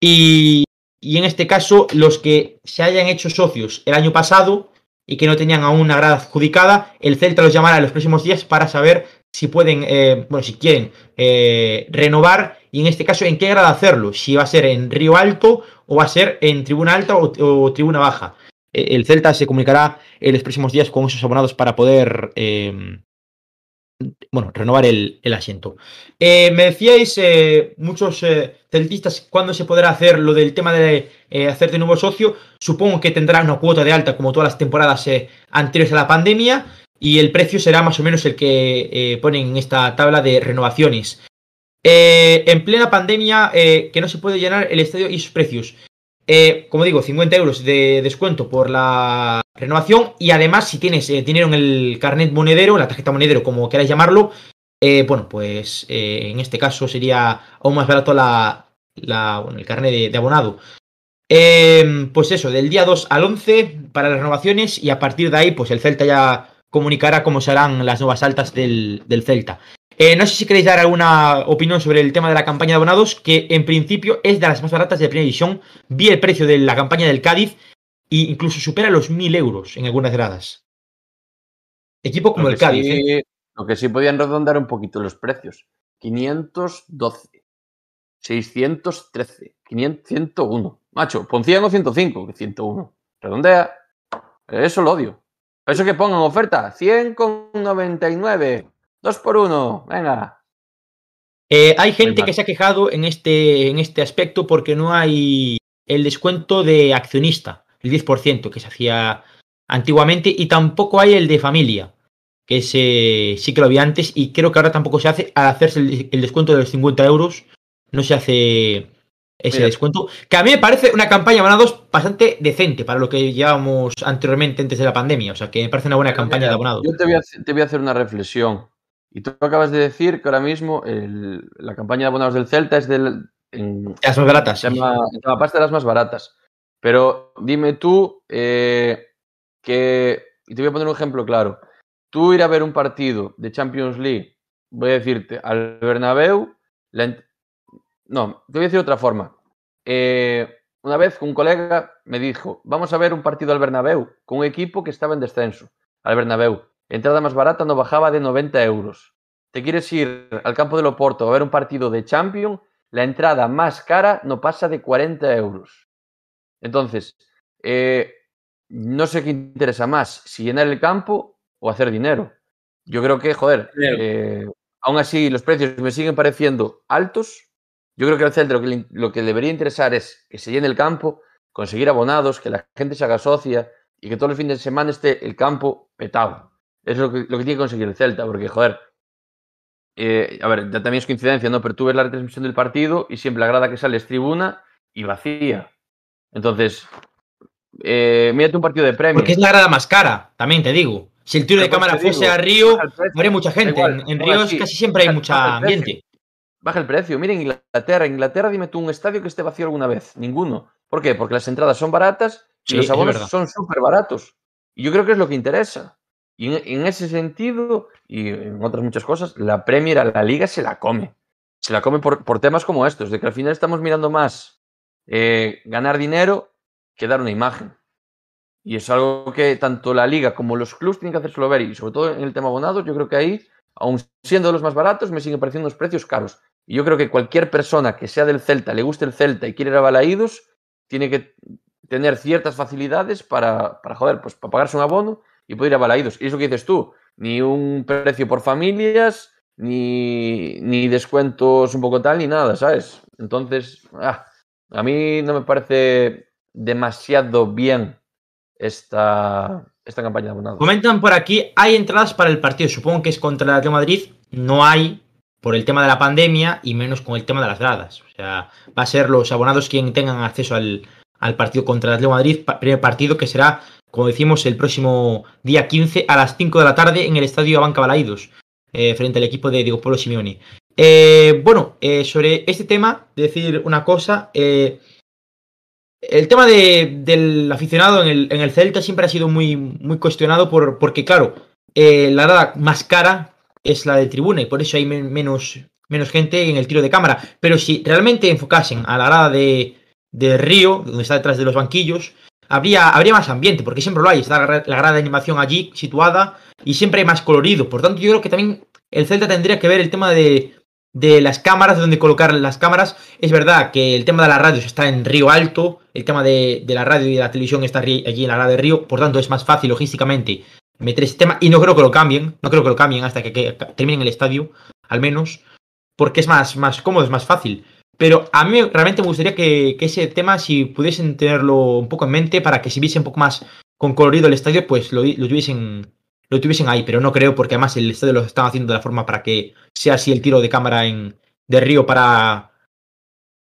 Y, en este caso, los que se hayan hecho socios el año pasado y que no tenían aún una grada adjudicada, el Celta los llamará en los próximos días para saber si pueden, eh, bueno, si quieren eh, renovar y en este caso en qué grada hacerlo. Si va a ser en Río Alto o va a ser en Tribuna Alta o Tribuna Baja. Eh, el Celta se comunicará en los próximos días con esos abonados para poder eh, bueno, renovar el, asiento. Eh, me decíais, eh, muchos celtistas, cuándo se podrá hacer lo del tema de eh, hacerte nuevo socio. Supongo que tendrá una cuota de alta como todas las temporadas anteriores a la pandemia y el precio será más o menos el que ponen en esta tabla de renovaciones. En plena pandemia, que no se puede llenar el estadio y sus precios. Eh, como digo, 50 euros de descuento por la renovación y además si tienes eh, dinero en el carnet monedero, la tarjeta monedero, como queráis llamarlo, eh, bueno, pues en este caso sería aún más barato la, el carnet de, abonado. Eh, pues eso, del día 2 al 11 para las renovaciones y a partir de ahí, pues el Celta ya comunicará cómo serán las nuevas altas del, del Celta. Eh, no sé si queréis dar alguna opinión sobre el tema de la campaña de abonados, que en principio es de las más baratas de primera división. Vi el precio de la campaña del Cádiz e incluso supera los 1000 euros en algunas gradas. Equipo como
Lo
el Cádiz. ¿eh?
sí- Lo que sí podían redondar un poquito los precios. 512, 613, 500, 101. Macho, pon 100 o 105, que 101. Redondea. Eso lo odio. Eso que pongan oferta, 100,99. Dos por uno, venga.
Eh, hay gente que se ha quejado en este, en este aspecto porque no hay el descuento de accionista, el 10% que se hacía antiguamente, y tampoco hay el de familia, que ese sí que lo había antes, y creo que ahora tampoco se hace al hacerse el, el descuento de los 50 euros, no se hace ese
Mira.
descuento, que a mí me parece una campaña de abonados bastante decente para lo que llevábamos anteriormente antes de la pandemia, o sea que me parece una buena campaña de abonados.
Yo te voy, a, te voy a hacer una reflexión. Y tú acabas de decir que ahora mismo el- la campaña de abonados del Celta es del. En,
Las más baratas.
se llama, se llama pasta de las más baratas. Pero dime tú eh, que. Y te voy a poner un ejemplo claro. Tú ir a ver un partido de Champions League, voy a decirte, al Bernabéu. la no, te voy a decir de otra forma. Eh, una vez un colega me dijo, vamos a ver un partido al Bernabéu con un equipo que estaba en descenso, al Bernabéu. Entrada más barata no bajaba de 90 euros. Te quieres ir al campo de Loporto a ver un partido de Champions, la entrada más cara no pasa de 40 euros. Entonces, eh, no sé qué interesa más, si llenar el campo o hacer dinero. Yo creo que, joder, eh, aún así los precios me siguen pareciendo altos. Yo creo que al Celta lo que, le- lo que debería interesar es que se llene el campo, conseguir abonados, que la gente se haga socia y que todos los fines de semana esté el campo petado. Es lo que, lo que tiene que conseguir el Celta, porque, joder, eh, a ver, ya también es coincidencia, ¿no? Pero tú ves la retransmisión del partido y siempre la grada que sale es tribuna y vacía. Entonces, eh, mírate un partido de premio.
Porque es la grada más cara, también te digo. Si el tiro de cámara fuese
digo,
a Río, habría mucha gente.
igual,
en en Río casi siempre hay mucha ambiente.
Baja el precio. Miren Inglaterra. Inglaterra, dime tú un estadio que esté vacío alguna vez. Ninguno. ¿Por qué? Porque las entradas son baratas y
Sí,
los abonos son súper baratos. Y yo creo que es lo que interesa. Y en, en ese sentido, y en otras muchas cosas, la Premier a la Liga se la come. Se la come por, por temas como estos, de que al final estamos mirando más eh, ganar dinero que dar una imagen. Y es algo que tanto la Liga como los clubs tienen que hacérselo ver. Y sobre todo en el tema abonados, yo creo que ahí, aun siendo los más baratos, me siguen pareciendo unos precios caros. Y yo creo que cualquier persona que sea del Celta, le guste el Celta y quiere ir a Balaídos, tiene que tener ciertas facilidades para, para joder, pues para pagarse un abono y poder ir a Balaídos. Y eso que dices tú, ni un precio por familias, ni, ni descuentos un poco tal, ni nada, ¿sabes? Entonces, ah, a mí no me parece demasiado bien esta, esta campaña de abonados.
Comentan por aquí, hay entradas para el partido, supongo que es contra el Atlético Madrid, no hay por el tema de la pandemia y menos con el tema de las gradas. O sea, va a ser los abonados quienes tengan acceso al, al partido contra el Atlético Madrid, primer partido que será, como decimos, el próximo día 15 a las 5 de la tarde en el estadio Abanca Balaídos, eh, frente al equipo de Diego Polo Simeone. Eh, bueno, eh, sobre este tema, decir una cosa. el tema de- del aficionado en el, en el Celta siempre ha sido muy, cuestionado por, porque, claro, la grada más cara es la de tribuna y por eso hay men- menos, gente en el tiro de cámara. Pero si realmente enfocasen a la grada de Río, donde está detrás de los banquillos, habría, habría más ambiente, porque siempre lo hay. Está la la grada de animación allí situada y siempre hay más colorido. Por tanto, yo creo que también el Celta tendría que ver el tema de, de las cámaras, de dónde colocar las cámaras. Es verdad que el tema de las radios está en Río Alto, el tema de, de la radio y de la televisión está allí en la grada de Río, por tanto es más fácil logísticamente meter ese tema y no creo que lo cambien, no creo que lo cambien hasta que, que terminen el estadio, al menos, porque es más, más cómodo, es más fácil. Pero a mí realmente me gustaría que, ese tema, si pudiesen tenerlo un poco en mente, para que si viese un poco más con colorido el estadio, pues lo, lo tuviesen lo tuviesen ahí, pero no creo porque además el estadio lo están haciendo de la forma para que sea así el tiro de cámara en, de Río para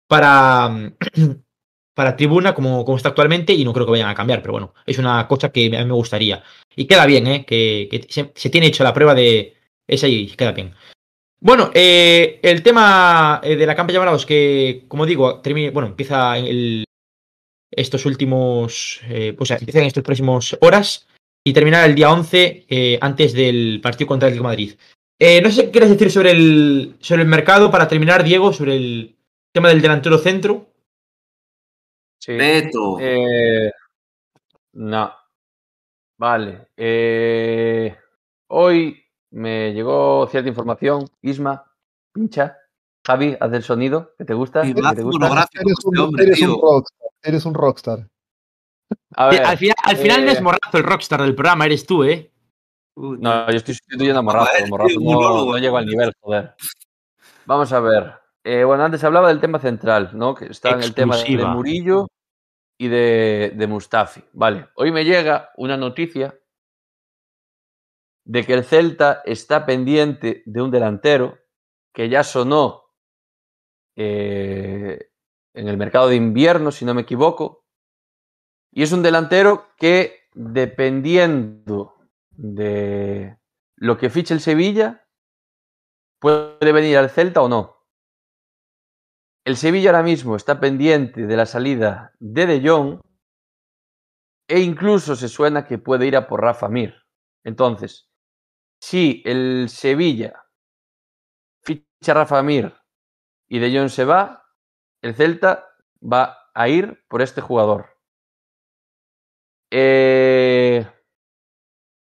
para para tribuna como, como está actualmente y no creo que vayan a cambiar, pero bueno, es una cosa que a mí me gustaría. Y queda bien, ¿eh? que, se, se tiene hecho la prueba de esa y queda bien. Bueno, eh, el tema eh, de la campaña de abonados que, como digo, termine, bueno, empieza el, estos últimos, eh, o sea, empieza en estos próximos horas y terminará el día 11 eh, antes del partido contra el Atlético de Madrid. Eh, no sé qué quieres decir sobre el, sobre el mercado para terminar, Diego, sobre el tema del delantero centro.
Sí.
Neto.
Eh, no. Vale. eh, hoy me llegó cierta información. Isma, pincha. Javi, haz el sonido que te gusta.
Y
que te gusta.
Eres
este
un,
hombre,
eres un rockstar. Eres un rockstar.
A
Eh,
ver,
al final, al final
eh,
no es Morrazo el rockstar del programa, eres tú, ¿eh?
No, yo estoy sustituyendo a Morrazo. Morrazo
tío,
no, llego al nivel, joder. Vamos a ver. Eh, bueno, antes hablaba del tema central, ¿no? Que está en el tema de. Murillo y de, de Mustafi. Vale, hoy me llega una noticia de que el Celta está pendiente de un delantero que ya sonó eh, en el mercado de invierno, si no me equivoco. Y es un delantero que, dependiendo de lo que fiche el Sevilla, puede venir al Celta o no. El Sevilla ahora mismo está pendiente de la salida de De Jong e incluso se suena que puede ir a por Rafa Mir. Entonces, si el Sevilla ficha a Rafa Mir y De Jong se va, el Celta va a ir por este jugador. Eh,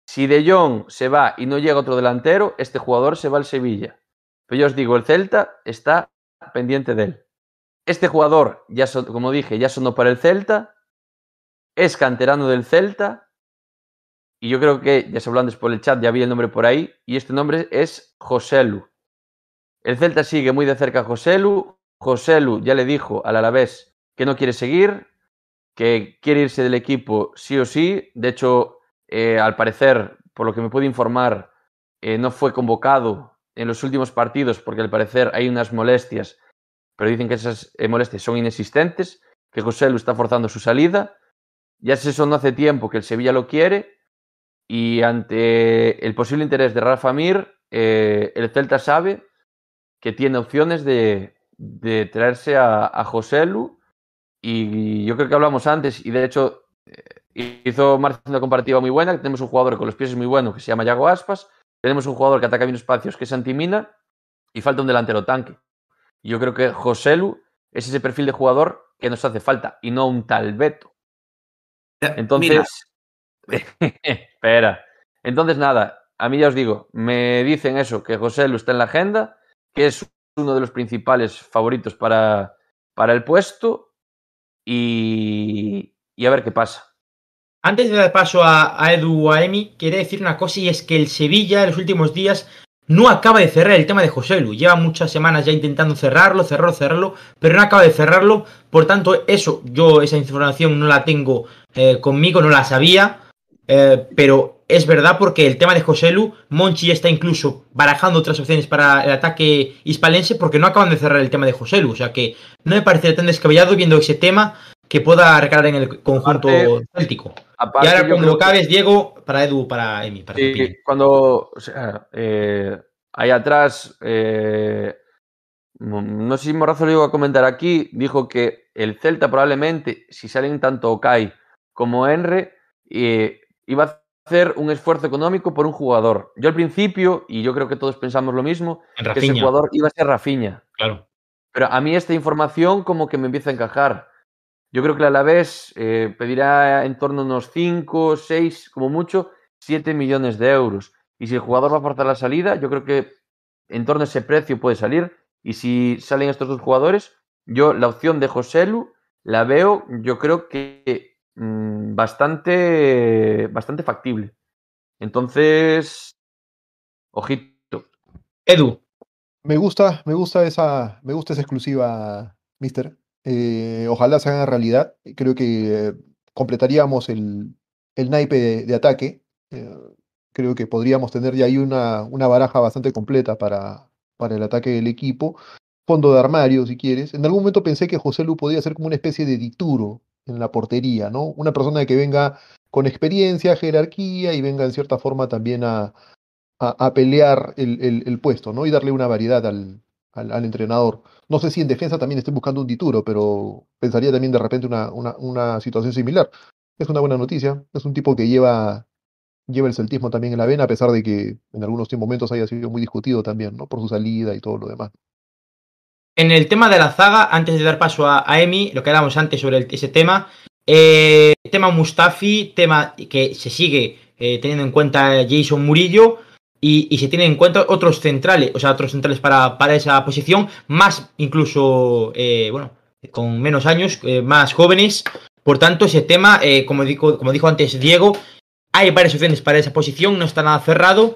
si De Jong se va y no llega otro delantero, este jugador se va al Sevilla. Pero yo os digo, el Celta está pendiente de él. Este jugador, ya como dije, ya sonó para el Celta, es canterano del Celta, y yo creo que, ya se habló por el chat, ya vi el nombre por ahí, y este nombre es Joselu. El Celta sigue muy de cerca a Joselu. Joselu ya le dijo al Alavés que no quiere seguir, que quiere irse del equipo sí o sí. De hecho, eh, al parecer, por lo que me pude informar, eh, no fue convocado en los últimos partidos porque al parecer hay unas molestias, pero dicen que esas eh, molestias son inexistentes, que José Lu está forzando su salida. Ya se sonó hace tiempo que el Sevilla lo quiere y ante el posible interés de Rafa Mir, eh, el Celta sabe que tiene opciones de, de traerse a, a José Lu y yo creo que hablamos antes y de hecho eh, hizo Marcia una comparativa muy buena, que tenemos un jugador con los pies muy bueno que se llama Yago Aspas, tenemos un jugador que ataca bien espacios que es Antimina y falta un delantero tanque. Yo creo que José Lu es ese perfil de jugador que nos hace falta y no un tal Beto.
Mira,
Entonces, espera. Entonces, nada, a mí ya os digo, me dicen eso, que José Lu está en la agenda, que es uno de los principales favoritos para, para el puesto y, y a ver qué pasa.
Antes de dar paso a, a Edu a Emi, quería decir una cosa y es que el Sevilla en los últimos días no acaba de cerrar el tema de José Lu. Lleva muchas semanas ya intentando cerrarlo, cerrarlo, cerrarlo, pero no acaba de cerrarlo. Por tanto, eso, yo esa información no la tengo eh, conmigo, no la sabía. Eh, pero es verdad porque el tema de José Lu, Monchi está incluso barajando otras opciones para el ataque hispalense porque no acaban de cerrar el tema de José Lu. O sea que no me parece tan descabellado viendo ese tema que pueda recalar en el conjunto
Aparte-
céltico.
Aparte,
Y ahora cuando lo
que-
Diego, para Edu, para Emi, para
Sí, cuando, o sea, eh, ahí atrás, eh, no sé si Morrazo lo llegó a comentar aquí, dijo que el Celta probablemente, si salen tanto Okai como Enre, eh, iba a hacer un esfuerzo económico por un jugador. Yo al principio, y yo creo que todos pensamos lo mismo, que ese jugador iba a ser Rafinha.
claro.
Pero a mí esta información como que me empieza a encajar. Yo creo que el Alavés eh, pedirá en torno a unos 5, 6, como mucho, 7 millones de euros. Y si el jugador va a forzar la salida, yo creo que en torno a ese precio puede salir. Y si salen estos dos jugadores, yo la opción de Joselu la veo, yo creo que mm, bastante, bastante factible. Entonces, ojito.
Edu,
Me gusta, me gusta esa, me gusta esa exclusiva, Mister. Eh, ojalá se haga realidad. Creo que eh, completaríamos el, el naipe de, de ataque. Eh, creo que podríamos tener ya ahí una, una baraja bastante completa para, para el ataque del equipo. Fondo de armario, si quieres. En algún momento pensé que José Lu podía ser como una especie de dituro en la portería, ¿no? Una persona que venga con experiencia, jerarquía y venga en cierta forma también a, a, pelear el, el- puesto, ¿no? Y darle una variedad al, al- entrenador. No sé si en defensa también estén buscando un dituro, pero pensaría también de repente una, una, una situación similar. Es una buena noticia. Es un tipo que lleva, lleva el celtismo también en la vena, a pesar de que en algunos momentos haya sido muy discutido también, ¿no? Por su salida y todo lo demás.
En el tema de la zaga, antes de dar paso a, Emi, lo que hablamos antes sobre ese tema, eh, tema Mustafi, tema que se sigue eh, teniendo en cuenta Jason Murillo y, se tienen en cuenta otros centrales, o sea, otros centrales para, para esa posición, más incluso, eh, bueno, con menos años, más jóvenes, Por tanto, ese tema, como, dijo, como dijo antes Diego, hay varias opciones para esa posición, no está nada cerrado.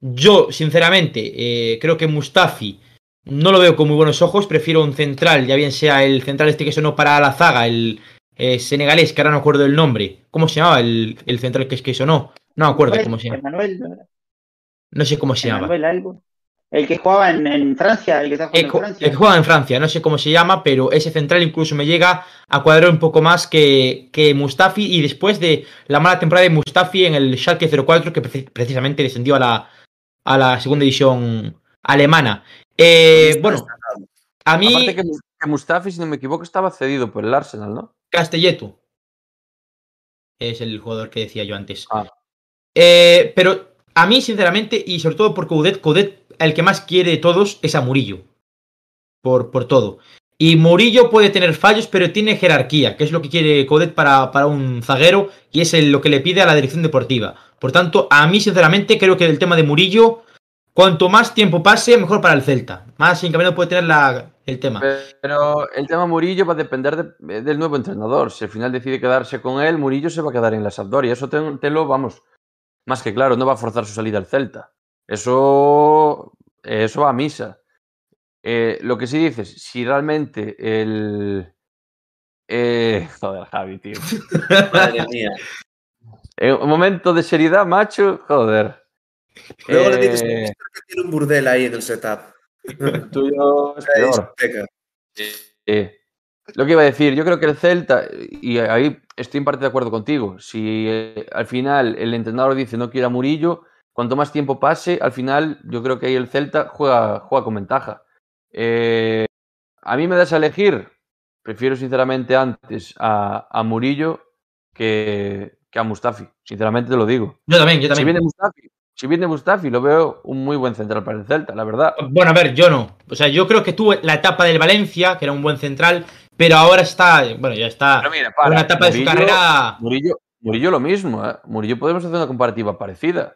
Yo, sinceramente, creo que Mustafi no lo veo con muy buenos ojos, prefiero un central, ya bien sea el central este que sonó para la zaga, el eh, senegalés, que ahora no acuerdo el nombre. ¿Cómo se llamaba el, el central que es que sonó? No me acuerdo cómo se llama.
Emanuel, ¿no?
No sé cómo se llama.
Algo. El que jugaba en, en Francia, el que está
El,
jugando
ju-
en
el
Francia.
que juega en Francia, no sé cómo se llama, pero ese central incluso me llega a cuadrar un poco más que, que Mustafi y después de la mala temporada de Mustafi en el Schalke 04 que preci- precisamente descendió a la, a la segunda división alemana. Eh, bueno, a mí
Aparte que, Mus- que Mustafi, si no me equivoco, estaba cedido por el Arsenal, ¿no?
Castelleto es el jugador que decía yo antes.
Ah.
Eh, pero a mí, sinceramente, y sobre todo por Coudet, Coudet, el que más quiere de todos es a Murillo. Por, por todo. Y Murillo puede tener fallos, pero tiene jerarquía, que es lo que quiere Coudet para, para un zaguero, y es el- lo que le pide a la dirección deportiva. Por tanto, a mí, sinceramente, creo que el tema de Murillo, cuanto más tiempo pase, mejor para el Celta. Más encaminado puede tener la, el tema.
Pero el tema Murillo va a depender de- del nuevo entrenador. Si al final decide quedarse con él, Murillo se va a quedar en la Sampdoria. Eso te, te lo, vamos, más que claro, no va a forzar su salida al Celta. Eso, eso va a misa. Eh, lo que sí dices, si realmente el... eh, joder, Javi, tío.
Madre mía.
En un momento de seriedad, macho, joder.
Luego le dices
Eh,
que tiene un burdel ahí en el setup.
el tuyo es peor. Eh, lo que iba a decir, yo creo que el Celta, y ahí estoy en parte de acuerdo contigo, si eh, al final el entrenador dice no quiere a Murillo, cuanto más tiempo pase, al final yo creo que ahí el Celta juega, juega con ventaja. Eh, a mí me das a elegir, prefiero sinceramente antes a, a Murillo que, que a Mustafi, sinceramente te lo digo.
Yo también, yo
Si
también.
viene Mustafi, si viene Mustafi, lo veo un muy buen central para el Celta, la verdad.
Bueno, a ver, yo no. O sea, yo creo que tuvo la etapa del Valencia, que era un buen central, pero ahora está, bueno, ya está
Pero mira,
en
para,
una etapa de su
Murillo-
carrera.
Murillo, Murillo lo mismo, ¿eh? Murillo podemos hacer una comparativa parecida.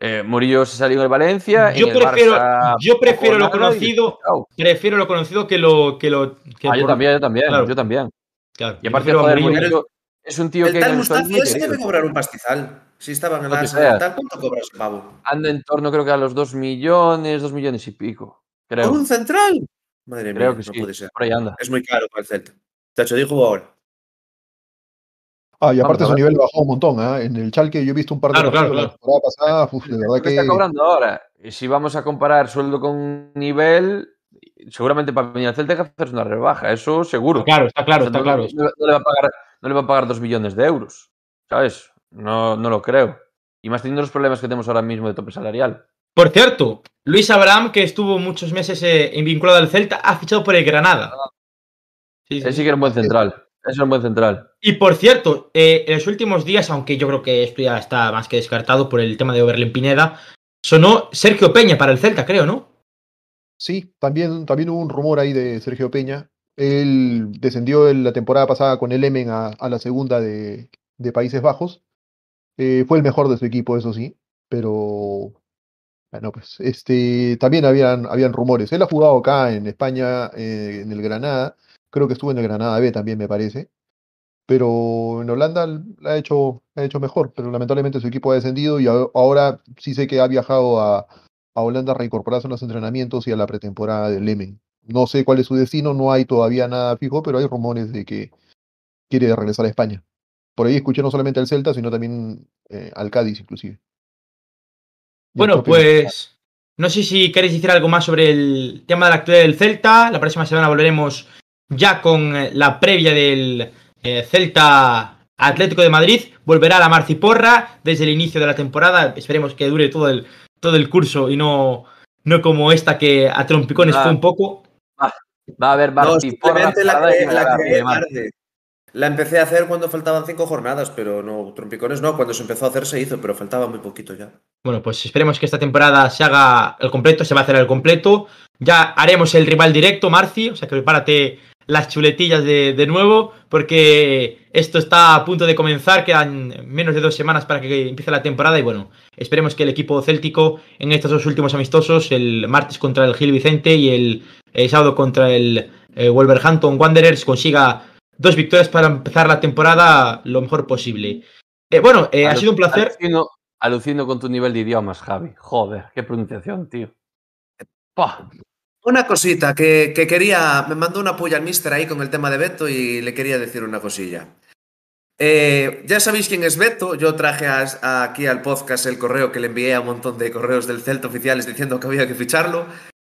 Eh, Murillo se salió en el Valencia.
Yo
en el
prefiero,
Barça
yo prefiero lo
y
conocido, prefiero lo conocido que lo que lo que
Ah, yo también, yo también,
Claro.
yo también.
claro,
Y aparte, joder,
Murillo.
Murillo es un tío
El
que
tal Mustafi
querido.
debe cobrar un pastizal. Si estaban en la Arsenal, ¿cuánto cobra ese pavo?
Anda en torno, creo que a los 2 millones, 2 millones y pico. Creo,
¿Por un central? Madre
creo
mía,
que
no
sí.
puede ser.
Por ahí anda.
Es muy caro para el Celta. Tacho, dijo ahora.
Ah, y aparte su nivel bajó un montón, ¿ah? En el Chalque yo he visto un par de
Claro, claro,
partidos la pasada, uf, de verdad
¿Qué
que
está cobrando ahora? Y si vamos a comparar sueldo con nivel, seguramente para venir al Celta hay que hacerse una rebaja, eso seguro.
Claro, está claro,
O sea,
está
no,
claro.
no- no le va a pagar, no le va a pagar 2 millones de euros, ¿sabes? No, no lo creo. Y más teniendo los problemas que tenemos ahora mismo de tope salarial.
Por cierto, Luis Abraham, que estuvo muchos meses eh, vinculado al Celta, ha fichado por el Granada. Sí, sí,
Él sí
sí.
que era un buen central. Era un buen central.
Y por cierto, eh, en los últimos días, aunque yo creo que esto ya está más que descartado por el tema de Oberlin Pineda, sonó Sergio Peña para el Celta, creo, ¿no?
sí, también, también hubo un rumor ahí de Sergio Peña. Él descendió en la temporada pasada con el Emen a, a la segunda de, de Países Bajos. Eh, fue el mejor de su equipo, eso sí, pero bueno, pues este también habían, habían rumores. Él ha jugado acá en España, eh, en el Granada, creo que estuvo en el Granada B también, me parece. Pero en Holanda la ha hecho, ha hecho mejor, pero lamentablemente su equipo ha descendido y ahora sí sé que ha viajado a, a Holanda a reincorporarse a los entrenamientos y a la pretemporada del Lemen. No sé cuál es su destino, no hay todavía nada fijo, pero hay rumores de que quiere regresar a España. Por ahí escuché no solamente al Celta, sino también eh, al Cádiz, inclusive. Y
Bueno, pues no sé si queréis decir algo más sobre el tema de la actualidad del Celta. La próxima semana volveremos ya con eh, la previa del eh, Celta Atlético de Madrid. Volverá la Marciporra desde el inicio de la temporada. Esperemos que dure todo el, todo el curso y no, no como esta que a trompicones
Ah.
fue un poco.
Va a haber
No,
Barty
simplemente la,
me
la tarde. La empecé a hacer cuando faltaban cinco jornadas, pero no, trompicones no. Cuando se empezó a hacer se hizo, pero faltaba muy poquito ya.
Bueno, pues esperemos que esta temporada se haga el completo, se va a hacer el completo. Ya haremos el rival directo, Marci, o sea que prepárate las chuletillas de, nuevo, porque esto está a punto de comenzar, quedan menos de dos semanas para que empiece la temporada y bueno, esperemos que el equipo céltico en estos dos últimos amistosos, el martes contra el Gil Vicente y el, eh, sábado contra el eh, Wolverhampton Wanderers, consiga dos victorias para empezar la temporada lo mejor posible. Eh, bueno, eh, ha sido un placer.
Alucino, alucino, con tu nivel de idiomas, Javi. Joder, qué pronunciación, tío. ¡Pah!
Una cosita que, que, quería, me mandó una puya al mister ahí con el tema de Beto y le quería decir una cosilla. Eh, ya sabéis quién es Beto, yo traje a, a, aquí al podcast el correo que le envié a un montón de correos del Celta oficiales diciendo que había que ficharlo.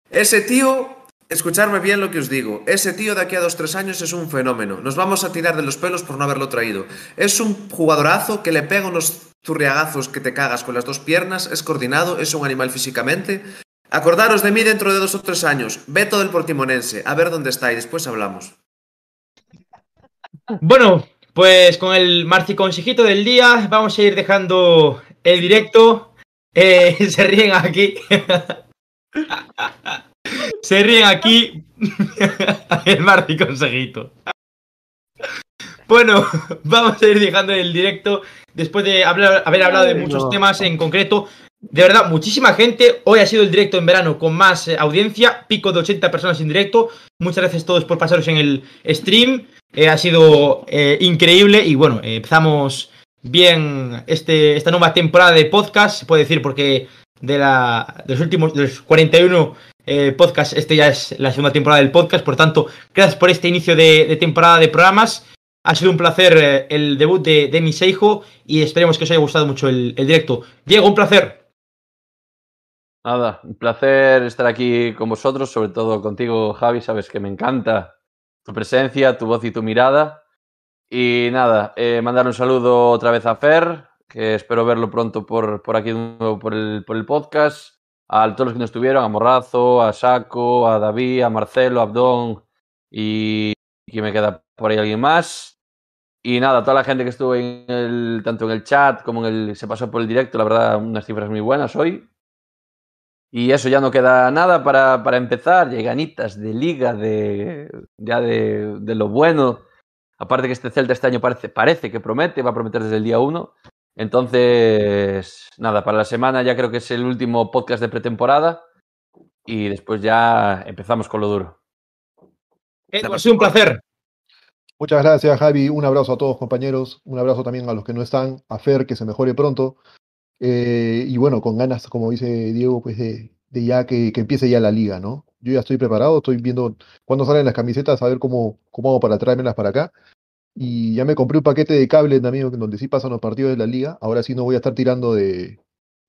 Ese tío, escucharme bien lo que os digo, ese tío de aquí a dos tres años es un fenómeno. Nos vamos a tirar de los pelos por no haberlo traído. Es un jugadorazo que le pega unos zurriagazos que te cagas con las dos piernas, es coordinado, es un animal físicamente. Acordaros de mí dentro de dos o tres años. Beto del Portimonense. A ver dónde está y después hablamos.
Bueno, pues con el Marci consejito del día vamos a ir dejando el directo. Eh, se ríen aquí. se ríen aquí el Marci consejito. Bueno, vamos a ir dejando el directo después de hablar, haber hablado de muchos temas en concreto. De verdad, muchísima gente. Hoy ha sido el directo en verano con más eh, audiencia, pico de 80 personas en directo. Muchas gracias a todos por pasaros en el stream. Eh, ha sido eh, increíble y bueno, eh, empezamos bien este, esta nueva temporada de podcast, se puede decir, porque de, la, de los últimos de los 41 podcasts, este ya es la segunda temporada del podcast. Por tanto, gracias por este inicio de, temporada de programas. Ha sido un placer el debut de, de mi Seijo y esperemos que os haya gustado mucho el, el directo. Diego, un placer.
Nada, un placer estar aquí con vosotros, sobre todo contigo, Javi. Sabes que me encanta tu presencia, tu voz y tu mirada. Y nada, eh, mandar un saludo otra vez a Fer, que espero verlo pronto por, por aquí por el, por el podcast. A todos los que no estuvieron, a Morrazo, a Saco, a David, a Marcelo, a Abdón y que me queda por ahí alguien más. Y nada, toda la gente que estuvo en el, tanto en el chat como en el, se pasó por el directo, la verdad, unas cifras muy buenas hoy. Y eso ya no queda nada para, para empezar. Lleganitas de liga, de, ya de, de, lo bueno. Aparte que este Celta este año parece, parece que promete, va a prometer desde el día 1. Entonces, nada, para la semana ya creo que es el último podcast de pretemporada. Y después ya empezamos con lo duro.
Edward, ha sido un placer.
Muchas gracias, Javi. Un abrazo a todos, compañeros. Un abrazo también a los que no están. A Fer, que se mejore pronto. Eh, y bueno, con ganas, como dice Diego, pues de, de ya que, que, empiece ya la liga, ¿no? Yo ya estoy preparado, estoy viendo cuándo salen las camisetas, a ver cómo, cómo hago para traérmelas para acá. Y ya me compré un paquete de cable también, donde sí pasan los partidos de la liga. Ahora sí no voy a estar tirando de,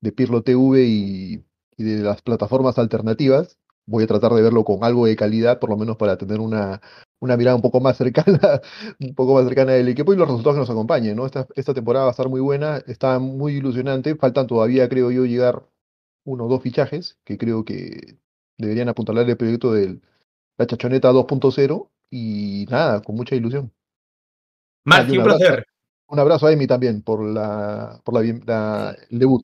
de Pirlo TV y, de las plataformas alternativas. Voy a tratar de verlo con algo de calidad, por lo menos para tener una, una mirada un poco más cercana, un poco más cercana del equipo y los resultados que nos acompañen, ¿no? Esta, esta temporada va a estar muy buena, está muy ilusionante, faltan todavía, creo yo, llegar uno o dos fichajes que creo que deberían apuntalar el proyecto de la Chachoneta 2.0 y nada, con mucha ilusión.
Marci, un, un placer.
Un abrazo a Emi también por la por la, la el debut.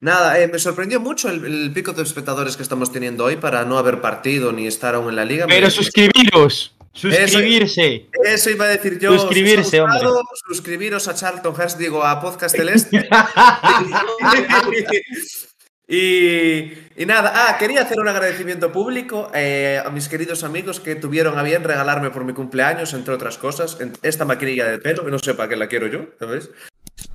Nada, eh, me sorprendió mucho el, el, pico de espectadores que estamos teniendo hoy para no haber partido ni estar aún en la liga.
Pero me... suscribiros, suscribirse.
Eso, eso, iba a decir yo.
Suscribirse,
si gustado, hombre. Suscribiros a Charlton Hurst, digo, a Podcast Celeste. y, nada, ah, quería hacer un agradecimiento público eh, a mis queridos amigos que tuvieron a bien regalarme por mi cumpleaños, entre otras cosas, esta maquinilla de pelo, que no sé para qué la quiero yo, ¿sabes?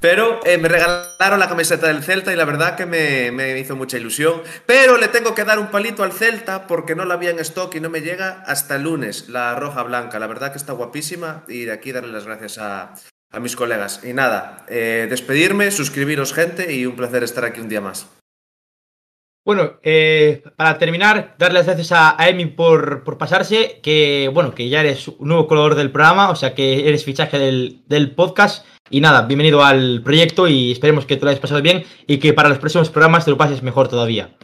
Pero eh, me regalaron la camiseta del Celta y la verdad que me, me, hizo mucha ilusión. Pero le tengo que dar un palito al Celta porque no la había en stock y no me llega hasta el lunes, la roja blanca. La verdad que está guapísima y de aquí darle las gracias a, a mis colegas. Y nada, eh, despedirme, suscribiros gente y un placer estar aquí un día más.
Bueno, eh, para terminar, darle las gracias a, a Emi por, por, pasarse, que bueno, que ya eres un nuevo colaborador del programa, o sea que eres fichaje del, del podcast. Y nada, bienvenido al proyecto y esperemos que te lo hayas pasado bien y que para los próximos programas te lo pases mejor todavía.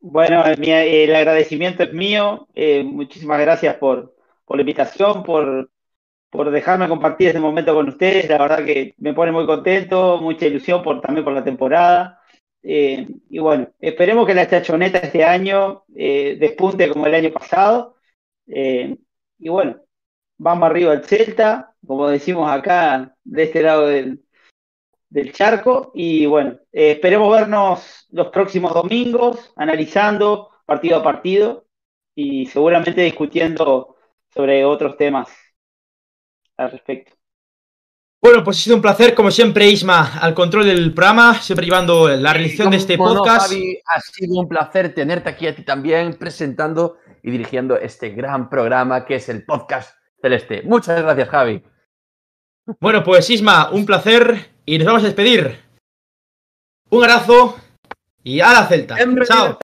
Bueno, el agradecimiento es mío. Eh, muchísimas gracias por, por la invitación, por, por dejarme compartir este momento con ustedes. La verdad que me pone muy contento, mucha ilusión por, también por la temporada. Eh, y bueno, esperemos que la chachoneta este año eh, despunte como el año pasado. Eh, y bueno, vamos arriba al Celta, como decimos acá, de este lado del, del charco. Y bueno, esperemos vernos los próximos domingos, analizando partido a partido y seguramente discutiendo sobre otros temas al respecto.
Bueno, pues ha sido un placer, como siempre, Isma, al control del programa, siempre llevando la realización de este podcast.
Javi, ha sido un placer tenerte aquí a ti también, presentando y dirigiendo este gran programa que es el podcast Celeste. Muchas gracias, Javi.
Bueno, pues Isma, un placer y nos vamos a despedir. Un abrazo y a la Celta. Chao.